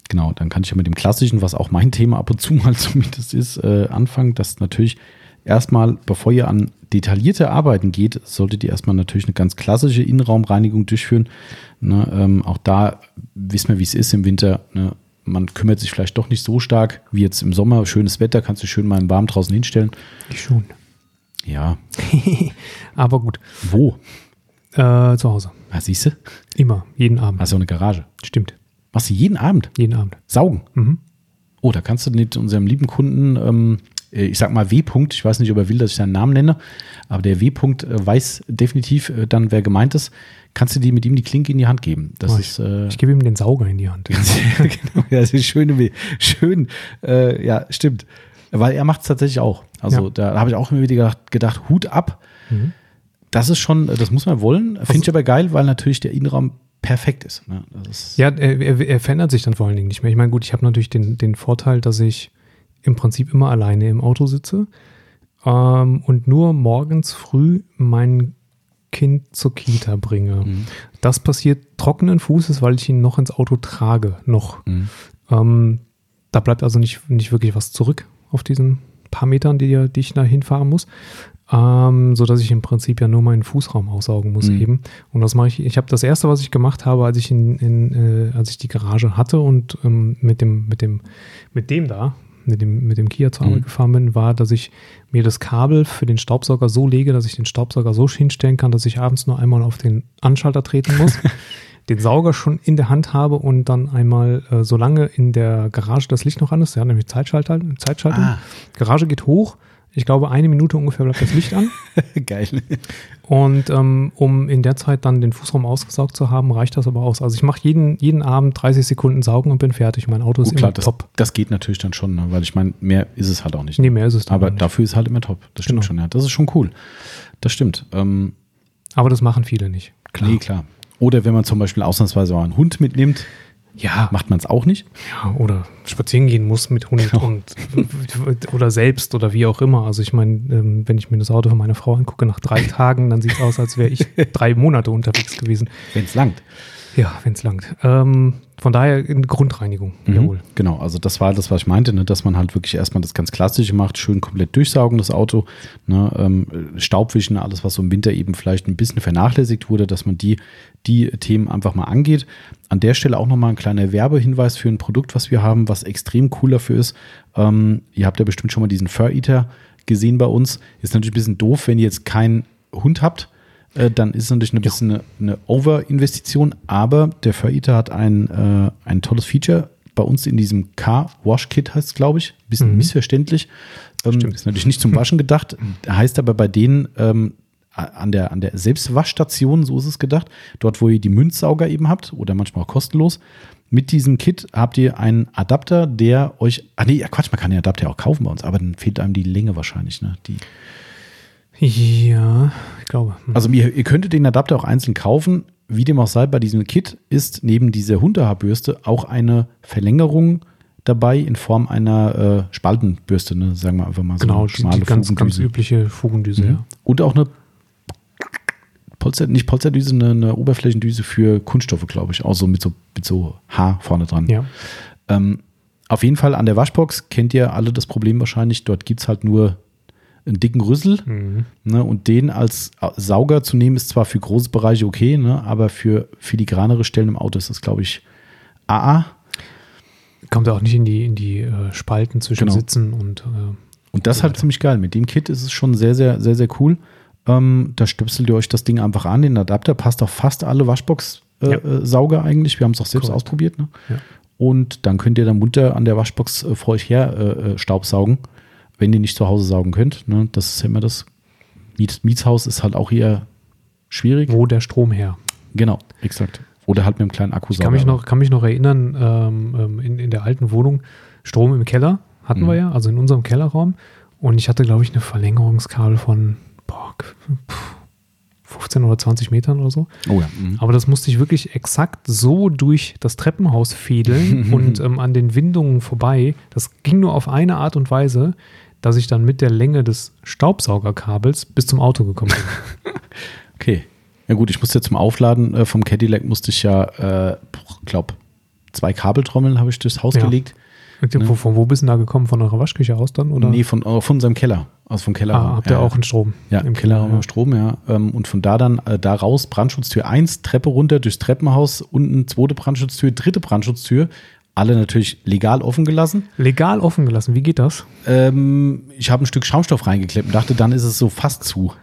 Genau, dann kann ich ja mit dem Klassischen, was auch mein Thema ab und zu mal zumindest ist, äh, anfangen. Das natürlich erstmal, bevor ihr an detaillierte Arbeiten geht, solltet ihr erstmal natürlich eine ganz klassische Innenraumreinigung durchführen. Ne, ähm, auch da wissen wir, wie es ist im Winter. Ne? Man kümmert sich vielleicht doch nicht so stark wie jetzt im Sommer. Schönes Wetter, kannst du schön mal im Warm draußen hinstellen.
Ich schon.
Ja,
Aber gut.
wo?
Äh, zu Hause.
Ah, siehst du?
Immer. Jeden Abend.
Hast du auch eine Garage.
Stimmt.
Machst du jeden Abend?
Jeden Abend.
Saugen.
Mhm.
Oh, da kannst du mit unserem lieben Kunden, ähm, äh, ich sag mal W-Punkt, ich weiß nicht, ob er will, dass ich seinen Namen nenne, aber der W-Punkt äh, weiß definitiv äh, dann, wer gemeint ist. Kannst du dir mit ihm die Klinke in die Hand geben? Das
Mach
ist äh,
Ich gebe ihm den Sauger in die Hand.
genau, ja, das ist schön, schön, äh, ja, stimmt. Weil er macht es tatsächlich auch. Also
Ja.
da habe ich auch immer wieder gedacht, gedacht Hut ab.
Mhm.
Das ist schon, äh, das muss man wollen. Finde ich aber geil, weil natürlich der Innenraum perfekt ist. Ne? Ist
Ja, er, er, er verändert sich dann vor allen Dingen nicht mehr. Ich meine, gut, ich habe natürlich den, den Vorteil, dass ich im Prinzip immer alleine im Auto sitze ähm, und nur morgens früh meinen Kind zur Kita bringe.
Mhm.
Das passiert trockenen Fußes, weil ich ihn noch ins Auto trage. Noch.
Mhm.
Ähm, da bleibt also nicht, nicht wirklich was zurück auf diesen paar Metern, die, die ich da hinfahren muss. Ähm, so dass ich im Prinzip ja nur meinen Fußraum aussaugen muss
Mhm.
eben. Und das mache ich. Ich habe das erste, was ich gemacht habe, als ich in, in äh, als ich die Garage hatte und ähm, mit dem mit dem mit dem da mit dem mit dem Kia zur Arbeit
Mhm.
gefahren bin, war, dass ich mir das Kabel für den Staubsauger so lege, dass ich den Staubsauger so hinstellen kann, dass ich abends nur einmal auf den Anschalter treten muss. den Sauger schon in der Hand habe und dann einmal, äh, solange in der Garage das Licht noch an ist, ja, nämlich Zeitschalter, Zeitschaltung,
Ah,
Garage geht hoch. Ich glaube, eine Minute ungefähr bleibt das Licht an.
geil.
Und ähm, um in der Zeit dann den Fußraum ausgesaugt zu haben, reicht das aber aus. Also ich mache jeden, jeden Abend 30 Sekunden saugen und bin fertig. Mein Auto ist
Gut,
immer
klar, das,
top.
das geht natürlich dann schon, ne? weil ich meine, mehr ist es halt auch nicht.
Nee, mehr ist es dann
Aber
nicht.
dafür ist halt immer top. Das stimmt
Genau.
schon, ja. Das ist schon cool. Das stimmt. Ähm,
Aber das machen viele nicht. Klar.
Nee, klar. Oder wenn man zum Beispiel ausnahmsweise mal einen Hund mitnimmt,
Ja,
macht man es auch nicht.
ja, oder spazieren gehen muss mit Hund
Genau.
und oder selbst oder wie auch immer. Also ich meine, ähm, wenn ich mir das Auto von meiner Frau angucke, nach drei Tagen, dann sieht es aus, als wäre ich drei Monate unterwegs gewesen.
Wenn es langt.
Ja, wenn es langt. Ähm, von daher eine Grundreinigung, jawohl.
Genau, also das war das, was ich meinte, ne, dass man halt wirklich erstmal das ganz Klassische macht, schön komplett durchsaugen, das Auto, ne, ähm, Staubwischen, alles, was so im Winter eben vielleicht ein bisschen vernachlässigt wurde, dass man die, die Themen einfach mal angeht. An der Stelle auch nochmal ein kleiner Werbehinweis für ein Produkt, was wir haben, was extrem cool dafür ist. Ähm, ihr habt ja bestimmt schon mal diesen Fur Eater gesehen bei uns. Ist natürlich ein bisschen doof, wenn ihr jetzt keinen Hund habt, äh, dann ist es natürlich ein bisschen eine, eine Over-Investition, aber der Fur Eater hat ein, äh, ein tolles Feature. Bei uns in diesem Car-Wash-Kit heißt es, glaube ich. Bisschen
Mhm.
missverständlich. Ähm,
Stimmt.
ist natürlich nicht zum Waschen gedacht. Heißt aber bei denen ähm, an der, an der Selbstwaschstation, so ist es gedacht, dort, wo ihr die Münzsauger eben habt oder manchmal auch kostenlos. Mit diesem Kit habt ihr einen Adapter, der euch. Ah, nee, ja, Quatsch, man kann den Adapter auch kaufen bei uns, aber dann fehlt einem die Länge wahrscheinlich, ne? Die,
Ja, ich glaube. Hm.
Also ihr, ihr könntet den Adapter auch einzeln kaufen. Wie dem auch sei, bei diesem Kit ist neben dieser Hundehaarbürste auch eine Verlängerung dabei in Form einer äh, Spaltenbürste, ne? sagen wir einfach mal so
genau, die,
schmale
die ganz, ganz übliche Fugendüse,
Mhm.
ja.
Und auch eine Polster, nicht Polsterdüse, eine, eine Oberflächendüse für Kunststoffe, glaube ich. Auch so mit so, mit so Haar vorne dran.
Ja.
Ähm, auf jeden Fall an der Waschbox kennt ihr alle das Problem wahrscheinlich. Dort gibt es halt nur einen dicken Rüssel.
Mhm.
Ne, und den als Sauger zu nehmen, ist zwar für große Bereiche okay, ne, aber für filigranere Stellen im Auto ist das, glaube ich, AA.
Kommt auch nicht in die, in die äh, Spalten zwischen
Genau.
Sitzen und äh,
Und das
So
halt ziemlich geil. Mit dem Kit ist es schon sehr, sehr, sehr, sehr cool. Ähm, da stöpselt ihr euch das Ding einfach an. Den Adapter passt auf fast alle Waschbox-Sauger
Ja.
äh, eigentlich. Wir haben es auch selbst
Korrekt.
ausprobiert. Ne?
Ja.
Und dann könnt ihr dann munter an der Waschbox äh, vor euch her äh, äh, Staubsaugen, wenn ihr nicht zu Hause saugen könnt. Ne? Das ist ja immer das. Miet, Mietshaus ist halt auch eher schwierig.
wo der Strom her.
Genau, exakt. Oder halt mit einem kleinen Akku
Ich kann mich noch, kann mich noch erinnern, ähm, ähm, in, in der alten Wohnung, Strom im Keller hatten
Mhm.
wir ja, also in unserem Kellerraum. Und ich hatte, glaube ich, eine Verlängerungskabel von boah, pff, 15 oder 20 Metern oder so.
Oh ja. mhm.
Aber das musste ich wirklich exakt so durch das Treppenhaus fädeln und ähm, an den Windungen vorbei. Das ging nur auf eine Art und Weise, dass ich dann mit der Länge des Staubsaugerkabels bis zum Auto gekommen bin.
Okay. Ja gut, ich musste zum Aufladen äh, vom Cadillac musste ich ja, äh, glaube zwei Kabeltrommeln habe ich durchs Haus
Ja.
gelegt.
Wo, von wo bist du denn da gekommen? Von eurer Waschküche aus dann? Oder?
Nee, von, äh, von unserem Keller. Aus vom Keller.
ah, habt ihr
ja,
auch einen Strom?
Ja, im Keller wir Strom, ja. Ähm, Und von da dann, äh, da raus, Brandschutztür 1, Treppe runter, durchs Treppenhaus, unten zweite Brandschutztür, dritte Brandschutztür. Alle natürlich legal offen gelassen.
Legal offen gelassen. Wie geht das?
Ähm, ich habe ein Stück Schaumstoff reingeklebt und dachte, dann ist es so fast zu.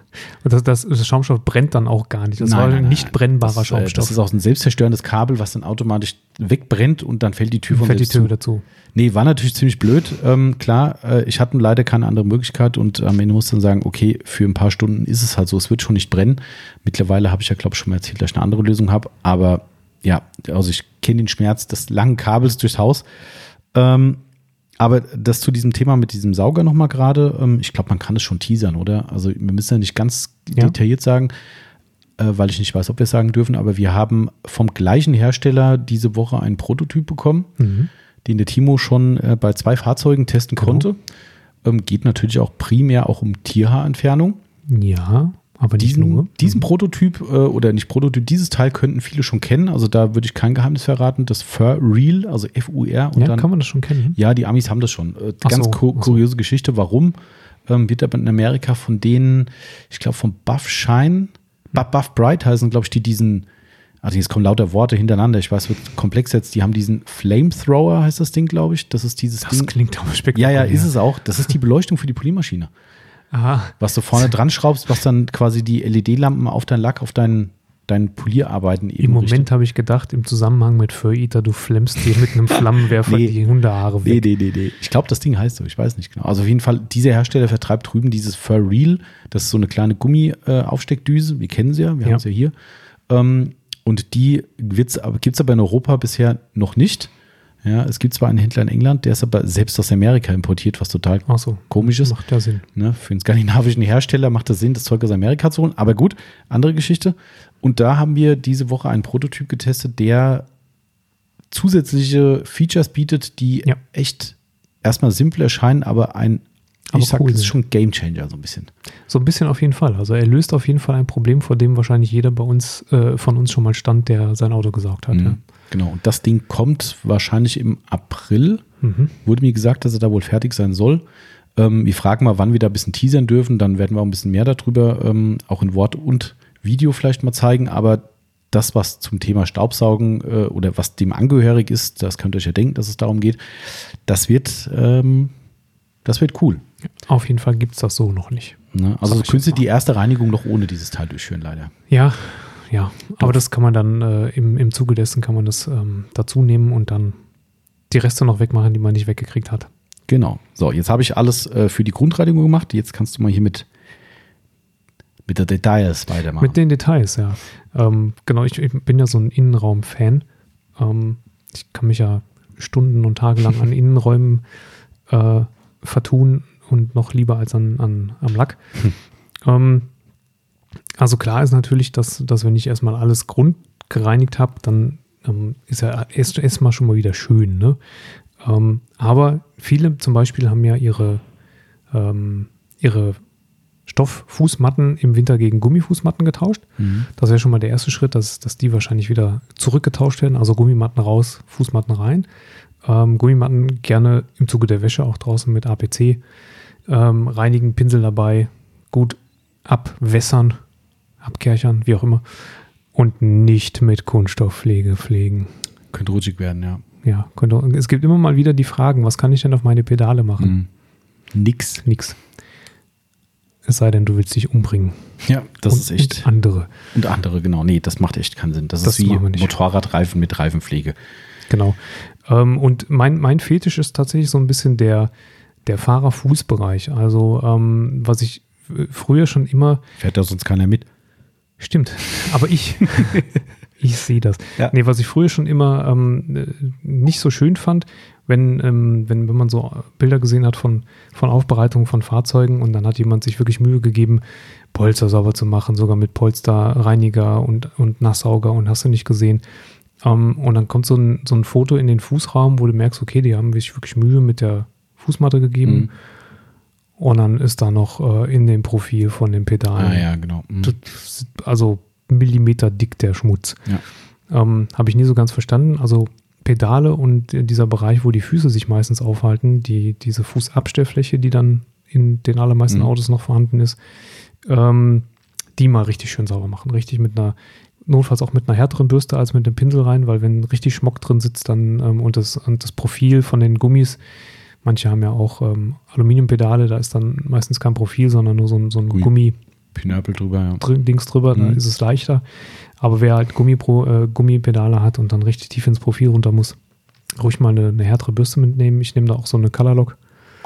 Das, das, das Schaumstoff brennt dann auch gar nicht. Das war ein nicht brennbarer
das, äh,
Schaumstoff.
Das ist auch ein selbstzerstörendes Kabel, was dann automatisch wegbrennt und dann fällt die Tür von
Fällt die Tür
zu.
wieder zu.
Nee, war natürlich ziemlich blöd. Ähm, klar, äh, ich hatte leider keine andere Möglichkeit und am Ende musste dann sagen, okay, für ein paar Stunden ist es halt so, es wird schon nicht brennen. Mittlerweile habe ich ja, glaube ich, schon mal erzählt, dass ich eine andere Lösung habe. Aber ja, also ich kenne den Schmerz des langen Kabels durchs Haus. Ähm, aber das zu diesem Thema mit diesem Sauger nochmal gerade, ähm, ich glaube, man kann es schon teasern, oder? Also wir müssen ja nicht ganz
Ja.
detailliert sagen, äh, weil ich nicht weiß, ob wir es sagen dürfen, aber wir haben vom gleichen Hersteller diese Woche einen Prototyp bekommen
Mhm.
den der Timo schon äh, bei zwei Fahrzeugen testen
Genau.
konnte. Ähm, geht natürlich auch primär auch um Tierhaarentfernung.
Ja, Aber
diesen, diesen
Mhm.
Prototyp äh, oder nicht Prototyp, dieses Teil könnten viele schon kennen. Also da würde ich kein Geheimnis verraten. Das Fur Real, also F-U-R und
ja,
dann.
kann man das schon kennen?
Ja, die Amis haben das schon. Äh, ganz
so,
ku
ach so.
kuriose Geschichte. Warum? Ähm, wird aber in Amerika von denen, ich glaube, von Buff Shine, Bu- Buff Bright heißen, glaube ich, die diesen, also jetzt kommen lauter Worte hintereinander. Ich weiß, wird komplex jetzt. Die haben diesen Flamethrower, heißt das Ding, glaube ich. Das ist dieses
Das
Ding.
klingt aber
Ja,
spektakulär.
ja, ist es auch. Das ist die Beleuchtung für die Poliermaschine.
Aha.
Was du vorne dran schraubst, was dann quasi die LED-Lampen auf dein Lack, auf dein, dein Polierarbeiten eben
Im Moment habe ich gedacht, im Zusammenhang mit Fur Eater, du flemmst dir mit einem Flammenwerfer
Nee.
die Hundehaare
Nee,
weg.
nee, nee, nee. Ich glaube, das Ding heißt so. Ich weiß nicht genau. Also auf jeden Fall, dieser Hersteller vertreibt drüben dieses Fur Real. Das ist so eine kleine Gummi-Aufsteckdüse. Wir kennen sie ja. Wir
Ja.
haben sie ja hier. Ähm, und die gibt es aber in Europa bisher noch nicht. Ja, es gibt zwar einen Händler in England, der ist aber selbst aus Amerika importiert, was total
so,
komisch ist.
macht ja Sinn.
Ne, für einen skandinavischen Hersteller macht das Sinn, das Zeug aus Amerika zu holen. Aber gut, andere Geschichte. Und da haben wir diese Woche einen Prototyp getestet, der zusätzliche Features bietet, die
Ja.
echt erstmal simpel erscheinen, aber ein,
Aber
ich sag,
cool
das ist schon ein Gamechanger so ein bisschen.
So ein bisschen auf jeden Fall. Also er löst auf jeden Fall ein Problem, vor dem wahrscheinlich jeder bei uns, äh, von uns schon mal stand, der sein Auto gesaugt hat. Ja.
Genau. Und das Ding kommt wahrscheinlich im April.
Mhm.
Wurde mir gesagt, dass er da wohl fertig sein soll. Ähm, wir fragen mal, wann wir da ein bisschen teasern dürfen. Dann werden wir auch ein bisschen mehr darüber, ähm, auch in Wort und Video vielleicht mal zeigen. Aber das, was zum Thema Staubsaugen äh, oder was dem angehörig ist, das könnt ihr euch ja denken, dass es darum geht. Das wird, ähm, das wird cool.
Auf jeden Fall gibt es das so noch nicht.
Ne? Also
jetzt mal.
die erste Reinigung noch ohne dieses Teil durchführen, leider.
Ja, ja. Aber das kann man dann äh, im, im Zuge dessen kann man das ähm, dazu nehmen und dann die Reste noch wegmachen, die man nicht weggekriegt hat.
Genau. So, jetzt habe ich alles äh, für die Grundreinigung gemacht. Jetzt kannst du mal hier mit, mit der Details weitermachen.
Mit den Details, ja. Ähm, genau, ich, ich bin ja so ein Innenraum-Fan. Ähm, ich kann mich ja Stunden und Tage lang an Innenräumen äh, vertun und noch lieber als an, an, am Lack. Ähm, also klar ist natürlich, dass, dass wenn ich erstmal alles grundgereinigt habe, dann ähm, ist ja erst erstmal schon mal wieder schön. Ne? Ähm, aber viele zum Beispiel haben ja ihre, ähm, ihre Stofffußmatten im Winter gegen Gummifußmatten getauscht.
Mhm.
Das wäre schon mal der erste Schritt, dass, dass die wahrscheinlich wieder zurückgetauscht werden. Also Gummimatten raus, Fußmatten rein. Ähm, Gummimatten gerne im Zuge der Wäsche auch draußen mit APC. Ähm, reinigen, Pinsel dabei, gut abwässern, abkerchern, wie auch immer. Und nicht mit Kunststoffpflege pflegen.
Könnte rutschig werden, ja.
Ja, könnte, es gibt immer mal wieder die Fragen, was kann ich denn auf meine Pedale machen?
Mhm. Nix.
Nix. Es sei denn, du willst dich umbringen.
Ja, das
und,
ist echt.
Und andere.
Und andere, genau. Nee, das macht echt keinen Sinn. Das,
Das
ist wie. Motorradreifen mit Reifenpflege.
Genau. Ähm, und mein, mein Fetisch ist tatsächlich so ein bisschen der, der Fahrerfußbereich. Also, ähm, was ich äh, früher schon immer,
Fährt da sonst keiner mit?
Stimmt, aber ich, ich sehe das.
Ja.
Nee, was ich früher schon immer ähm, äh, nicht so schön fand, wenn, ähm, wenn, wenn man so Bilder gesehen hat von, von Aufbereitungen von Fahrzeugen und dann hat jemand sich wirklich Mühe gegeben, Polster sauber zu machen, sogar mit Polsterreiniger und, und Nasssauger und hast du nicht gesehen. Ähm, und dann kommt so ein, so ein Foto in den Fußraum, wo du merkst, okay, die haben sich wirklich Mühe mit der Fußmatte gegeben.
Mhm.
Und dann ist da noch äh, in dem Profil von den Pedalen,
Ah ja, genau. Mhm.
Also Millimeter dick der Schmutz.
Ja.
Ähm, Habe ich nie so ganz verstanden. Also Pedale und dieser Bereich, wo die Füße sich meistens aufhalten, die, diese Fußabstellfläche, die dann in den allermeisten
Mhm.
Autos noch vorhanden ist, ähm, die mal richtig schön sauber machen. Richtig mit einer, notfalls auch mit einer härteren Bürste als mit dem Pinsel rein, weil wenn richtig Schmock drin sitzt dann ähm, und, das, und das Profil von den Gummis, manche haben ja auch ähm, Aluminiumpedale, da ist dann meistens kein Profil, sondern nur so ein, so ein Gummi,
Pinöpel drüber, ja.
drin, Dings drüber,
Mhm.
ist es leichter. Aber wer halt Gummipro, äh, Gummipedale hat und dann richtig tief ins Profil runter muss, ruhig mal eine, eine härtere Bürste mitnehmen. Ich nehme da auch so eine Colorlock.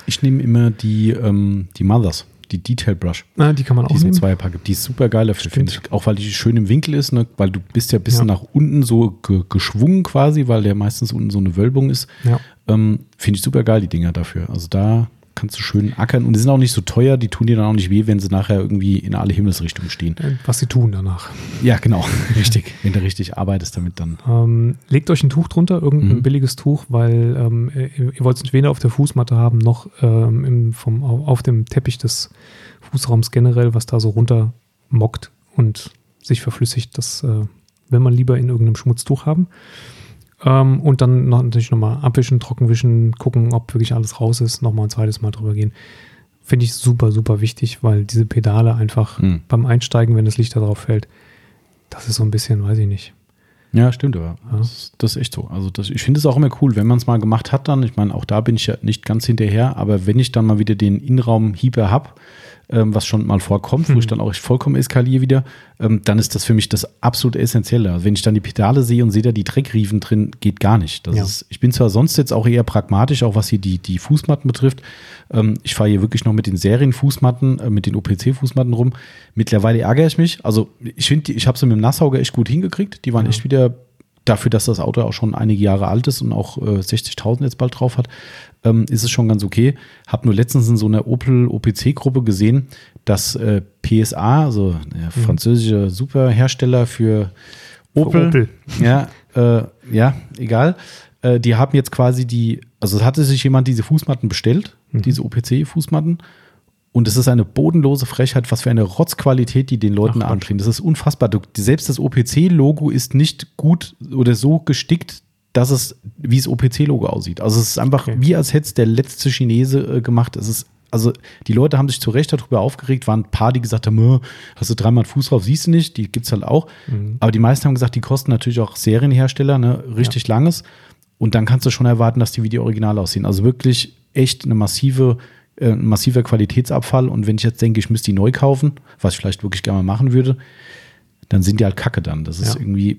Ich nehme immer die, ähm, die Mothers, die Detail Brush.
Ah, die kann man
Die
auch nehmen.
Zweierpack gibt. Die ist super geil dafür, finde ich. Auch weil die schön im Winkel ist, ne? weil du bist ja ein bisschen
Ja.
nach unten so ge geschwungen quasi, weil der meistens unten so eine Wölbung ist.
Ja.
Ähm, finde ich super geil, die Dinger dafür. Also da kannst du schön ackern und die sind auch nicht so teuer, die tun dir dann auch nicht weh, wenn sie nachher irgendwie in alle Himmelsrichtungen stehen.
Äh, Was sie tun danach.
Ja, genau, richtig. Wenn du richtig arbeitest damit dann.
Ähm, legt euch ein Tuch drunter, irgendein
Mhm.
billiges Tuch, weil ähm, ihr, ihr wollt es weder auf der Fußmatte haben, noch ähm, im, vom, au- auf dem Teppich des Fußraums generell, was da so runter mockt und sich verflüssigt. Das äh, will man lieber in irgendeinem Schmutztuch haben. Ähm, und dann noch, natürlich nochmal abwischen, trockenwischen, gucken, ob wirklich alles raus ist, nochmal ein zweites Mal drüber gehen. Finde ich super, super wichtig, weil diese Pedale einfach
Hm.
beim Einsteigen, wenn das Licht da drauf fällt, das ist so ein bisschen, weiß ich nicht.
Ja, stimmt, aber
Ja.
das, das ist echt so. Also das, ich finde es auch immer cool, wenn man es mal gemacht hat dann. Ich meine, auch da bin ich ja nicht ganz hinterher, aber wenn ich dann mal wieder den Innenraum-Hieber habe, ähm, was schon mal vorkommt, wo
Mhm.
ich dann auch vollkommen eskaliere wieder, ähm, dann ist das für mich das absolut Essentielle. Also wenn ich dann die Pedale sehe und sehe da die Dreckriefen drin, geht gar nicht.
Ja.
ist, ich bin zwar sonst jetzt auch eher pragmatisch, auch was hier die, die Fußmatten betrifft. Ähm, ich fahre hier wirklich noch mit den Serienfußmatten, äh, mit den OPC-Fußmatten rum. Mittlerweile ärgere ich mich. Also ich finde, ich habe sie mit dem Nassauger echt gut hingekriegt. Die waren
Ja.
echt wieder dafür, dass das Auto auch schon einige Jahre alt ist und auch äh, 60.000 jetzt bald drauf hat, ähm, ist es schon ganz okay. Hab nur letztens in so einer Opel OPC-Gruppe gesehen, dass äh, PSA, also der französische Superhersteller für Opel,
Opel.
ja, äh, ja, egal. Äh, die haben jetzt quasi die, also es hatte sich jemand diese Fußmatten bestellt,
Mhm.
diese OPC-Fußmatten. Und es ist eine bodenlose Frechheit, was für eine Rotzqualität die den Leuten
Ach
andrehen. Das ist unfassbar. Du, selbst das OPC-Logo ist nicht gut oder so gestickt, dass es wie das OPC-Logo aussieht. Also es ist einfach
Okay.
wie als hätte es der letzte Chinese äh, gemacht. Es ist, also die Leute haben sich zu Recht darüber aufgeregt, waren ein paar, die gesagt haben, "Mö, hast du dreimal Fuß drauf, siehst du nicht, die gibt's halt auch.
Mhm.
Aber die meisten haben gesagt, die kosten natürlich auch Serienhersteller, ne, richtig langes. Und dann kannst du schon erwarten, dass die wie die Original aussehen. Also wirklich echt eine massive, äh, ein massiver Qualitätsabfall. Und wenn ich jetzt denke, ich müsste die neu kaufen, was ich vielleicht wirklich gerne mal machen würde, dann sind die halt kacke dann. Das ist
Ja.
irgendwie.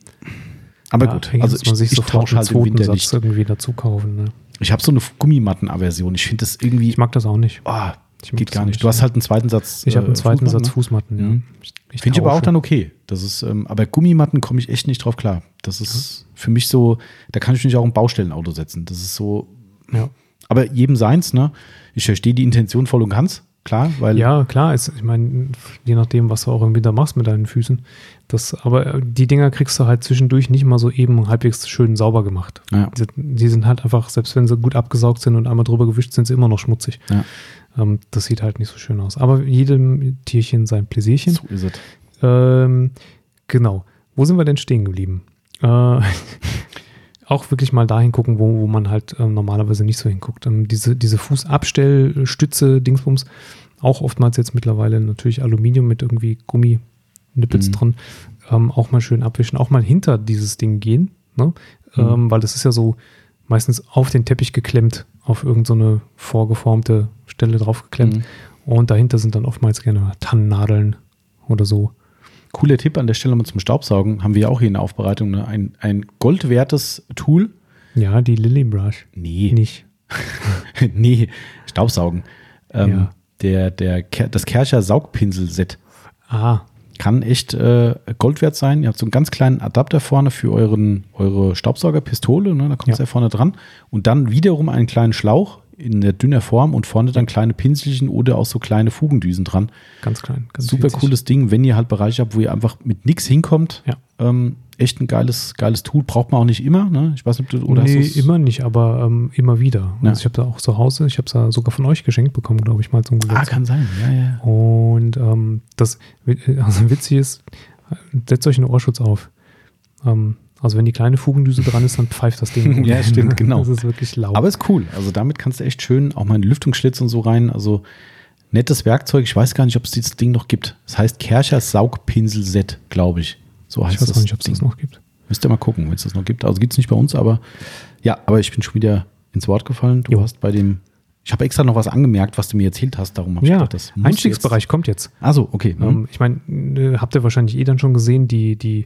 Aber
Ja,
gut, also ich,
sich
ich tausche halt im Winter nicht.
Irgendwie dazu kaufen. Ne?
Ich habe so eine Gummimatten-Aversion. Ich finde das irgendwie.
Ich mag das auch nicht.
oh, geht gar nicht.
nicht,
Du hast
ja.
halt einen zweiten Satz.
Ich habe einen
äh,
zweiten
Fußmatten,
Satz
ne?
Fußmatten. Ja.
Mhm.
Ich
Finde ich aber auch dann okay. Das ist, ähm, aber Gummimatten komme ich echt nicht drauf klar. Das ist für mich so, da kann ich mich auch im Baustellenauto setzen. Das ist so,
Ja.
aber jedem seins, ne? Ich verstehe die Intention voll und ganz, klar, weil
Ja, klar, ist, ich meine, je nachdem, was du auch im Winter machst mit deinen Füßen. Das, aber äh, die Dinger kriegst du halt zwischendurch nicht mal so eben halbwegs schön sauber gemacht.
Ja.
Die, die sind halt einfach, selbst wenn sie gut abgesaugt sind und einmal drüber gewischt, sind sie immer noch schmutzig.
Ja.
Ähm, das sieht halt nicht so schön aus. Aber jedem Tierchen sein Pläsierchen.
so ist es.
Ähm, genau. Wo sind wir denn stehen geblieben? Äh, auch wirklich mal dahin gucken, wo, wo man halt ähm, normalerweise nicht so hinguckt. Ähm, diese, diese Fußabstellstütze, Dingsbums, auch oftmals jetzt mittlerweile natürlich Aluminium mit irgendwie Gumminippels
Mhm.
dran. Ähm, auch mal schön abwischen, auch mal hinter dieses Ding gehen, ne?
Mhm.
ähm, weil das ist ja so meistens auf den Teppich geklemmt, auf irgendeine so eine vorgeformte Stelle draufgeklemmt.
Mhm.
Und dahinter sind dann oftmals gerne Tannennadeln oder so.
Cooler Tipp an der Stelle mal zum Staubsaugen, haben wir ja auch hier in der Aufbereitung, ne? ein, ein goldwertes Tool.
Ja, die Lily Brush.
Nee,
Nicht.
nee, Staubsaugen. Ähm,
Ja.
der, der, das Kercher Saugpinsel-Set.
Ah,
kann echt äh, Gold wert sein. Ihr habt so einen ganz kleinen Adapter vorne für euren, eure Staubsaugerpistole, ne? da kommt es
Ja.
ja vorne dran. Und dann wiederum einen kleinen Schlauch in der dünner Form und vorne dann kleine Pinselchen oder auch so kleine Fugendüsen dran.
ganz klein. Ganz
Super
winzig.
cooles Ding, wenn ihr halt Bereiche habt, wo ihr einfach mit nichts hinkommt.
Ja.
Ähm, echt ein geiles, geiles Tool. Braucht man auch nicht immer. Ne? Ich weiß nicht, ob du oder
nee, immer nicht, aber ähm, immer wieder.
Ja.
Also ich habe da auch zu Hause, ich habe es da sogar von euch geschenkt bekommen, glaube ich, mal zum
Ah,
Geburtstag.
kann sein. Ja, ja.
Und ähm, das also witzig ist, setzt euch einen Ohrschutz auf. Ähm, also wenn die kleine Fugendüse dran ist, dann pfeift das Ding.
Ja, stimmt, genau.
Das ist wirklich laut.
Aber ist cool. Also damit kannst du echt schön auch mal einen Lüftungsschlitz und so rein. Also nettes Werkzeug. Ich weiß gar nicht, ob es dieses Ding noch gibt. Das heißt Kercher Saugpinsel-Set, glaube ich. So heißt
ich weiß
das
auch nicht, ob es das noch gibt.
Müsst ihr mal gucken, wenn es das noch gibt. Also gibt es nicht bei uns, aber ja, aber ich bin schon wieder ins Wort gefallen. Du
Jo.
hast bei dem, ich habe extra noch was angemerkt, was du mir erzählt hast. Darum habe ich
Ja,
gedacht, das
Einstiegsbereich kommt jetzt.
Jetzt. Also okay. Mhm.
Ähm, ich meine, äh, habt ihr wahrscheinlich eh dann schon gesehen, die, die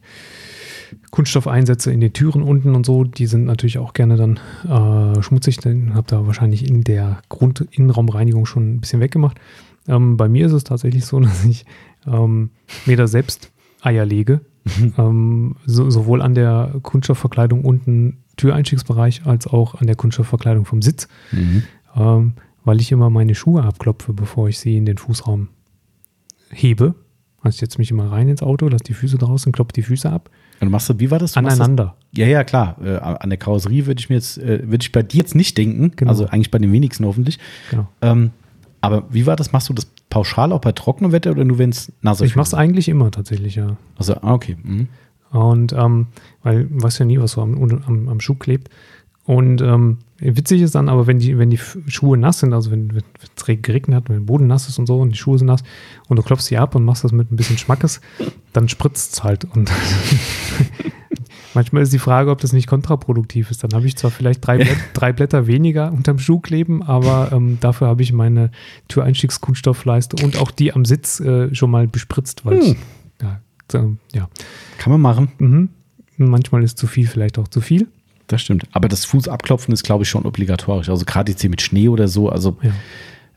Kunststoffeinsätze in den Türen unten und so, die sind natürlich auch gerne dann äh, schmutzig. Den habt ihr wahrscheinlich in der Grundinnenraumreinigung schon ein bisschen weggemacht. Ähm, bei mir ist es tatsächlich so, dass ich ähm, mir da selbst Eier lege. Ähm, so, sowohl an der Kunststoffverkleidung unten Türeinstiegsbereich als auch an der Kunststoffverkleidung vom Sitz,
Mhm.
ähm, weil ich immer meine Schuhe abklopfe, bevor ich sie in den Fußraum hebe. Also ich setze mich immer rein ins Auto, lasse die Füße draußen, klopfe die Füße ab.
Und du machst das, wie war das? Du
Aneinander.
Das, ja, ja, klar. Äh, an der Karosserie würde ich mir jetzt, äh, würde ich bei dir jetzt nicht denken.
Genau.
Also eigentlich bei den wenigsten hoffentlich.
Genau.
Ähm, Aber wie war das? Machst du das pauschal auch bei trockenem Wetter oder nur wenn es nass ist?
Ich mache es eigentlich immer tatsächlich, ja.
Also, ah, okay. Mhm.
Und ähm, weil du weißt ja nie, was so am, am, am Schuh klebt. Und ähm, witzig ist dann aber, wenn die, wenn die Schuhe nass sind, also wenn es geregnet hat, wenn der Boden nass ist und so und die Schuhe sind nass und du klopfst sie ab und machst das mit ein bisschen Schmackes, dann spritzt es halt. Und manchmal ist die Frage, ob das nicht kontraproduktiv ist. Dann habe ich zwar vielleicht drei, Blätter, drei Blätter weniger unterm Schuh kleben, aber ähm, dafür habe ich meine Türeinstiegskunststoffleiste und auch die am Sitz äh, schon mal bespritzt, weil hm. ich, ja, äh, ja.
Kann man machen.
Mhm. Manchmal ist zu viel vielleicht auch zu viel.
Das stimmt. Aber das Fußabklopfen ist, glaube ich, schon obligatorisch. Also gerade jetzt hier mit Schnee oder so. Also, ja.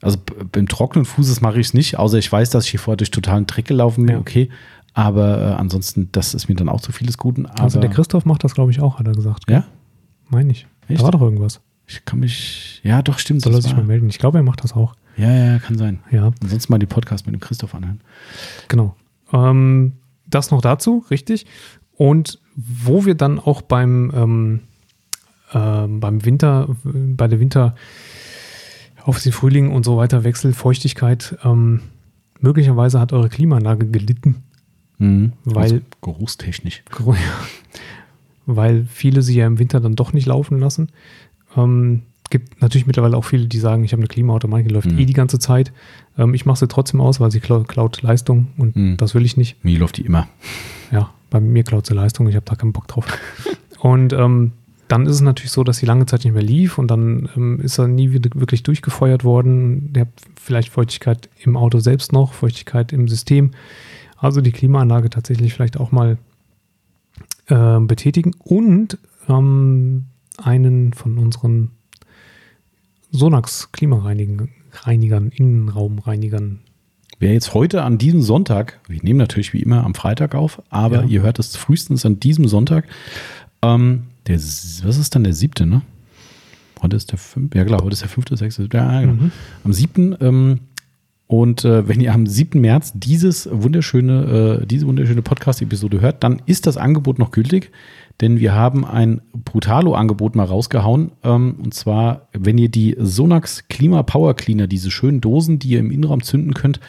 also beim trockenen Fußes mache ich es nicht, außer ich weiß, dass ich hier vorher durch totalen Dreck gelaufen bin. Ja. Okay. Aber äh, ansonsten, das ist mir dann auch zu vieles Guten.
Also der Christoph macht das, glaube ich, auch, hat er gesagt.
Ja?
Meine ich. Echt? Da war doch irgendwas.
Ich kann mich. Ja, doch, stimmt.
Soll er sich mal melden? Ich glaube, er macht das auch.
Ja, ja, kann sein.
Ja.
Ansonsten mal die Podcast mit dem Christoph anhören.
Genau. Ähm, das noch dazu, richtig. Und wo wir dann auch beim ähm, ähm, beim Winter, bei der Winter auf den Frühling und so weiter Wechsel, Feuchtigkeit, ähm, möglicherweise hat eure Klimaanlage gelitten.
Mhm.
Weil, also
geruchstechnisch.
Weil viele sie ja im Winter dann doch nicht laufen lassen. Ähm, gibt natürlich mittlerweile auch viele, die sagen, ich habe eine Klimaautomatik, die läuft mhm. eh die ganze Zeit. Ähm, ich mache sie trotzdem aus, weil sie klaut Leistung und mhm. das will ich nicht.
Mir läuft die immer.
Ja, bei mir klaut sie Leistung, ich habe da keinen Bock drauf. und ähm, dann ist es natürlich so, dass sie lange Zeit nicht mehr lief und dann ähm, ist er nie wieder wirklich durchgefeuert worden. Ihr habt vielleicht Feuchtigkeit im Auto selbst noch, Feuchtigkeit im System. Also die Klimaanlage tatsächlich vielleicht auch mal äh, betätigen und ähm, einen von unseren Sonax Klimareinigern, Innenraumreinigern.
Wer jetzt heute an diesem Sonntag, wir nehmen natürlich wie immer am Freitag auf, aber ja. ihr hört es frühestens an diesem Sonntag, ähm, der, was ist dann der siebte, ne? Heute ist der fünfte, ja klar, heute ist der fünfte, sechste, ja, genau. Mhm. Am siebten, ähm, und äh, wenn ihr am 7. März dieses wunderschöne, äh, diese wunderschöne Podcast-Episode hört, dann ist das Angebot noch gültig, denn wir haben ein Brutalo-Angebot mal rausgehauen. Ähm, und zwar, wenn ihr die Sonax Klima Power Cleaner, diese schönen Dosen, die ihr im Innenraum zünden könnt,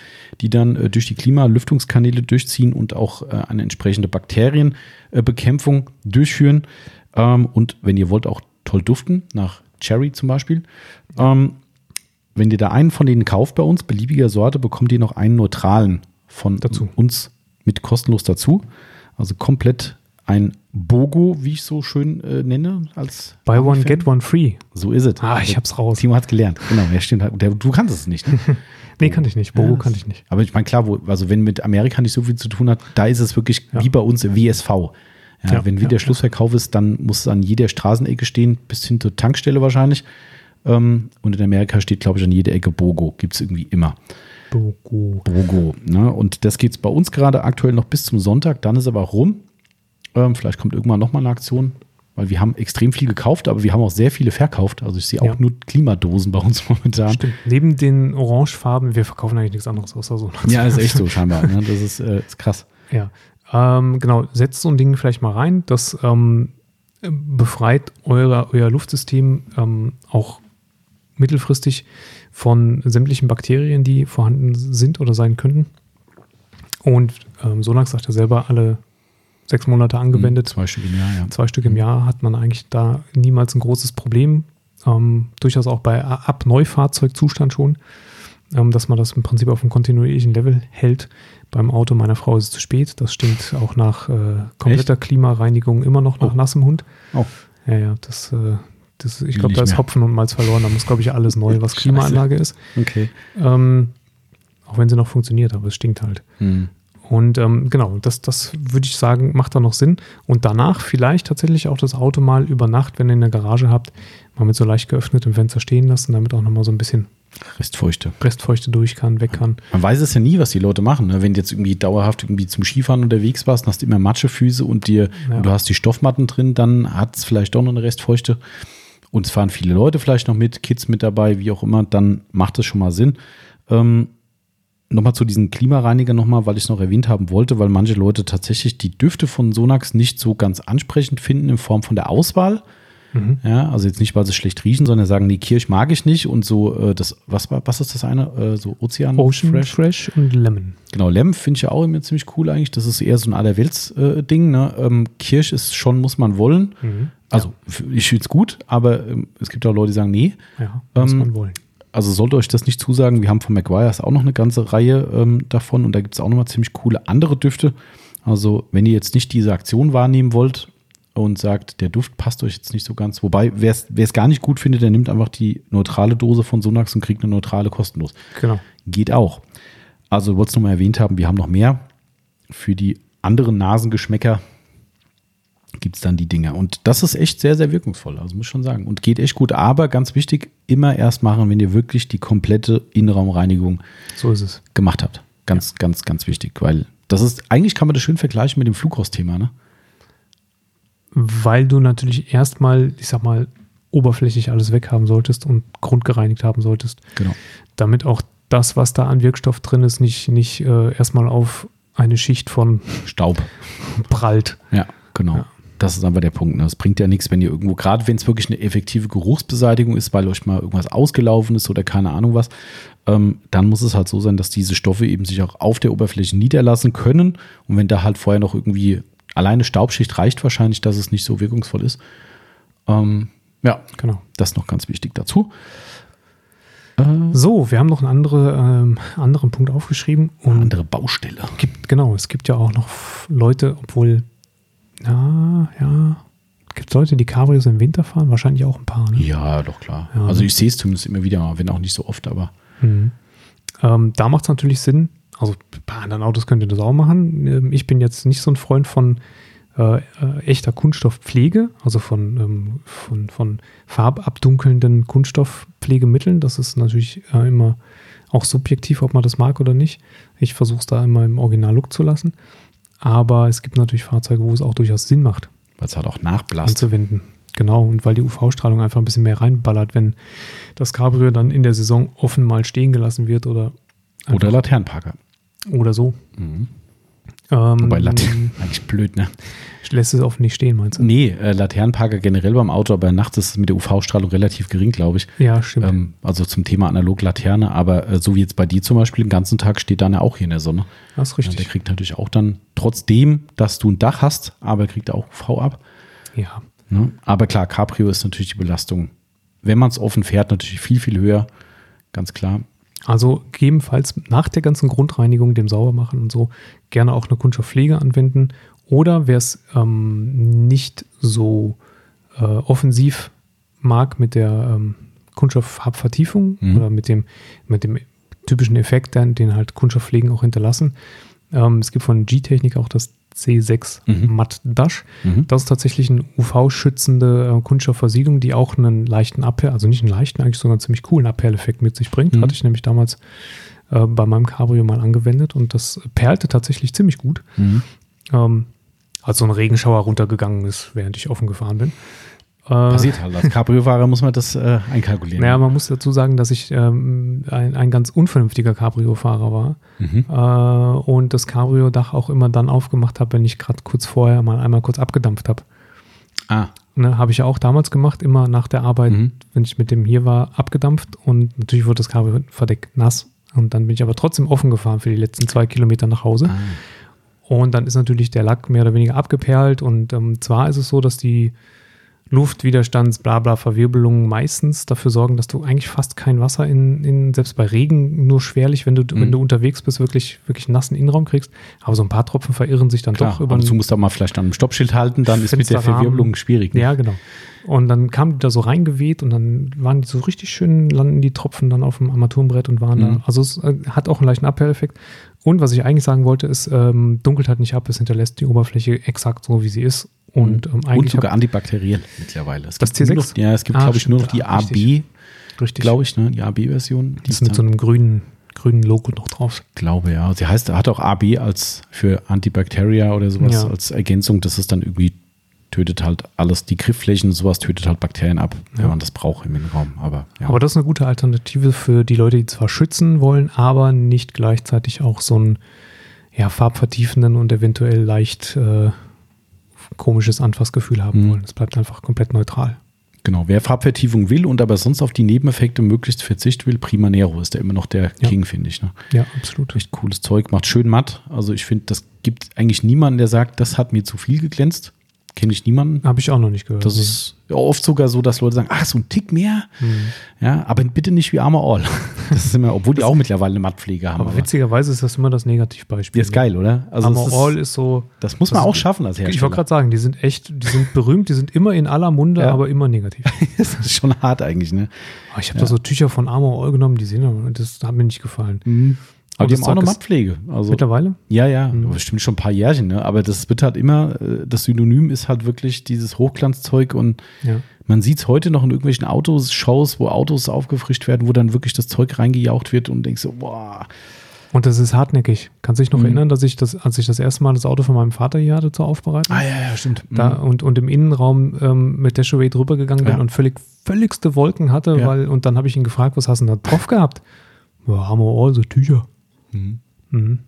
die dann äh, durch die Klimalüftungskanäle durchziehen und auch äh, eine entsprechende Bakterienbekämpfung durchführen, ähm, und wenn ihr wollt, auch toll duften, nach Cherry zum Beispiel. Ähm, wenn ihr da einen von denen kauft bei uns, beliebiger Sorte, bekommt ihr noch einen neutralen von dazu. uns mit kostenlos dazu. Also komplett ein Bogo, wie ich so schön äh, nenne. Als
Buy one, get one free.
So ist es.
Ah, ich hab's raus.
Timo hat's gelernt. Genau, ja, stimmt. Du kannst es nicht. Ne?
nee, kann ich nicht. Bogo ja, kann ich nicht.
Aber ich meine, klar, wo, also wenn mit Amerika nicht so viel zu tun hat, da ist es wirklich ja. wie bei uns WSV. Ja, wenn wieder Schlussverkauf ist, dann muss es an jeder Straßenecke stehen, bis hin zur Tankstelle wahrscheinlich. Ähm, und in Amerika steht, glaube ich, an jeder Ecke Bogo. Gibt es irgendwie immer.
Bogo.
Bogo. Ne? Und das geht es bei uns gerade aktuell noch bis zum Sonntag. Dann ist aber rum. Ähm, vielleicht kommt irgendwann nochmal eine Aktion, weil wir haben extrem viel gekauft, aber wir haben auch sehr viele verkauft. Also ich sehe auch ja. nur Klimadosen bei uns momentan. Stimmt.
Neben den Orangefarben, wir verkaufen eigentlich nichts anderes außer so.
Ja, ist echt so scheinbar. Ne? Das ist, äh, ist krass.
Ja. Ähm, genau, setzt so ein Ding vielleicht mal rein. Das ähm, befreit eure, euer Luftsystem ähm, auch mittelfristig von sämtlichen Bakterien, die vorhanden sind oder sein könnten. Und ähm, Sonax sagt ja selber, alle sechs Monate angewendet.
Zwei Stück im Jahr, ja.
Zwei Stück im Jahr hat man eigentlich da niemals ein großes Problem. Ähm, durchaus auch bei ab Neufahrzeugzustand schon, ähm, dass man das im Prinzip auf einem kontinuierlichen Level hält. Beim Auto meiner Frau ist es zu spät. Das stinkt auch nach äh, kompletter Echt? Klimareinigung immer noch nach oh. nassem Hund.
Oh.
Ja, ja, das, äh, das ich glaube, da ist Hopfen und Malz verloren. Da muss, glaube ich, alles neu, was Klimaanlage ist.
Okay.
Ähm, auch wenn sie noch funktioniert, aber es stinkt halt.
Hm.
Und ähm, genau, das, das würde ich sagen, macht da noch Sinn. Und danach vielleicht tatsächlich auch das Auto mal über Nacht, wenn ihr in der Garage habt, mal mit so leicht geöffnetem Fenster stehen lassen, damit auch nochmal so ein bisschen
Restfeuchte.
Restfeuchte durch kann, weg kann.
Man weiß es ja nie, was die Leute machen. Ne? Wenn du jetzt irgendwie dauerhaft irgendwie zum Skifahren unterwegs warst, hast du immer Matschefüße und dir ja. und du hast die Stoffmatten drin, dann hat es vielleicht doch noch eine Restfeuchte. Und es fahren viele Leute vielleicht noch mit, Kids mit dabei, wie auch immer, dann macht es schon mal Sinn. Ähm, nochmal zu diesen Klimareiniger nochmal, weil ich es noch erwähnt haben wollte, weil manche Leute tatsächlich die Düfte von Sonax nicht so ganz ansprechend finden in Form von der Auswahl.
Mhm.
Ja, also jetzt nicht, weil sie schlecht riechen, sondern sagen, nee, Kirsch mag ich nicht und so, äh, das, was war, was ist das eine? Äh, so Ozean
Ocean
Fresh.
Fresh. und Lemon.
Genau, Lem finde ich ja auch immer ziemlich cool eigentlich. Das ist eher so ein Allerwelts-Ding. ne? ähm, Kirsch ist schon, muss man wollen.
Mhm.
Also f- ich finde es gut, aber ähm, es gibt auch Leute, die sagen, nee.
Ja, muss
Ähm,
man wollen.
Also sollte euch das nicht zusagen. Wir haben von Maguire's auch noch eine ganze Reihe ähm, davon und da gibt es auch nochmal ziemlich coole andere Düfte. Also wenn ihr jetzt nicht diese Aktion wahrnehmen wollt und sagt, der Duft passt euch jetzt nicht so ganz, wobei wer es gar nicht gut findet, der nimmt einfach die neutrale Dose von Sonax und kriegt eine neutrale kostenlos.
Genau.
Geht auch. Also wollte es nochmal erwähnt haben, wir haben noch mehr. Für die anderen Nasengeschmäcker gibt es dann die Dinger. Und das ist echt sehr, sehr wirkungsvoll, also muss ich schon sagen. Und geht echt gut. Aber ganz wichtig, immer erst machen, wenn ihr wirklich die komplette Innenraumreinigung
So ist es.
gemacht habt. Ganz, ganz, ganz wichtig, weil das ist, eigentlich kann man das schön vergleichen mit dem Flugrostthema, ne?
Weil du natürlich erstmal, ich sag mal, oberflächlich alles weghaben solltest und grundgereinigt haben solltest,
Genau.
damit auch das, was da an Wirkstoff drin ist, nicht, nicht äh, erstmal auf eine Schicht von
Staub.
prallt.
Ja, genau.
Ja.
Das ist aber der Punkt. Ne? Es bringt ja nichts, wenn ihr irgendwo, gerade wenn es wirklich eine effektive Geruchsbeseitigung ist, weil euch mal irgendwas ausgelaufen ist oder keine Ahnung was, ähm, dann muss es halt so sein, dass diese Stoffe eben sich auch auf der Oberfläche niederlassen können. Und wenn da halt vorher noch irgendwie alleine Staubschicht reicht wahrscheinlich, dass es nicht so wirkungsvoll ist. Ähm, ja,
Genau.
das ist noch ganz wichtig dazu. Äh,
So, wir haben noch einen andere, ähm, anderen Punkt aufgeschrieben. Und
andere Baustelle.
gibt, genau, es gibt ja auch noch Leute, obwohl, ja, ja, gibt es Leute, die Cabrios im Winter fahren? Wahrscheinlich auch ein paar, ne?
Ja, doch klar.
Ja.
Also ich sehe es zumindest immer wieder, wenn auch nicht so oft, aber
Mhm. Ähm, da macht es natürlich Sinn, also bei anderen Autos könnt ihr das auch machen. Ähm, ich bin jetzt nicht so ein Freund von äh, äh, echter Kunststoffpflege, also von, ähm, von, von farbabdunkelnden Kunststoffpflegemitteln. Das ist natürlich äh, immer auch subjektiv, ob man das mag oder nicht. Ich versuche es da immer im Originallook zu lassen. Aber es gibt natürlich Fahrzeuge, wo es auch durchaus Sinn macht,
weil es halt auch nachblasst.
anzuwenden. Genau, und weil die UV-Strahlung einfach ein bisschen mehr reinballert, wenn das Cabrio dann in der Saison offen mal stehen gelassen wird oder,
Oder Laternenparker.
oder so.
Mhm.
Ähm,
Wobei Laternen, eigentlich blöd, ne?
lässt es offen nicht stehen, meinst du?
Nee, äh, Laternenparker generell beim Auto, aber nachts ist es mit der UV-Strahlung relativ gering, glaube ich.
Ja, stimmt.
Ähm, also zum Thema Analog-Laterne, aber äh, so wie jetzt bei dir zum Beispiel, den ganzen Tag steht dann ja auch hier in der Sonne.
das ist
Ja,
richtig.
der kriegt natürlich auch dann, trotzdem, dass du ein Dach hast, aber kriegt er auch UV ab.
Ja,
Ne? Aber klar, Cabrio ist natürlich die Belastung, wenn man es offen fährt, natürlich viel, viel höher. Ganz klar.
Also gegebenenfalls nach der ganzen Grundreinigung, dem Saubermachen und so, gerne auch eine Kunststoffpflege anwenden. Oder wer es ähm, nicht so äh, offensiv mag mit der ähm, Kunststofffarbvertiefung
Mhm.
oder mit dem, mit dem typischen Effekt, den, den halt Kunststoffpflegen auch hinterlassen. Ähm, es gibt von G-Technik auch das C6
Mhm.
Matt Dash.
Mhm.
Das ist tatsächlich eine UV-schützende äh, Kunststoffversiegelung, die auch einen leichten Abperl, also nicht einen leichten, eigentlich sogar einen ziemlich coolen Abperleffekt mit sich bringt.
Mhm.
Hatte ich nämlich damals äh, bei meinem Cabrio mal angewendet und das perlte tatsächlich ziemlich gut.
Mhm.
Ähm, als so ein Regenschauer runtergegangen ist, während ich offen gefahren bin.
Passiert halt. Als Cabrio-Fahrer muss man das äh, einkalkulieren.
naja, man muss dazu sagen, dass ich ähm, ein, ein ganz unvernünftiger Cabrio-Fahrer war
Mhm.
äh, und das Cabrio-Dach auch immer dann aufgemacht habe, wenn ich gerade kurz vorher mal einmal kurz abgedampft habe.
Ah,
Ne, habe ich ja auch damals gemacht, immer nach der Arbeit,
Mhm.
wenn ich mit dem hier war, abgedampft und natürlich wurde das Cabrio Verdeck nass. Und dann bin ich aber trotzdem offen gefahren für die letzten zwei Kilometer nach Hause.
ah.
Und dann ist natürlich der Lack mehr oder weniger abgeperlt. Und ähm, zwar ist es so, dass die Luftwiderstands, bla bla, Verwirbelungen meistens dafür sorgen, dass du eigentlich fast kein Wasser in, in selbst bei Regen nur schwerlich, wenn du, wenn
Mhm.
du unterwegs bist, wirklich, wirklich nassen Innenraum kriegst. Aber so ein paar Tropfen verirren sich dann
Klar,
doch über
du musst da mal vielleicht an einem Stoppschild halten, dann ist mit der. Verwirbelung schwierig. ne?
Ja, genau. Und dann kamen die da so reingeweht und dann waren die so richtig schön, landen die Tropfen dann auf dem Armaturenbrett und waren
Mhm.
da. Also es äh, hat auch einen leichten Abperleffekt. Und was ich eigentlich sagen wollte, ist, ähm, dunkelt halt nicht ab, es hinterlässt die Oberfläche exakt so, wie sie ist. Und ähm,
Und
eigentlich
sogar antibakteriell mittlerweile. Es
Das
gibt nur
C6?
Noch, ja, es gibt,
Ah,
glaube ich, nur noch die AB,
richtig. richtig,
glaube ich, ne? die AB-Version. Die
ist mit so einem grünen, grünen Logo noch drauf.
glaube, ja. Sie heißt, hat auch AB als für Antibacteria oder sowas
Ja.
als Ergänzung. Das ist dann irgendwie, tötet halt alles, die Griffflächen, sowas tötet halt Bakterien ab, wenn
Ja.
man das braucht im Innenraum. Aber ja.
Aber das ist eine gute Alternative für die Leute, die zwar schützen wollen, aber nicht gleichzeitig auch so einen ja, farbvertiefenden und eventuell leicht äh, komisches Anfassgefühl haben
Mhm.
wollen. Es bleibt einfach komplett neutral.
Genau, wer Farbvertiefung will und aber sonst auf die Nebeneffekte möglichst verzichten will, Prima Nero ist da immer noch der
Ja.
King, finde ich. Ne?
Ja, absolut.
Echt cooles Zeug, macht schön matt. Also ich finde, das gibt eigentlich niemanden, der sagt, das hat mir zu viel geglänzt. Kenne ich niemanden.
Habe ich auch noch nicht gehört.
Das ist ja oft sogar so, dass Leute sagen, ach, so ein Tick mehr.
Mhm.
Ja, aber bitte nicht wie Armor All. Das ist immer, obwohl die auch mittlerweile eine Mattpflege haben.
Aber witzigerweise ist das immer das Negativbeispiel.
Ja, ist geil, oder? Also ist,
All ist so.
das muss man
das
auch schaffen als Hersteller.
Ich wollte gerade sagen, die sind echt, die sind berühmt, die sind immer in aller Munde,
Ja.
aber immer negativ.
das ist schon hart eigentlich, ne?
Aber ich habe da so Tücher von Armor All genommen, die sehen aber, das hat mir nicht gefallen.
Aber die haben auch
ist-
Mattpflege. Also,
Mittlerweile?
ja, ja,
Mhm.
bestimmt schon ein paar Jährchen, ne? Aber das wird halt immer, äh, das Synonym ist halt wirklich dieses Hochglanzzeug und
Ja.
man sieht es heute noch in irgendwelchen Autos-Shows, wo Autos aufgefrischt werden, wo dann wirklich das Zeug reingejaucht wird und denkst so, boah,
Und das ist hartnäckig. Kannst du dich noch
Mhm.
erinnern, dass ich das, als ich das erste Mal das Auto von meinem Vater hier hatte zur Aufbereitung?
ah ja, ja, stimmt.
Da, und, und im Innenraum ähm, mit Dashaway drüber gegangen bin
Ja.
und völlig völligste Wolken hatte,
Ja.
weil, und dann habe ich ihn gefragt, was hast du denn da drauf gehabt? Ja, Armor All, so Tücher.
Mhm.
Mhm.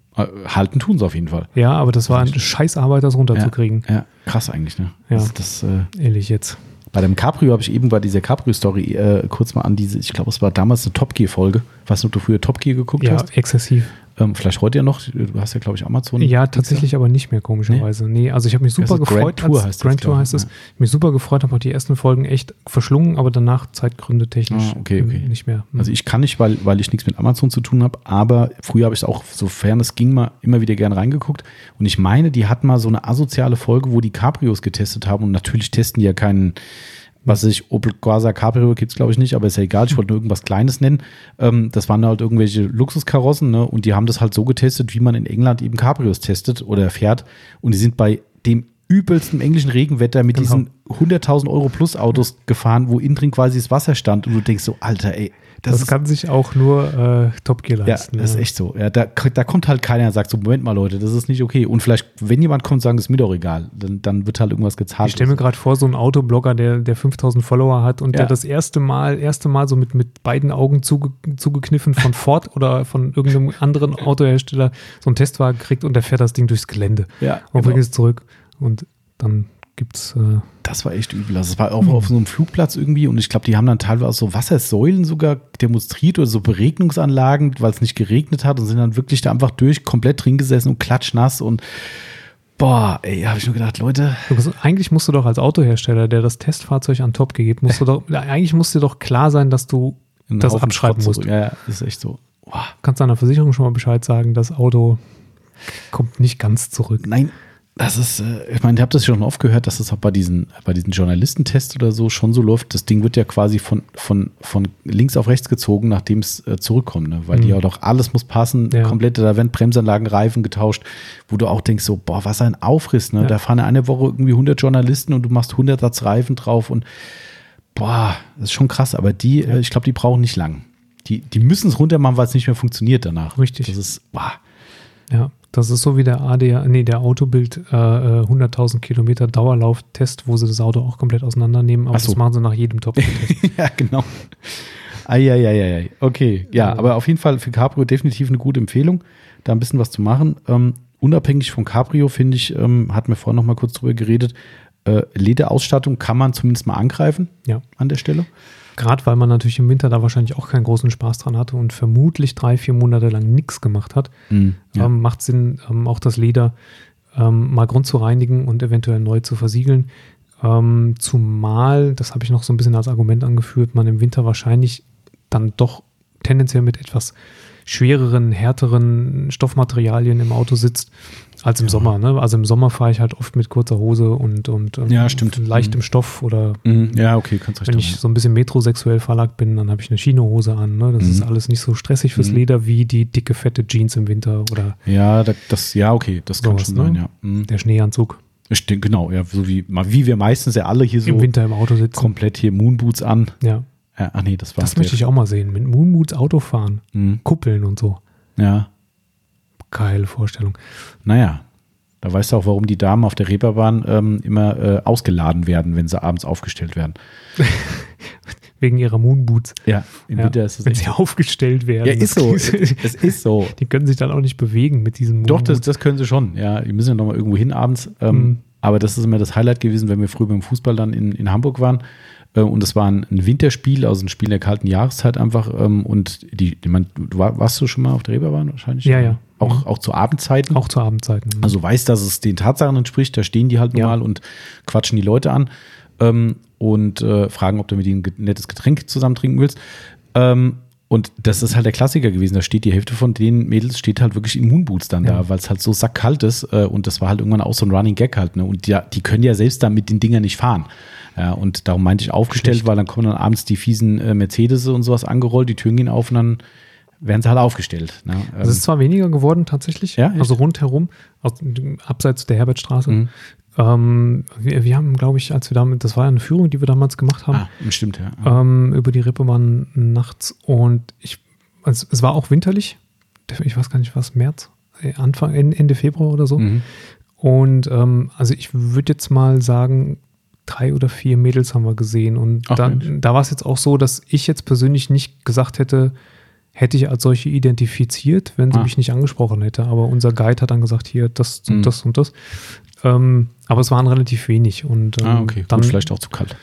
Halten tun sie auf jeden Fall.
Ja, aber das war ein Scheißarbeit, das runterzukriegen.
Ja, krass eigentlich, ne?
Ja.
Das, das, äh,
Ehrlich jetzt.
bei dem Cabrio habe ich eben bei dieser Cabrio-Story äh, kurz mal an diese, ich glaube, es war damals eine Top Gear-Folge. Weißt du, ob du früher Top Gear geguckt
Ja,
hast?
exzessiv.
Ähm, vielleicht heute ja noch. Du hast ja, glaube ich, Amazon.
Ja, tatsächlich aber nicht mehr, komischerweise. Nee, also ich habe mich super
Also
gefreut.
Grand Tour heißt
Grand Tour heißt es.
ja.
Ich mich super gefreut, habe auch die ersten Folgen echt verschlungen, aber danach Zeitgründe technisch
Ah, okay, okay.
nicht mehr.
Also ich kann nicht, weil, weil ich nichts mit Amazon zu tun habe, aber früher habe ich es auch, sofern es ging, mal immer wieder gern reingeguckt. Und ich meine, die hatten mal so eine asoziale Folge, wo die Cabrios getestet haben. Und natürlich testen die ja keinen, was ich, Opel Corsa Cabrio gibt es glaube ich nicht, aber ist ja egal, ich wollte nur irgendwas Kleines nennen. Ähm, das waren halt irgendwelche Luxuskarossen, ne? Und die haben das halt so getestet, wie man in England eben Cabrios testet oder fährt. Und die sind bei dem übelsten englischen Regenwetter mit
Genau.
diesen 100.000 Euro plus Autos gefahren, wo innen drin quasi das Wasser stand. Und du denkst so, Alter, ey, das,
das kann sich auch nur äh, Top Gear
ja,
leisten.
das ist echt so. Ja, da, da kommt halt keiner und sagt so, Moment mal, Leute, das ist nicht okay. Und vielleicht, wenn jemand kommt, sagen, ist mir doch egal. Dann, dann wird halt irgendwas gezahlt.
Ich stelle mir gerade vor, so einen Autoblogger, der, der 5000 Follower hat und
Ja.
der das erste Mal, erste Mal so mit, mit beiden Augen zuge, zugekniffen von Ford oder von irgendeinem anderen Autohersteller so einen Testwagen kriegt und der fährt das Ding durchs Gelände
ja,
und
genau.
bringt es zurück. Und dann gibt's äh,
Das war echt übel. Also es war auch auf so einem Flugplatz irgendwie und ich glaube, die haben dann teilweise so Wassersäulen sogar demonstriert oder so Beregnungsanlagen, weil es nicht geregnet hat und sind dann wirklich da einfach durch, komplett drin gesessen und klatschnass und boah, ey, habe ich nur gedacht, Leute,
musst- Eigentlich musst du doch als Autohersteller, der das Testfahrzeug an Top gegeben, musst du doch, eigentlich muss dir doch klar sein, dass du
einen
das
Haufen
abschreiben
Schrott
musst.
zurück. Ja, ja, ist echt so. Boah.
Kannst deiner Versicherung schon mal Bescheid sagen, das Auto kommt nicht ganz zurück.
Nein, das ist, äh, ich meine, ich habe das schon oft gehört, dass es auch bei diesen, bei diesen Journalistentests oder so schon so läuft. Das Ding wird ja quasi von, von, von links auf rechts gezogen, nachdem es äh, zurückkommt, ne? weil die
Mhm.
ja doch alles muss passen,
Ja.
komplette, da werden Bremsanlagen, Reifen getauscht, wo du auch denkst, so, boah, was ein Aufriss, ne?
Ja.
Da fahren eine Woche irgendwie 100 Journalisten und du machst 100 Satz Reifen drauf und boah, das ist schon krass, aber die, äh, ich glaube, die brauchen nicht lang. Die, die müssen es runter machen, weil es nicht mehr funktioniert danach.
Richtig.
Das ist, boah.
Ja, das ist so wie der AD, nee, der Autobild äh, äh, 100.000 Kilometer Dauerlauftest, wo sie das Auto auch komplett auseinandernehmen, aber
so.
das machen sie nach jedem top
ja, genau. Eieieiei. Okay, ja,
Ja.
aber auf jeden Fall für Cabrio definitiv eine gute Empfehlung, da ein bisschen was zu machen. Ähm, unabhängig von Cabrio, finde ich, ähm, hatten wir vorhin noch mal kurz drüber geredet, äh, Lederausstattung kann man zumindest mal angreifen
Ja.
an der Stelle.
Gerade weil man natürlich im Winter da wahrscheinlich auch keinen großen Spaß dran hatte und vermutlich drei, vier Monate lang nichts gemacht hat,
Ja.
ähm, macht Sinn, ähm, auch das Leder ähm, mal grund zu reinigen und eventuell neu zu versiegeln. Ähm, zumal, das habe ich noch so ein bisschen als Argument angeführt, man im Winter wahrscheinlich dann doch tendenziell mit etwas schwereren, härteren Stoffmaterialien im Auto sitzt als im Sommer. Ne? Also im Sommer fahre ich halt oft mit kurzer Hose und, und ähm,
Ja, stimmt.
leichtem
Mhm.
Stoff oder
Mhm. ja, okay, kannst recht
wenn
haben.
ich so ein bisschen metrosexuell verlagt bin, dann habe ich eine Chinohose an. Ne? Das
Mhm.
ist alles nicht so stressig fürs
Mhm.
Leder wie die dicke, fette Jeans im Winter oder
Ja, da, das, ja, okay, das kann
Sowas,
schon
ne?
sein, ja. Mhm.
der Schneeanzug
Stimmt, genau, ja, so wie, wie wir meistens ja alle hier so
im Winter im Auto sitzen.
komplett hier Moonboots an.
Ja,
Ja, ach nee, das war
das möchte ich auch mal sehen. Mit Moonboots Auto fahren,
Mhm.
kuppeln und so.
Ja,
Geile Vorstellung.
Naja, da weißt du auch, warum die Damen auf der Reeperbahn ähm, immer äh, ausgeladen werden, wenn sie abends aufgestellt werden.
Wegen ihrer Moonboots.
Ja, im
Ja,
Winter ist es
wenn sie aufgestellt werden.
Ja, ist so.
Das-
es ist so.
Die können sich dann auch nicht bewegen mit diesen
Doch, das,
Moonboots.
das können sie schon. Ja, die müssen ja nochmal irgendwo hin abends. Ähm,
Mhm.
Aber das ist immer das Highlight gewesen, wenn wir früher beim Fußball dann in, in Hamburg waren. Äh, und es war ein, ein, Winterspiel, also ein Spiel der kalten Jahreszeit einfach. Ähm, und die, die man, du war, warst du schon mal auf der Reeperbahn wahrscheinlich?
Ja, ja.
Auch, mhm. auch zu Abendzeiten?
Auch zu Abendzeiten.
Mhm. Also weiß, dass es den Tatsachen entspricht, da stehen die halt normal ja. und quatschen die Leute an ähm, und äh, fragen, ob du mit ihnen ein nettes Getränk zusammen trinken willst. Ähm, und das ist halt der Klassiker gewesen. Da steht die Hälfte von den Mädels steht halt wirklich in Moonboots dann ja. da, weil es halt so sackkalt ist. Äh, und das war halt irgendwann auch so ein Running Gag halt. Ne? Und ja, die können ja selbst da mit den Dingern nicht fahren. Ja, und darum meinte ich aufgestellt, Schlicht. weil dann kommen dann abends die fiesen äh, Mercedes und sowas angerollt, die Türen gehen auf und dann werden sie halt aufgestellt. Ne?
Es ist zwar weniger geworden tatsächlich, ja, also rundherum, aus, abseits der Herbertstraße. Mhm. Ähm, wir, wir, haben, glaube ich, als wir damit, das war ja eine Führung, die wir damals gemacht haben. Ah,
stimmt, ja.
Ähm, über die Rippebahn nachts und ich, also es war auch winterlich. Ich weiß gar nicht, was, März, äh, Anfang, Ende Februar oder so. Mhm. Und ähm, also ich würde jetzt mal sagen, drei oder vier Mädels haben wir gesehen. Und Ach, dann, da war es jetzt auch so, dass ich jetzt persönlich nicht gesagt hätte, hätte ich als solche identifiziert, wenn sie ah. mich nicht angesprochen hätte. Aber unser Guide hat dann gesagt, hier, das und mhm. das und das. Ähm, aber es waren relativ wenig. Und, ähm,
ah, okay. Dann gut, vielleicht auch zu kalt.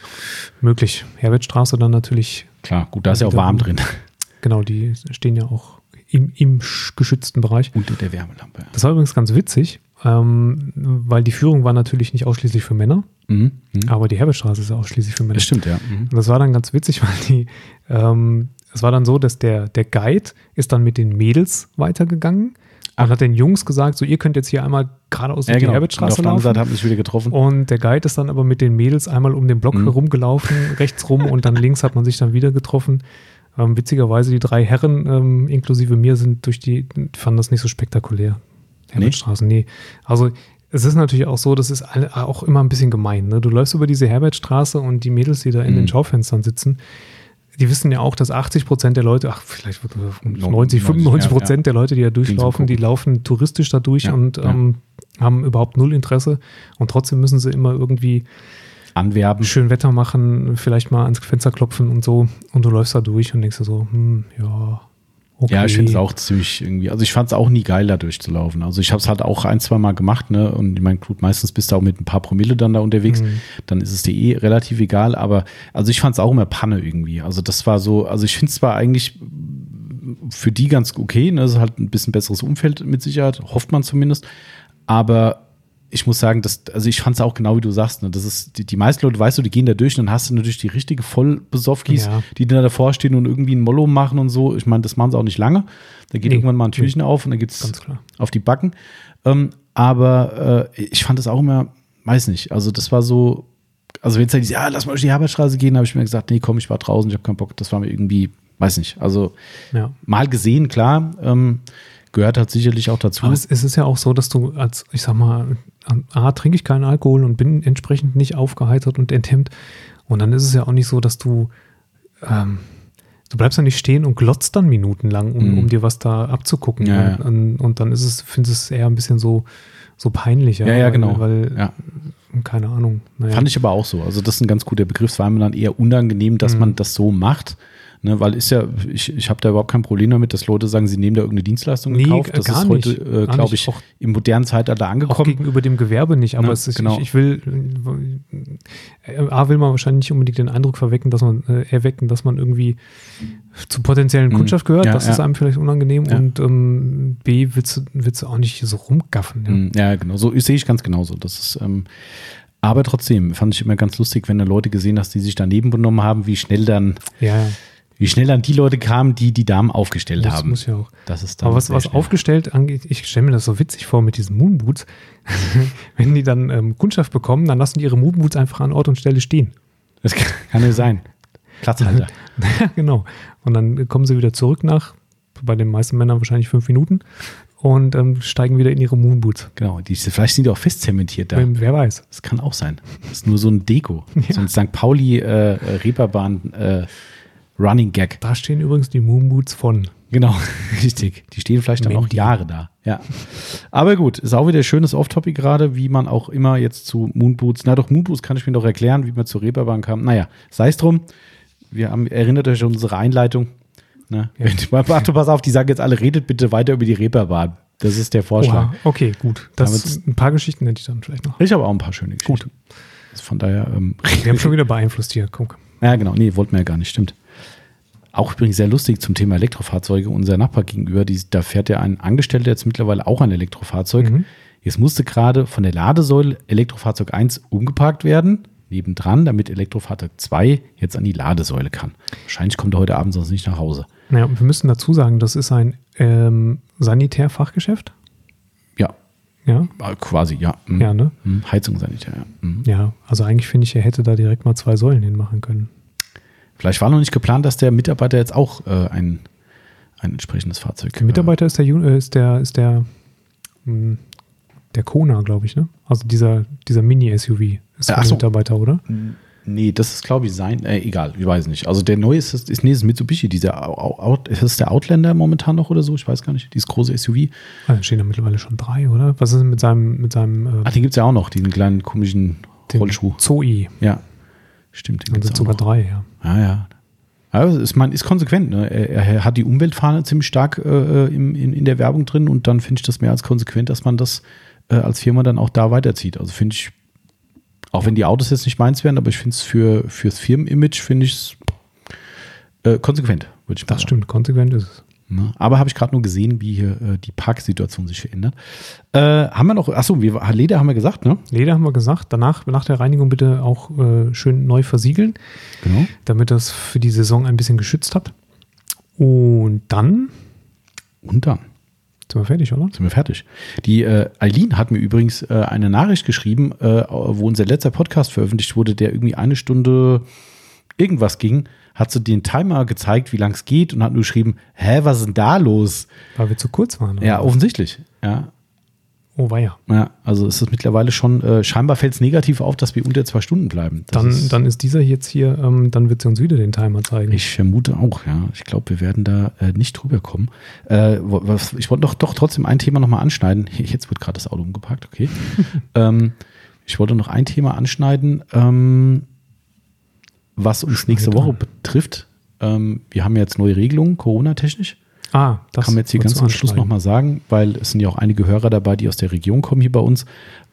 Möglich. Herbertstraße dann natürlich.
Klar, gut, da ist ja auch warm drin.
Genau, die stehen ja auch im, im geschützten Bereich.
Unter der Wärmelampe. Ja.
Das war übrigens ganz witzig, ähm, weil die Führung war natürlich nicht ausschließlich für Männer, mhm. Mhm. aber die Herbertstraße ist ja ausschließlich für Männer. Das
stimmt, ja.
Mhm. Und das war dann ganz witzig, weil die, ähm, es war dann so, dass der, der Guide ist dann mit den Mädels weitergegangen und hat den Jungs gesagt, so ihr könnt jetzt hier einmal geradeaus ja,
die
genau. Herbertstraße
und auf der haben sich wieder getroffen.
Und der Guide ist dann aber mit den Mädels einmal um den Block mhm. herumgelaufen, rechts rum und dann links hat man sich dann wieder getroffen. Ähm, witzigerweise die drei Herren ähm, inklusive mir sind durch die, die fanden das nicht so spektakulär. Herbertstraßen, nee. nee. Also es ist natürlich auch so, das ist auch immer ein bisschen gemein. Ne? Du läufst über diese Herbertstraße und die Mädels, die da in mhm. den Schaufenstern sitzen, die wissen ja auch, dass 80 Prozent der Leute, ach, vielleicht 90, 95 Prozent ja, der Leute, die da durchlaufen, die laufen touristisch da durch ja, und ähm, haben überhaupt null Interesse. Und trotzdem müssen sie immer irgendwie
anwerben.
Schön Wetter machen, vielleicht mal ans Fenster klopfen und so. Und du läufst da durch und denkst dir so, hm, ja,
Okay. Ja, ich finde es auch ziemlich irgendwie. Also ich fand es auch nie geil, da durchzulaufen. Also ich habe es halt auch ein, zwei Mal gemacht, ne? Und ich meine, gut, meistens bist du auch mit ein paar Promille dann da unterwegs. Mhm. Dann ist es dir eh relativ egal. Aber also ich fand es auch immer Panne irgendwie. Also das war so, also ich finde es zwar eigentlich für die ganz okay, ne? Das ist halt ein bisschen besseres Umfeld mit Sicherheit, hofft man zumindest. Aber ich muss sagen, dass, also ich fand es auch genau wie du sagst, ne, das ist, die, die meisten Leute, weißt du, die gehen da durch und dann hast du natürlich die richtige Vollbesoffkis, ja. die da davor stehen und irgendwie ein Mollo machen und so. Ich meine, das machen sie auch nicht lange. Da geht nee, irgendwann mal ein Türchen nee. auf und dann geht's auf die Backen. Ähm, aber äh, ich fand das auch immer, weiß nicht, also das war so, also wenn es halt ja, lass mal durch die Herbertstraße gehen, habe ich mir gesagt, nee, komm, ich war draußen, ich habe keinen Bock, das war mir irgendwie, weiß nicht, also ja. mal gesehen, klar, ähm, gehört halt sicherlich auch dazu.
Aber es, ist ja auch so, dass du als, ich sag mal, A, trinke ich keinen Alkohol und bin entsprechend nicht aufgeheitert und enthemmt. Und dann ist es ja auch nicht so, dass du, ähm, du bleibst ja nicht stehen und glotzt dann minutenlang, um, mhm. um dir was da abzugucken.
Ja,
und, und, dann ist es, findest es eher ein bisschen so, so peinlicher.
Ja, ja, genau.
Weil,
ja.
keine Ahnung.
Naja. Fand ich aber auch so. Also das ist ein ganz guter Begriff. Es war mir dann eher unangenehm, dass mhm. man das so macht. Ne, weil ist ja, ich, ich habe da überhaupt kein Problem damit, dass Leute sagen, sie nehmen da irgendeine Dienstleistung
nee,
in Kauf. Das ist heute, äh, glaube ich, auch, im modernen Zeitalter angekommen. Auch
gegenüber dem Gewerbe nicht, aber ja, es ist, genau. ich, ich, will, äh, A will man wahrscheinlich nicht unbedingt den Eindruck verwecken, dass man, äh, erwecken, dass man irgendwie zur potenziellen mhm. Kundschaft gehört. Ja, das ja. ist einem vielleicht unangenehm und ähm, B willst du, willst du auch nicht so rumgaffen.
Ja, mhm. ja genau. So sehe ich ganz genauso. Das ist, ähm, aber trotzdem fand ich immer ganz lustig, wenn da Leute gesehen hast, die sich daneben benommen haben, wie schnell dann
ja
wie schnell dann die Leute kamen, die die Damen aufgestellt
das
haben.
Das muss ja auch.
Das ist
Aber was, was aufgestellt angeht, ich stelle mir das so witzig vor mit diesen Moonboots. Wenn die dann ähm, Kundschaft bekommen, dann lassen die ihre Moonboots einfach an Ort und Stelle stehen.
Das kann, kann ja sein. Platzhalter.
genau. Und dann kommen sie wieder zurück nach, bei den meisten Männern wahrscheinlich fünf Minuten und ähm, steigen wieder in ihre Moonboots.
Genau, die, vielleicht sind die auch festzementiert da.
Wer weiß.
Das kann auch sein. Das ist nur so ein Deko. Ja. So ein St. Pauli äh, Reeperbahn äh, Running Gag.
Da stehen übrigens die Moonboots von.
Genau, richtig. Die stehen vielleicht dann Mandy. auch Jahre da. Ja. Aber gut, ist auch wieder ein schönes Off-Topic gerade, wie man auch immer jetzt zu Moonboots, na doch, Moonboots kann ich mir doch erklären, wie man zur Reeperbahn kam. Naja, sei es drum. Wir haben, erinnert euch an unsere Einleitung. Ne? Ja. Warte, pass auf, die sagen jetzt alle, redet bitte weiter über die Reeperbahn. Das ist der Vorschlag. Oha,
okay, gut. Das, ein paar Geschichten hätte ich dann vielleicht noch.
Ich habe auch ein paar schöne Geschichten. Gut. Also von daher. Ähm,
Wir haben schon wieder beeinflusst hier. Guck.
Ja, genau. Nee, wollten wir ja gar nicht, stimmt. Auch übrigens sehr lustig zum Thema Elektrofahrzeuge. Unser Nachbar gegenüber, die, da fährt ja ein Angestellter jetzt mittlerweile auch ein Elektrofahrzeug.
Mhm.
Jetzt musste gerade von der Ladesäule Elektrofahrzeug 1 umgeparkt werden, nebendran, damit Elektrofahrzeug 2 jetzt an die Ladesäule kann. Wahrscheinlich kommt er heute Abend sonst nicht nach Hause.
Naja, und wir müssen dazu sagen, das ist ein ähm, Sanitärfachgeschäft.
Ja,
Ja,
äh, quasi, ja. Mhm.
ja, ne?
Mhm. Heizung sanitär, ja. Mhm.
Ja, also eigentlich finde ich, er hätte da direkt mal zwei Säulen hinmachen können.
Vielleicht war noch nicht geplant, dass der Mitarbeiter jetzt auch äh, ein, ein entsprechendes Fahrzeug.
Der Mitarbeiter ist der, äh, ist der, ist der, mh, der Kona, glaube ich, ne? Also dieser, dieser Mini-SUV ist
Äh,
dem
so.
Mitarbeiter, oder?
Äh, nee, das ist, glaube ich, sein. Äh, egal, ich weiß nicht. Also der neue ist, ist, nee, ist Mitsubishi, dieser Out, ist das der Outlander momentan noch oder so? Ich weiß gar nicht. Dieses große SUV.
Ah, da stehen da mittlerweile schon drei, oder? Was ist denn mit seinem, mit seinem äh,
Ach, den gibt es ja auch noch, diesen kleinen komischen Rollschuh.
Zoe?
Ja, stimmt. Den
Dann sind sogar
noch.
drei, ja.
Ja, ja. Also ist, man ist konsequent. Ne? Er, er hat die Umweltfahne ziemlich stark äh, im, in, in der Werbung drin und dann finde ich das mehr als konsequent, dass man das äh, als Firma dann auch da weiterzieht. Also finde ich, auch wenn die Autos jetzt nicht meins wären, aber ich finde es für fürs Firmenimage finde ich es äh, konsequent, würde ich mal
Das
sagen.
stimmt, konsequent ist es.
Ne? Aber habe ich gerade nur gesehen, wie hier äh, die Parksituation sich verändert. Äh, haben wir noch, achso, wir, Leder haben wir gesagt, ne?
Leder haben wir gesagt, danach, nach der Reinigung bitte auch äh, schön neu versiegeln,
Genau.
damit das für die Saison ein bisschen geschützt hat. Und dann
Und dann.
sind wir fertig, oder?
sind wir fertig. Die äh, Eileen hat mir übrigens äh, eine Nachricht geschrieben, äh, wo unser letzter Podcast veröffentlicht wurde, der irgendwie eine Stunde irgendwas ging, hat sie den Timer gezeigt, wie lang es geht und hat nur geschrieben, hä, was ist denn da los?
Weil wir zu kurz waren. oder?
Ja, offensichtlich. Ja,
Oh, war ja.
ja also ist es mittlerweile schon, äh, scheinbar fällt es negativ auf, dass wir unter zwei Stunden bleiben. Das
Dann,
ist,
dann ist dieser jetzt hier, ähm, dann wird sie uns wieder den Timer zeigen.
ich vermute auch, ja. Ich glaube, wir werden da äh, nicht drüber kommen. Äh, was, ich wollte doch, doch trotzdem ein Thema nochmal anschneiden. Jetzt wird gerade das Auto umgepackt, okay. ähm, ich wollte noch ein Thema anschneiden, ähm, was uns nächste Woche betrifft. Ähm, wir haben jetzt neue Regelungen, Corona-technisch.
ah, das
kann man jetzt hier ganz am Schluss nochmal sagen, weil es sind ja auch einige Hörer dabei, die aus der Region kommen hier bei uns.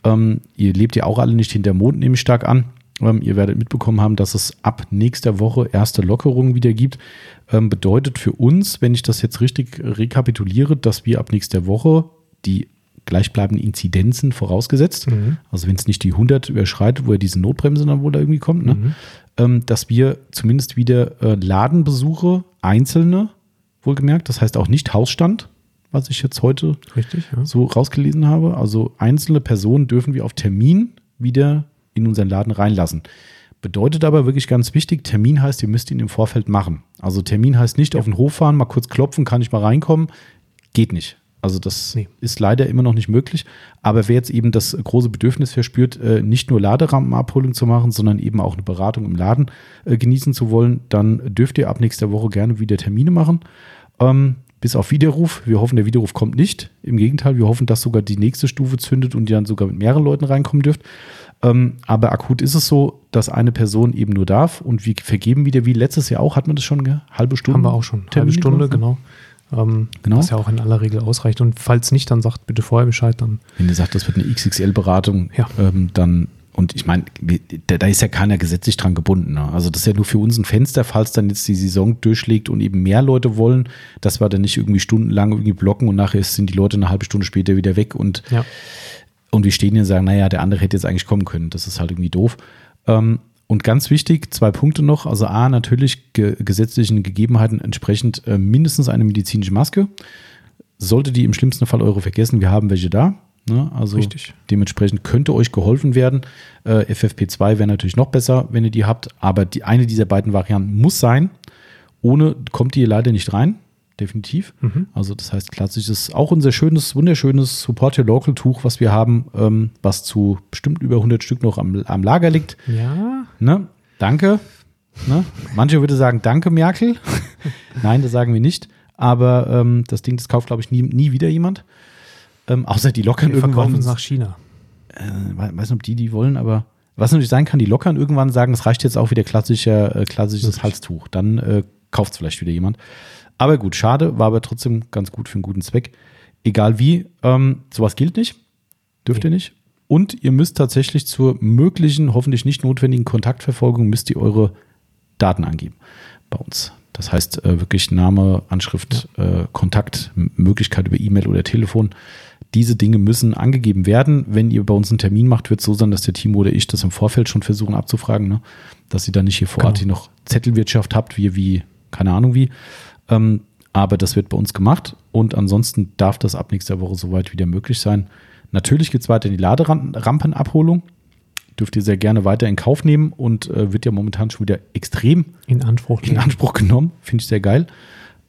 Ähm, ihr lebt ja auch alle nicht hinter Mond, nehme ich stark an. Ähm, ihr werdet mitbekommen haben, dass es ab nächster Woche erste Lockerungen wieder gibt. Ähm, bedeutet für uns, wenn ich das jetzt richtig rekapituliere, dass wir ab nächster Woche die gleichbleibenden Inzidenzen vorausgesetzt,
Mhm.
also wenn es nicht die 100 überschreitet, wo ja diese Notbremse dann wohl da irgendwie kommt, ne?
Mhm.
Ähm, dass wir zumindest wieder äh, Ladenbesuche, einzelne, wohlgemerkt, das heißt auch nicht Hausstand, was ich jetzt heute
Richtig, ja.
so rausgelesen habe. Also einzelne Personen dürfen wir auf Termin wieder in unseren Laden reinlassen. Bedeutet aber wirklich ganz wichtig, Termin heißt, ihr müsst ihn im Vorfeld machen. Also Termin heißt nicht auf den Hof fahren, mal kurz klopfen, kann ich mal reinkommen. Geht nicht. Also das
Nee.
ist leider immer noch nicht möglich. Aber wer jetzt eben das große Bedürfnis verspürt, äh, nicht nur Laderampenabholung zu machen, sondern eben auch eine Beratung im Laden äh, genießen zu wollen, dann dürft ihr ab nächster Woche gerne wieder Termine machen. Ähm, bis auf Widerruf. Wir hoffen, der Widerruf kommt nicht. Im Gegenteil, wir hoffen, dass sogar die nächste Stufe zündet und ihr dann sogar mit mehreren Leuten reinkommen dürft. Ähm, aber akut ist es so, dass eine Person eben nur darf und wir vergeben wieder, wie letztes Jahr auch, hat man das schon, gell? halbe Stunde?
Haben wir auch schon. Halbe
Termine
Stunde,
gemacht?
genau. Ähm,
Genau.
Was ja auch in aller Regel ausreicht. Und falls nicht, dann sagt bitte vorher Bescheid. Dann
Wenn ihr sagt, das wird eine XXL-Beratung,
Ja.
ähm, dann, und ich meine, da ist ja keiner gesetzlich dran gebunden. Ne? Also das ist ja nur für uns ein Fenster, falls dann jetzt die Saison durchschlägt und eben mehr Leute wollen, dass wir dann nicht irgendwie stundenlang irgendwie blocken und nachher sind die Leute eine halbe Stunde später wieder weg und
ja.
und wir stehen hier und sagen, naja, der andere hätte jetzt eigentlich kommen können. Das ist halt irgendwie doof. Ähm, und ganz wichtig, zwei Punkte noch. Also A, natürlich ge gesetzlichen Gegebenheiten entsprechend äh, mindestens eine medizinische Maske. Sollte die im schlimmsten Fall eure vergessen, wir haben welche da. Ne? Also
Richtig.
dementsprechend könnte euch geholfen werden. Äh, FFP2 wäre natürlich noch besser, wenn ihr die habt. Aber die eine dieser beiden Varianten muss sein. Ohne kommt ihr leider nicht rein. Definitiv.
Mhm.
Also das heißt, klassisches, auch unser schönes, wunderschönes Support Your Local Tuch, was wir haben, ähm, was zu bestimmt über 100 Stück noch am, am Lager liegt.
Ja.
Ne? Danke. Ne? Manche würde sagen, danke Merkel. Nein, das sagen wir nicht. Aber ähm, das Ding, das kauft, glaube ich, nie, nie wieder jemand. Ähm, außer die lockern
Wir verkaufen
irgendwann.
es nach China.
Äh, weiß nicht, ob die die wollen, aber was natürlich sein kann, die lockern irgendwann sagen, es reicht jetzt auch wieder klassischer, äh, klassisches? Halstuch. Dann äh, kauft es vielleicht wieder jemand. Aber gut, schade, war aber trotzdem ganz gut für einen guten Zweck. Egal wie, ähm, sowas gilt nicht. Dürft ihr nicht. Und ihr müsst tatsächlich zur möglichen, hoffentlich nicht notwendigen Kontaktverfolgung, müsst ihr eure Daten angeben bei uns. Das heißt äh, wirklich Name, Anschrift, äh, Kontakt, Möglichkeit über E-Mail oder Telefon. Diese Dinge müssen angegeben werden. Wenn ihr bei uns einen Termin macht, wird es so sein, dass der Timo oder ich das im Vorfeld schon versuchen abzufragen, ne? dass ihr dann nicht hier vor Ort
Genau.
hier noch Zettelwirtschaft habt, wie, wie keine Ahnung wie. Ähm, aber das wird bei uns gemacht und ansonsten darf das ab nächster Woche soweit wieder möglich sein. Natürlich geht es weiter in die Laderampenabholung. Dürft ihr sehr gerne weiter in Kauf nehmen und äh, wird ja momentan schon wieder extrem
In Anspruch
in. Anspruch genommen. Finde ich sehr geil.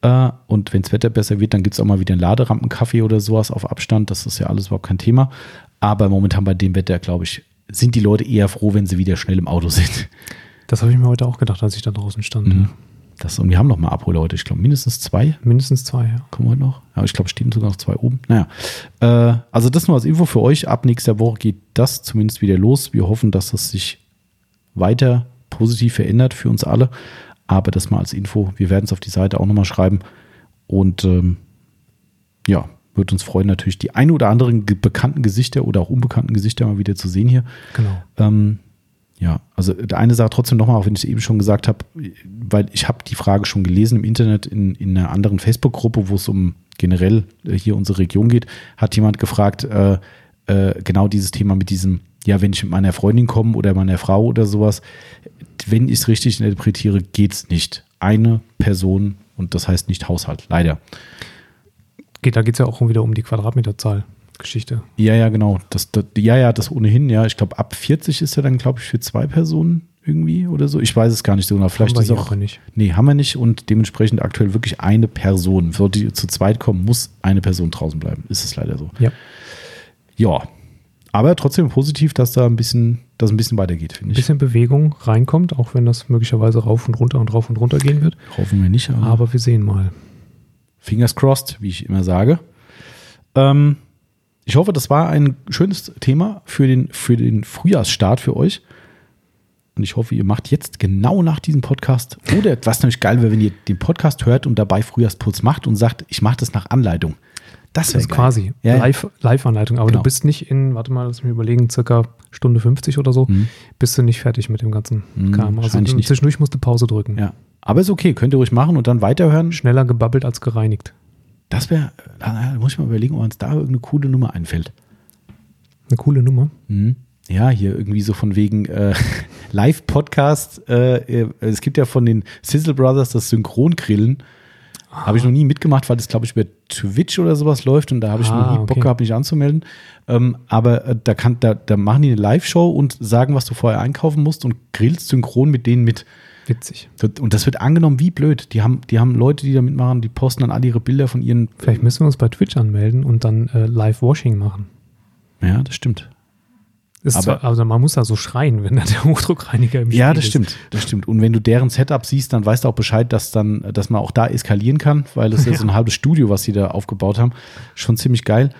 Äh, und wenn das Wetter besser wird, dann gibt es auch mal wieder einen Laderampenkaffee oder sowas auf Abstand. Das ist ja alles überhaupt kein Thema. Aber momentan bei dem Wetter, glaube ich, sind die Leute eher froh, wenn sie wieder schnell im Auto sind.
Das habe ich mir heute auch gedacht, als ich da draußen stand.
Mhm. Das, und wir haben noch mal Abholer heute. Ich glaube, mindestens zwei
Mindestens zwei, ja.
kommen heute noch. Aber ich glaube, stehen sogar noch zwei oben. Naja, äh, also das nur als Info für euch. Ab nächster Woche geht das zumindest wieder los. Wir hoffen, dass es sich weiter positiv verändert für uns alle. Aber das mal als Info. Wir werden es auf die Seite auch nochmal schreiben. Und ähm, ja, wird uns freuen, natürlich die ein oder anderen bekannten Gesichter oder auch unbekannten Gesichter mal wieder zu sehen hier.
Genau.
Ähm, ja, also der eine Sache trotzdem nochmal, auch wenn ich es eben schon gesagt habe, weil ich habe die Frage schon gelesen im Internet in, in einer anderen Facebook-Gruppe, wo es um generell äh, hier unsere Region geht, hat jemand gefragt, äh, äh, genau dieses Thema mit diesem, ja, wenn ich mit meiner Freundin komme oder meiner Frau oder sowas, wenn ich es richtig interpretiere, geht es nicht. Eine Person und das heißt nicht Haushalt, leider.
Da geht es ja auch wieder um die Quadratmeterzahl. Geschichte.
Ja, ja, genau. Das, das, ja, ja, das ohnehin, ja. Ich glaube, ab 40 ist ja dann, glaube ich, für zwei Personen irgendwie oder so. Ich weiß es gar nicht so genau. Vielleicht
Haben wir
ist auch.
nicht.
Nee, haben wir nicht und dementsprechend aktuell wirklich eine Person. Sollte ihr zu zweit kommen, muss eine Person draußen bleiben. Ist es leider so.
Ja.
Ja. Aber trotzdem positiv, dass da ein bisschen, dass ein bisschen weitergeht,
Ein
finde ich.
bisschen Bewegung reinkommt, auch wenn das möglicherweise rauf und runter und rauf und runter gehen wird.
Hoffen wir nicht, aber,
Aber wir sehen mal.
fingers crossed, wie ich immer sage. Ähm, ich hoffe, das war ein schönes Thema für den, für den Frühjahrsstart für euch. Und ich hoffe, ihr macht jetzt genau nach diesem Podcast oder was natürlich geil wäre, wenn ihr den Podcast hört und dabei Frühjahrsputz macht und sagt, ich mache das nach Anleitung. Das
Das
wäre
ist
geil.
quasi
Ja.
Live- Live-Anleitung. aber
Genau.
du bist nicht in, warte mal, lass mich überlegen, circa Stunde 50 oder so,
Mhm.
bist du nicht fertig mit dem ganzen
Mhm,
Kram. Also
nicht.
zwischendurch musst du Pause drücken.
Ja. Aber ist okay, könnt ihr ruhig machen und dann weiterhören.
Schneller gebabbelt als gereinigt.
Das wäre, da muss ich mal überlegen, ob uns da irgendeine coole Nummer einfällt.
Eine coole Nummer.
Mhm. Ja, hier irgendwie so von wegen äh, Live-Podcast. Äh, äh, es gibt ja von den Sizzle Brothers das Synchrongrillen. Habe ich noch nie mitgemacht, weil das, glaube ich, über Twitch oder sowas läuft und da habe ich
Ah,
noch nie Bock
okay.
gehabt, mich anzumelden. Ähm, aber äh, da, kann, da, da machen die eine Live-Show und sagen, was du vorher einkaufen musst und grillst synchron mit denen mit.
Witzig.
Und das wird angenommen wie blöd. Die haben, die haben Leute, die da mitmachen, die posten dann alle ihre Bilder von ihren.
Vielleicht müssen wir uns bei Twitch anmelden und dann äh, Live-Washing machen.
Ja, das stimmt.
Ist
Aber-
zwar, also man muss da so schreien, wenn da der Hochdruckreiniger im
Ja,
Spiel
das
ist.
stimmt, das stimmt. Und wenn du deren Setup siehst, dann weißt du auch Bescheid, dass dann, dass man auch da eskalieren kann, weil das ist ja so ein halbes Studio, was sie da aufgebaut haben. Schon ziemlich geil.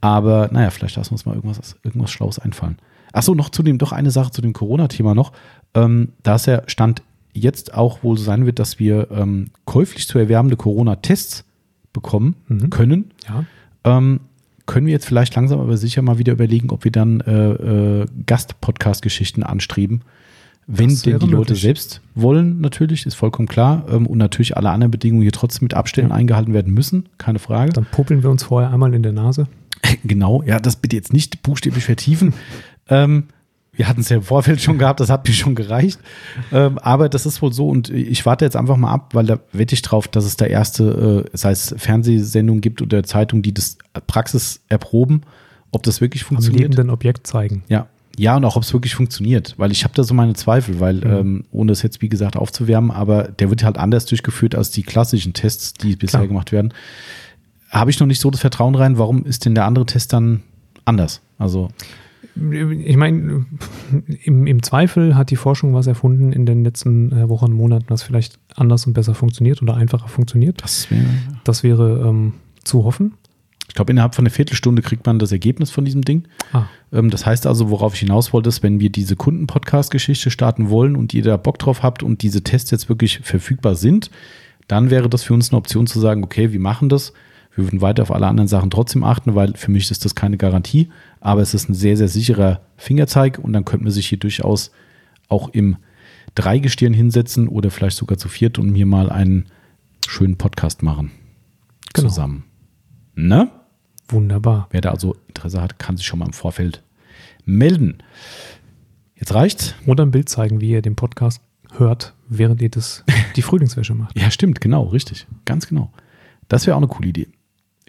Aber naja, vielleicht lassen wir uns mal irgendwas, irgendwas Schlaues einfallen. Achso, noch zu dem, doch eine Sache zu dem Corona-Thema noch. Ähm, da es ja Stand jetzt auch wohl so sein wird, dass wir ähm, käuflich zu erwerbende Corona-Tests bekommen
Mhm.
können.
Ja.
Ähm, können wir jetzt vielleicht langsam aber sicher mal wieder überlegen, ob wir dann äh, äh, Gast-Podcast-Geschichten anstreben. Wenn denn die Leute
möglich.
selbst wollen, natürlich, ist vollkommen klar. Ähm, und natürlich alle anderen Bedingungen hier trotzdem mit Abständen
Ja.
eingehalten werden müssen, keine Frage.
Dann puppeln wir uns vorher einmal in der Nase.
Genau, ja, das bitte jetzt nicht buchstäblich vertiefen. ähm, wir hatten es ja im Vorfeld schon gehabt, das hat mir schon gereicht. Ähm, aber das ist wohl so und ich warte jetzt einfach mal ab, weil da wette ich drauf, dass es da erste, äh, sei es Fernsehsendungen gibt oder Zeitungen, die das Praxis erproben, ob das wirklich
Am
funktioniert.
lebenden Objekt zeigen.
Ja. Ja, und auch ob es wirklich funktioniert, weil ich habe da so meine Zweifel, weil,
Mhm.
ähm, ohne es jetzt wie gesagt aufzuwärmen, aber der wird halt anders durchgeführt als die klassischen Tests, die bisher
Klar.
gemacht werden. Habe ich noch nicht so das Vertrauen rein, warum ist denn der andere Test dann anders? Also,
Ich meine, im, im Zweifel hat die Forschung was erfunden in den letzten äh, Wochen, Monaten, was vielleicht anders und besser funktioniert oder einfacher funktioniert.
das wäre.
Das wäre ähm, zu hoffen.
Ich glaube, innerhalb von einer Viertelstunde kriegt man das Ergebnis von diesem Ding.
Ah,
Ähm, das heißt also, worauf ich hinaus wollte, ist, wenn wir diese Kunden-Podcast-Geschichte starten wollen und ihr da Bock drauf habt und diese Tests jetzt wirklich verfügbar sind, dann wäre das für uns eine Option zu sagen, okay, wir machen das. Wir würden weiter auf alle anderen Sachen trotzdem achten, weil für mich ist das keine Garantie, aber es ist ein sehr, sehr sicherer Fingerzeig und dann könnte man sich hier durchaus auch im drei Gestirn hinsetzen oder vielleicht sogar zu viert und mir mal einen schönen Podcast machen.
Genau.
Zusammen. Ne?
Wunderbar.
Wer da also Interesse hat, kann sich schon mal im Vorfeld melden. Jetzt reicht's.
Oder ein Bild zeigen, wie ihr den Podcast hört, während ihr das, die Frühlingswäsche macht.
Ja, stimmt, genau, richtig. Ganz genau. Das wäre auch eine coole Idee.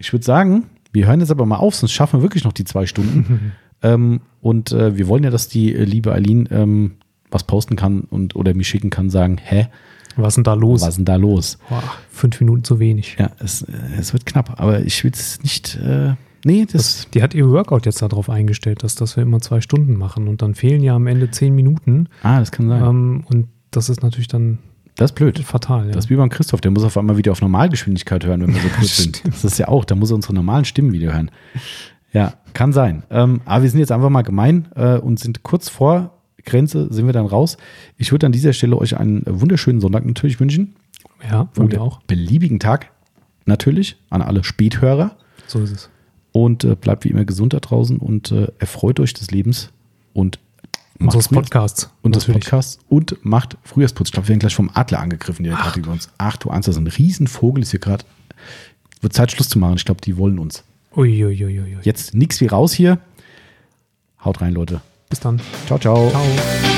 Ich würde sagen, wir hören jetzt aber mal auf, sonst schaffen wir wirklich noch die zwei Stunden. ähm, und äh, wir wollen ja, dass die äh, liebe Eileen ähm, was posten kann und oder mich schicken kann, sagen, hä,
Was ist denn da los?
was ist denn da los?
Boah, fünf Minuten zu wenig.
Ja, es, äh, es wird knapp, aber ich will es nicht. Äh, nee, das.
Die hat ihr Workout jetzt darauf eingestellt, dass, dass wir immer zwei Stunden machen und dann fehlen ja am Ende zehn Minuten.
ah, das kann sein.
Ähm, und das ist natürlich dann
das ist blöd.
fatal. Ja.
Das ist wie beim Christoph, der muss auf einmal wieder auf Normalgeschwindigkeit hören, wenn wir so kurz sind. Das ist ja auch, da muss er unsere normalen Stimmen wieder hören. Ja, kann sein. Ähm, aber wir sind jetzt einfach mal gemein äh, und sind kurz vor Grenze, sind wir dann raus. Ich würde an dieser Stelle euch einen wunderschönen Sonntag natürlich wünschen.
ja, von mir auch.
Beliebigen Tag natürlich an alle Späthörer.
So ist es.
Und äh, bleibt wie immer gesund da draußen und äh, erfreut euch des Lebens und
Unseres Podcasts. natürlich.
Podcasts und macht Frühjahrsputz. Ich glaube, wir werden gleich vom Adler angegriffen, der gerade über uns. Ach du Eins, das ist ein Riesenvogel, ist hier gerade. Wird Zeit, Schluss zu machen. Ich glaube, die wollen uns.
Uiuiuiui.
Jetzt nix wie raus hier. Haut rein, Leute.
Bis dann.
Ciao, ciao.
Ciao.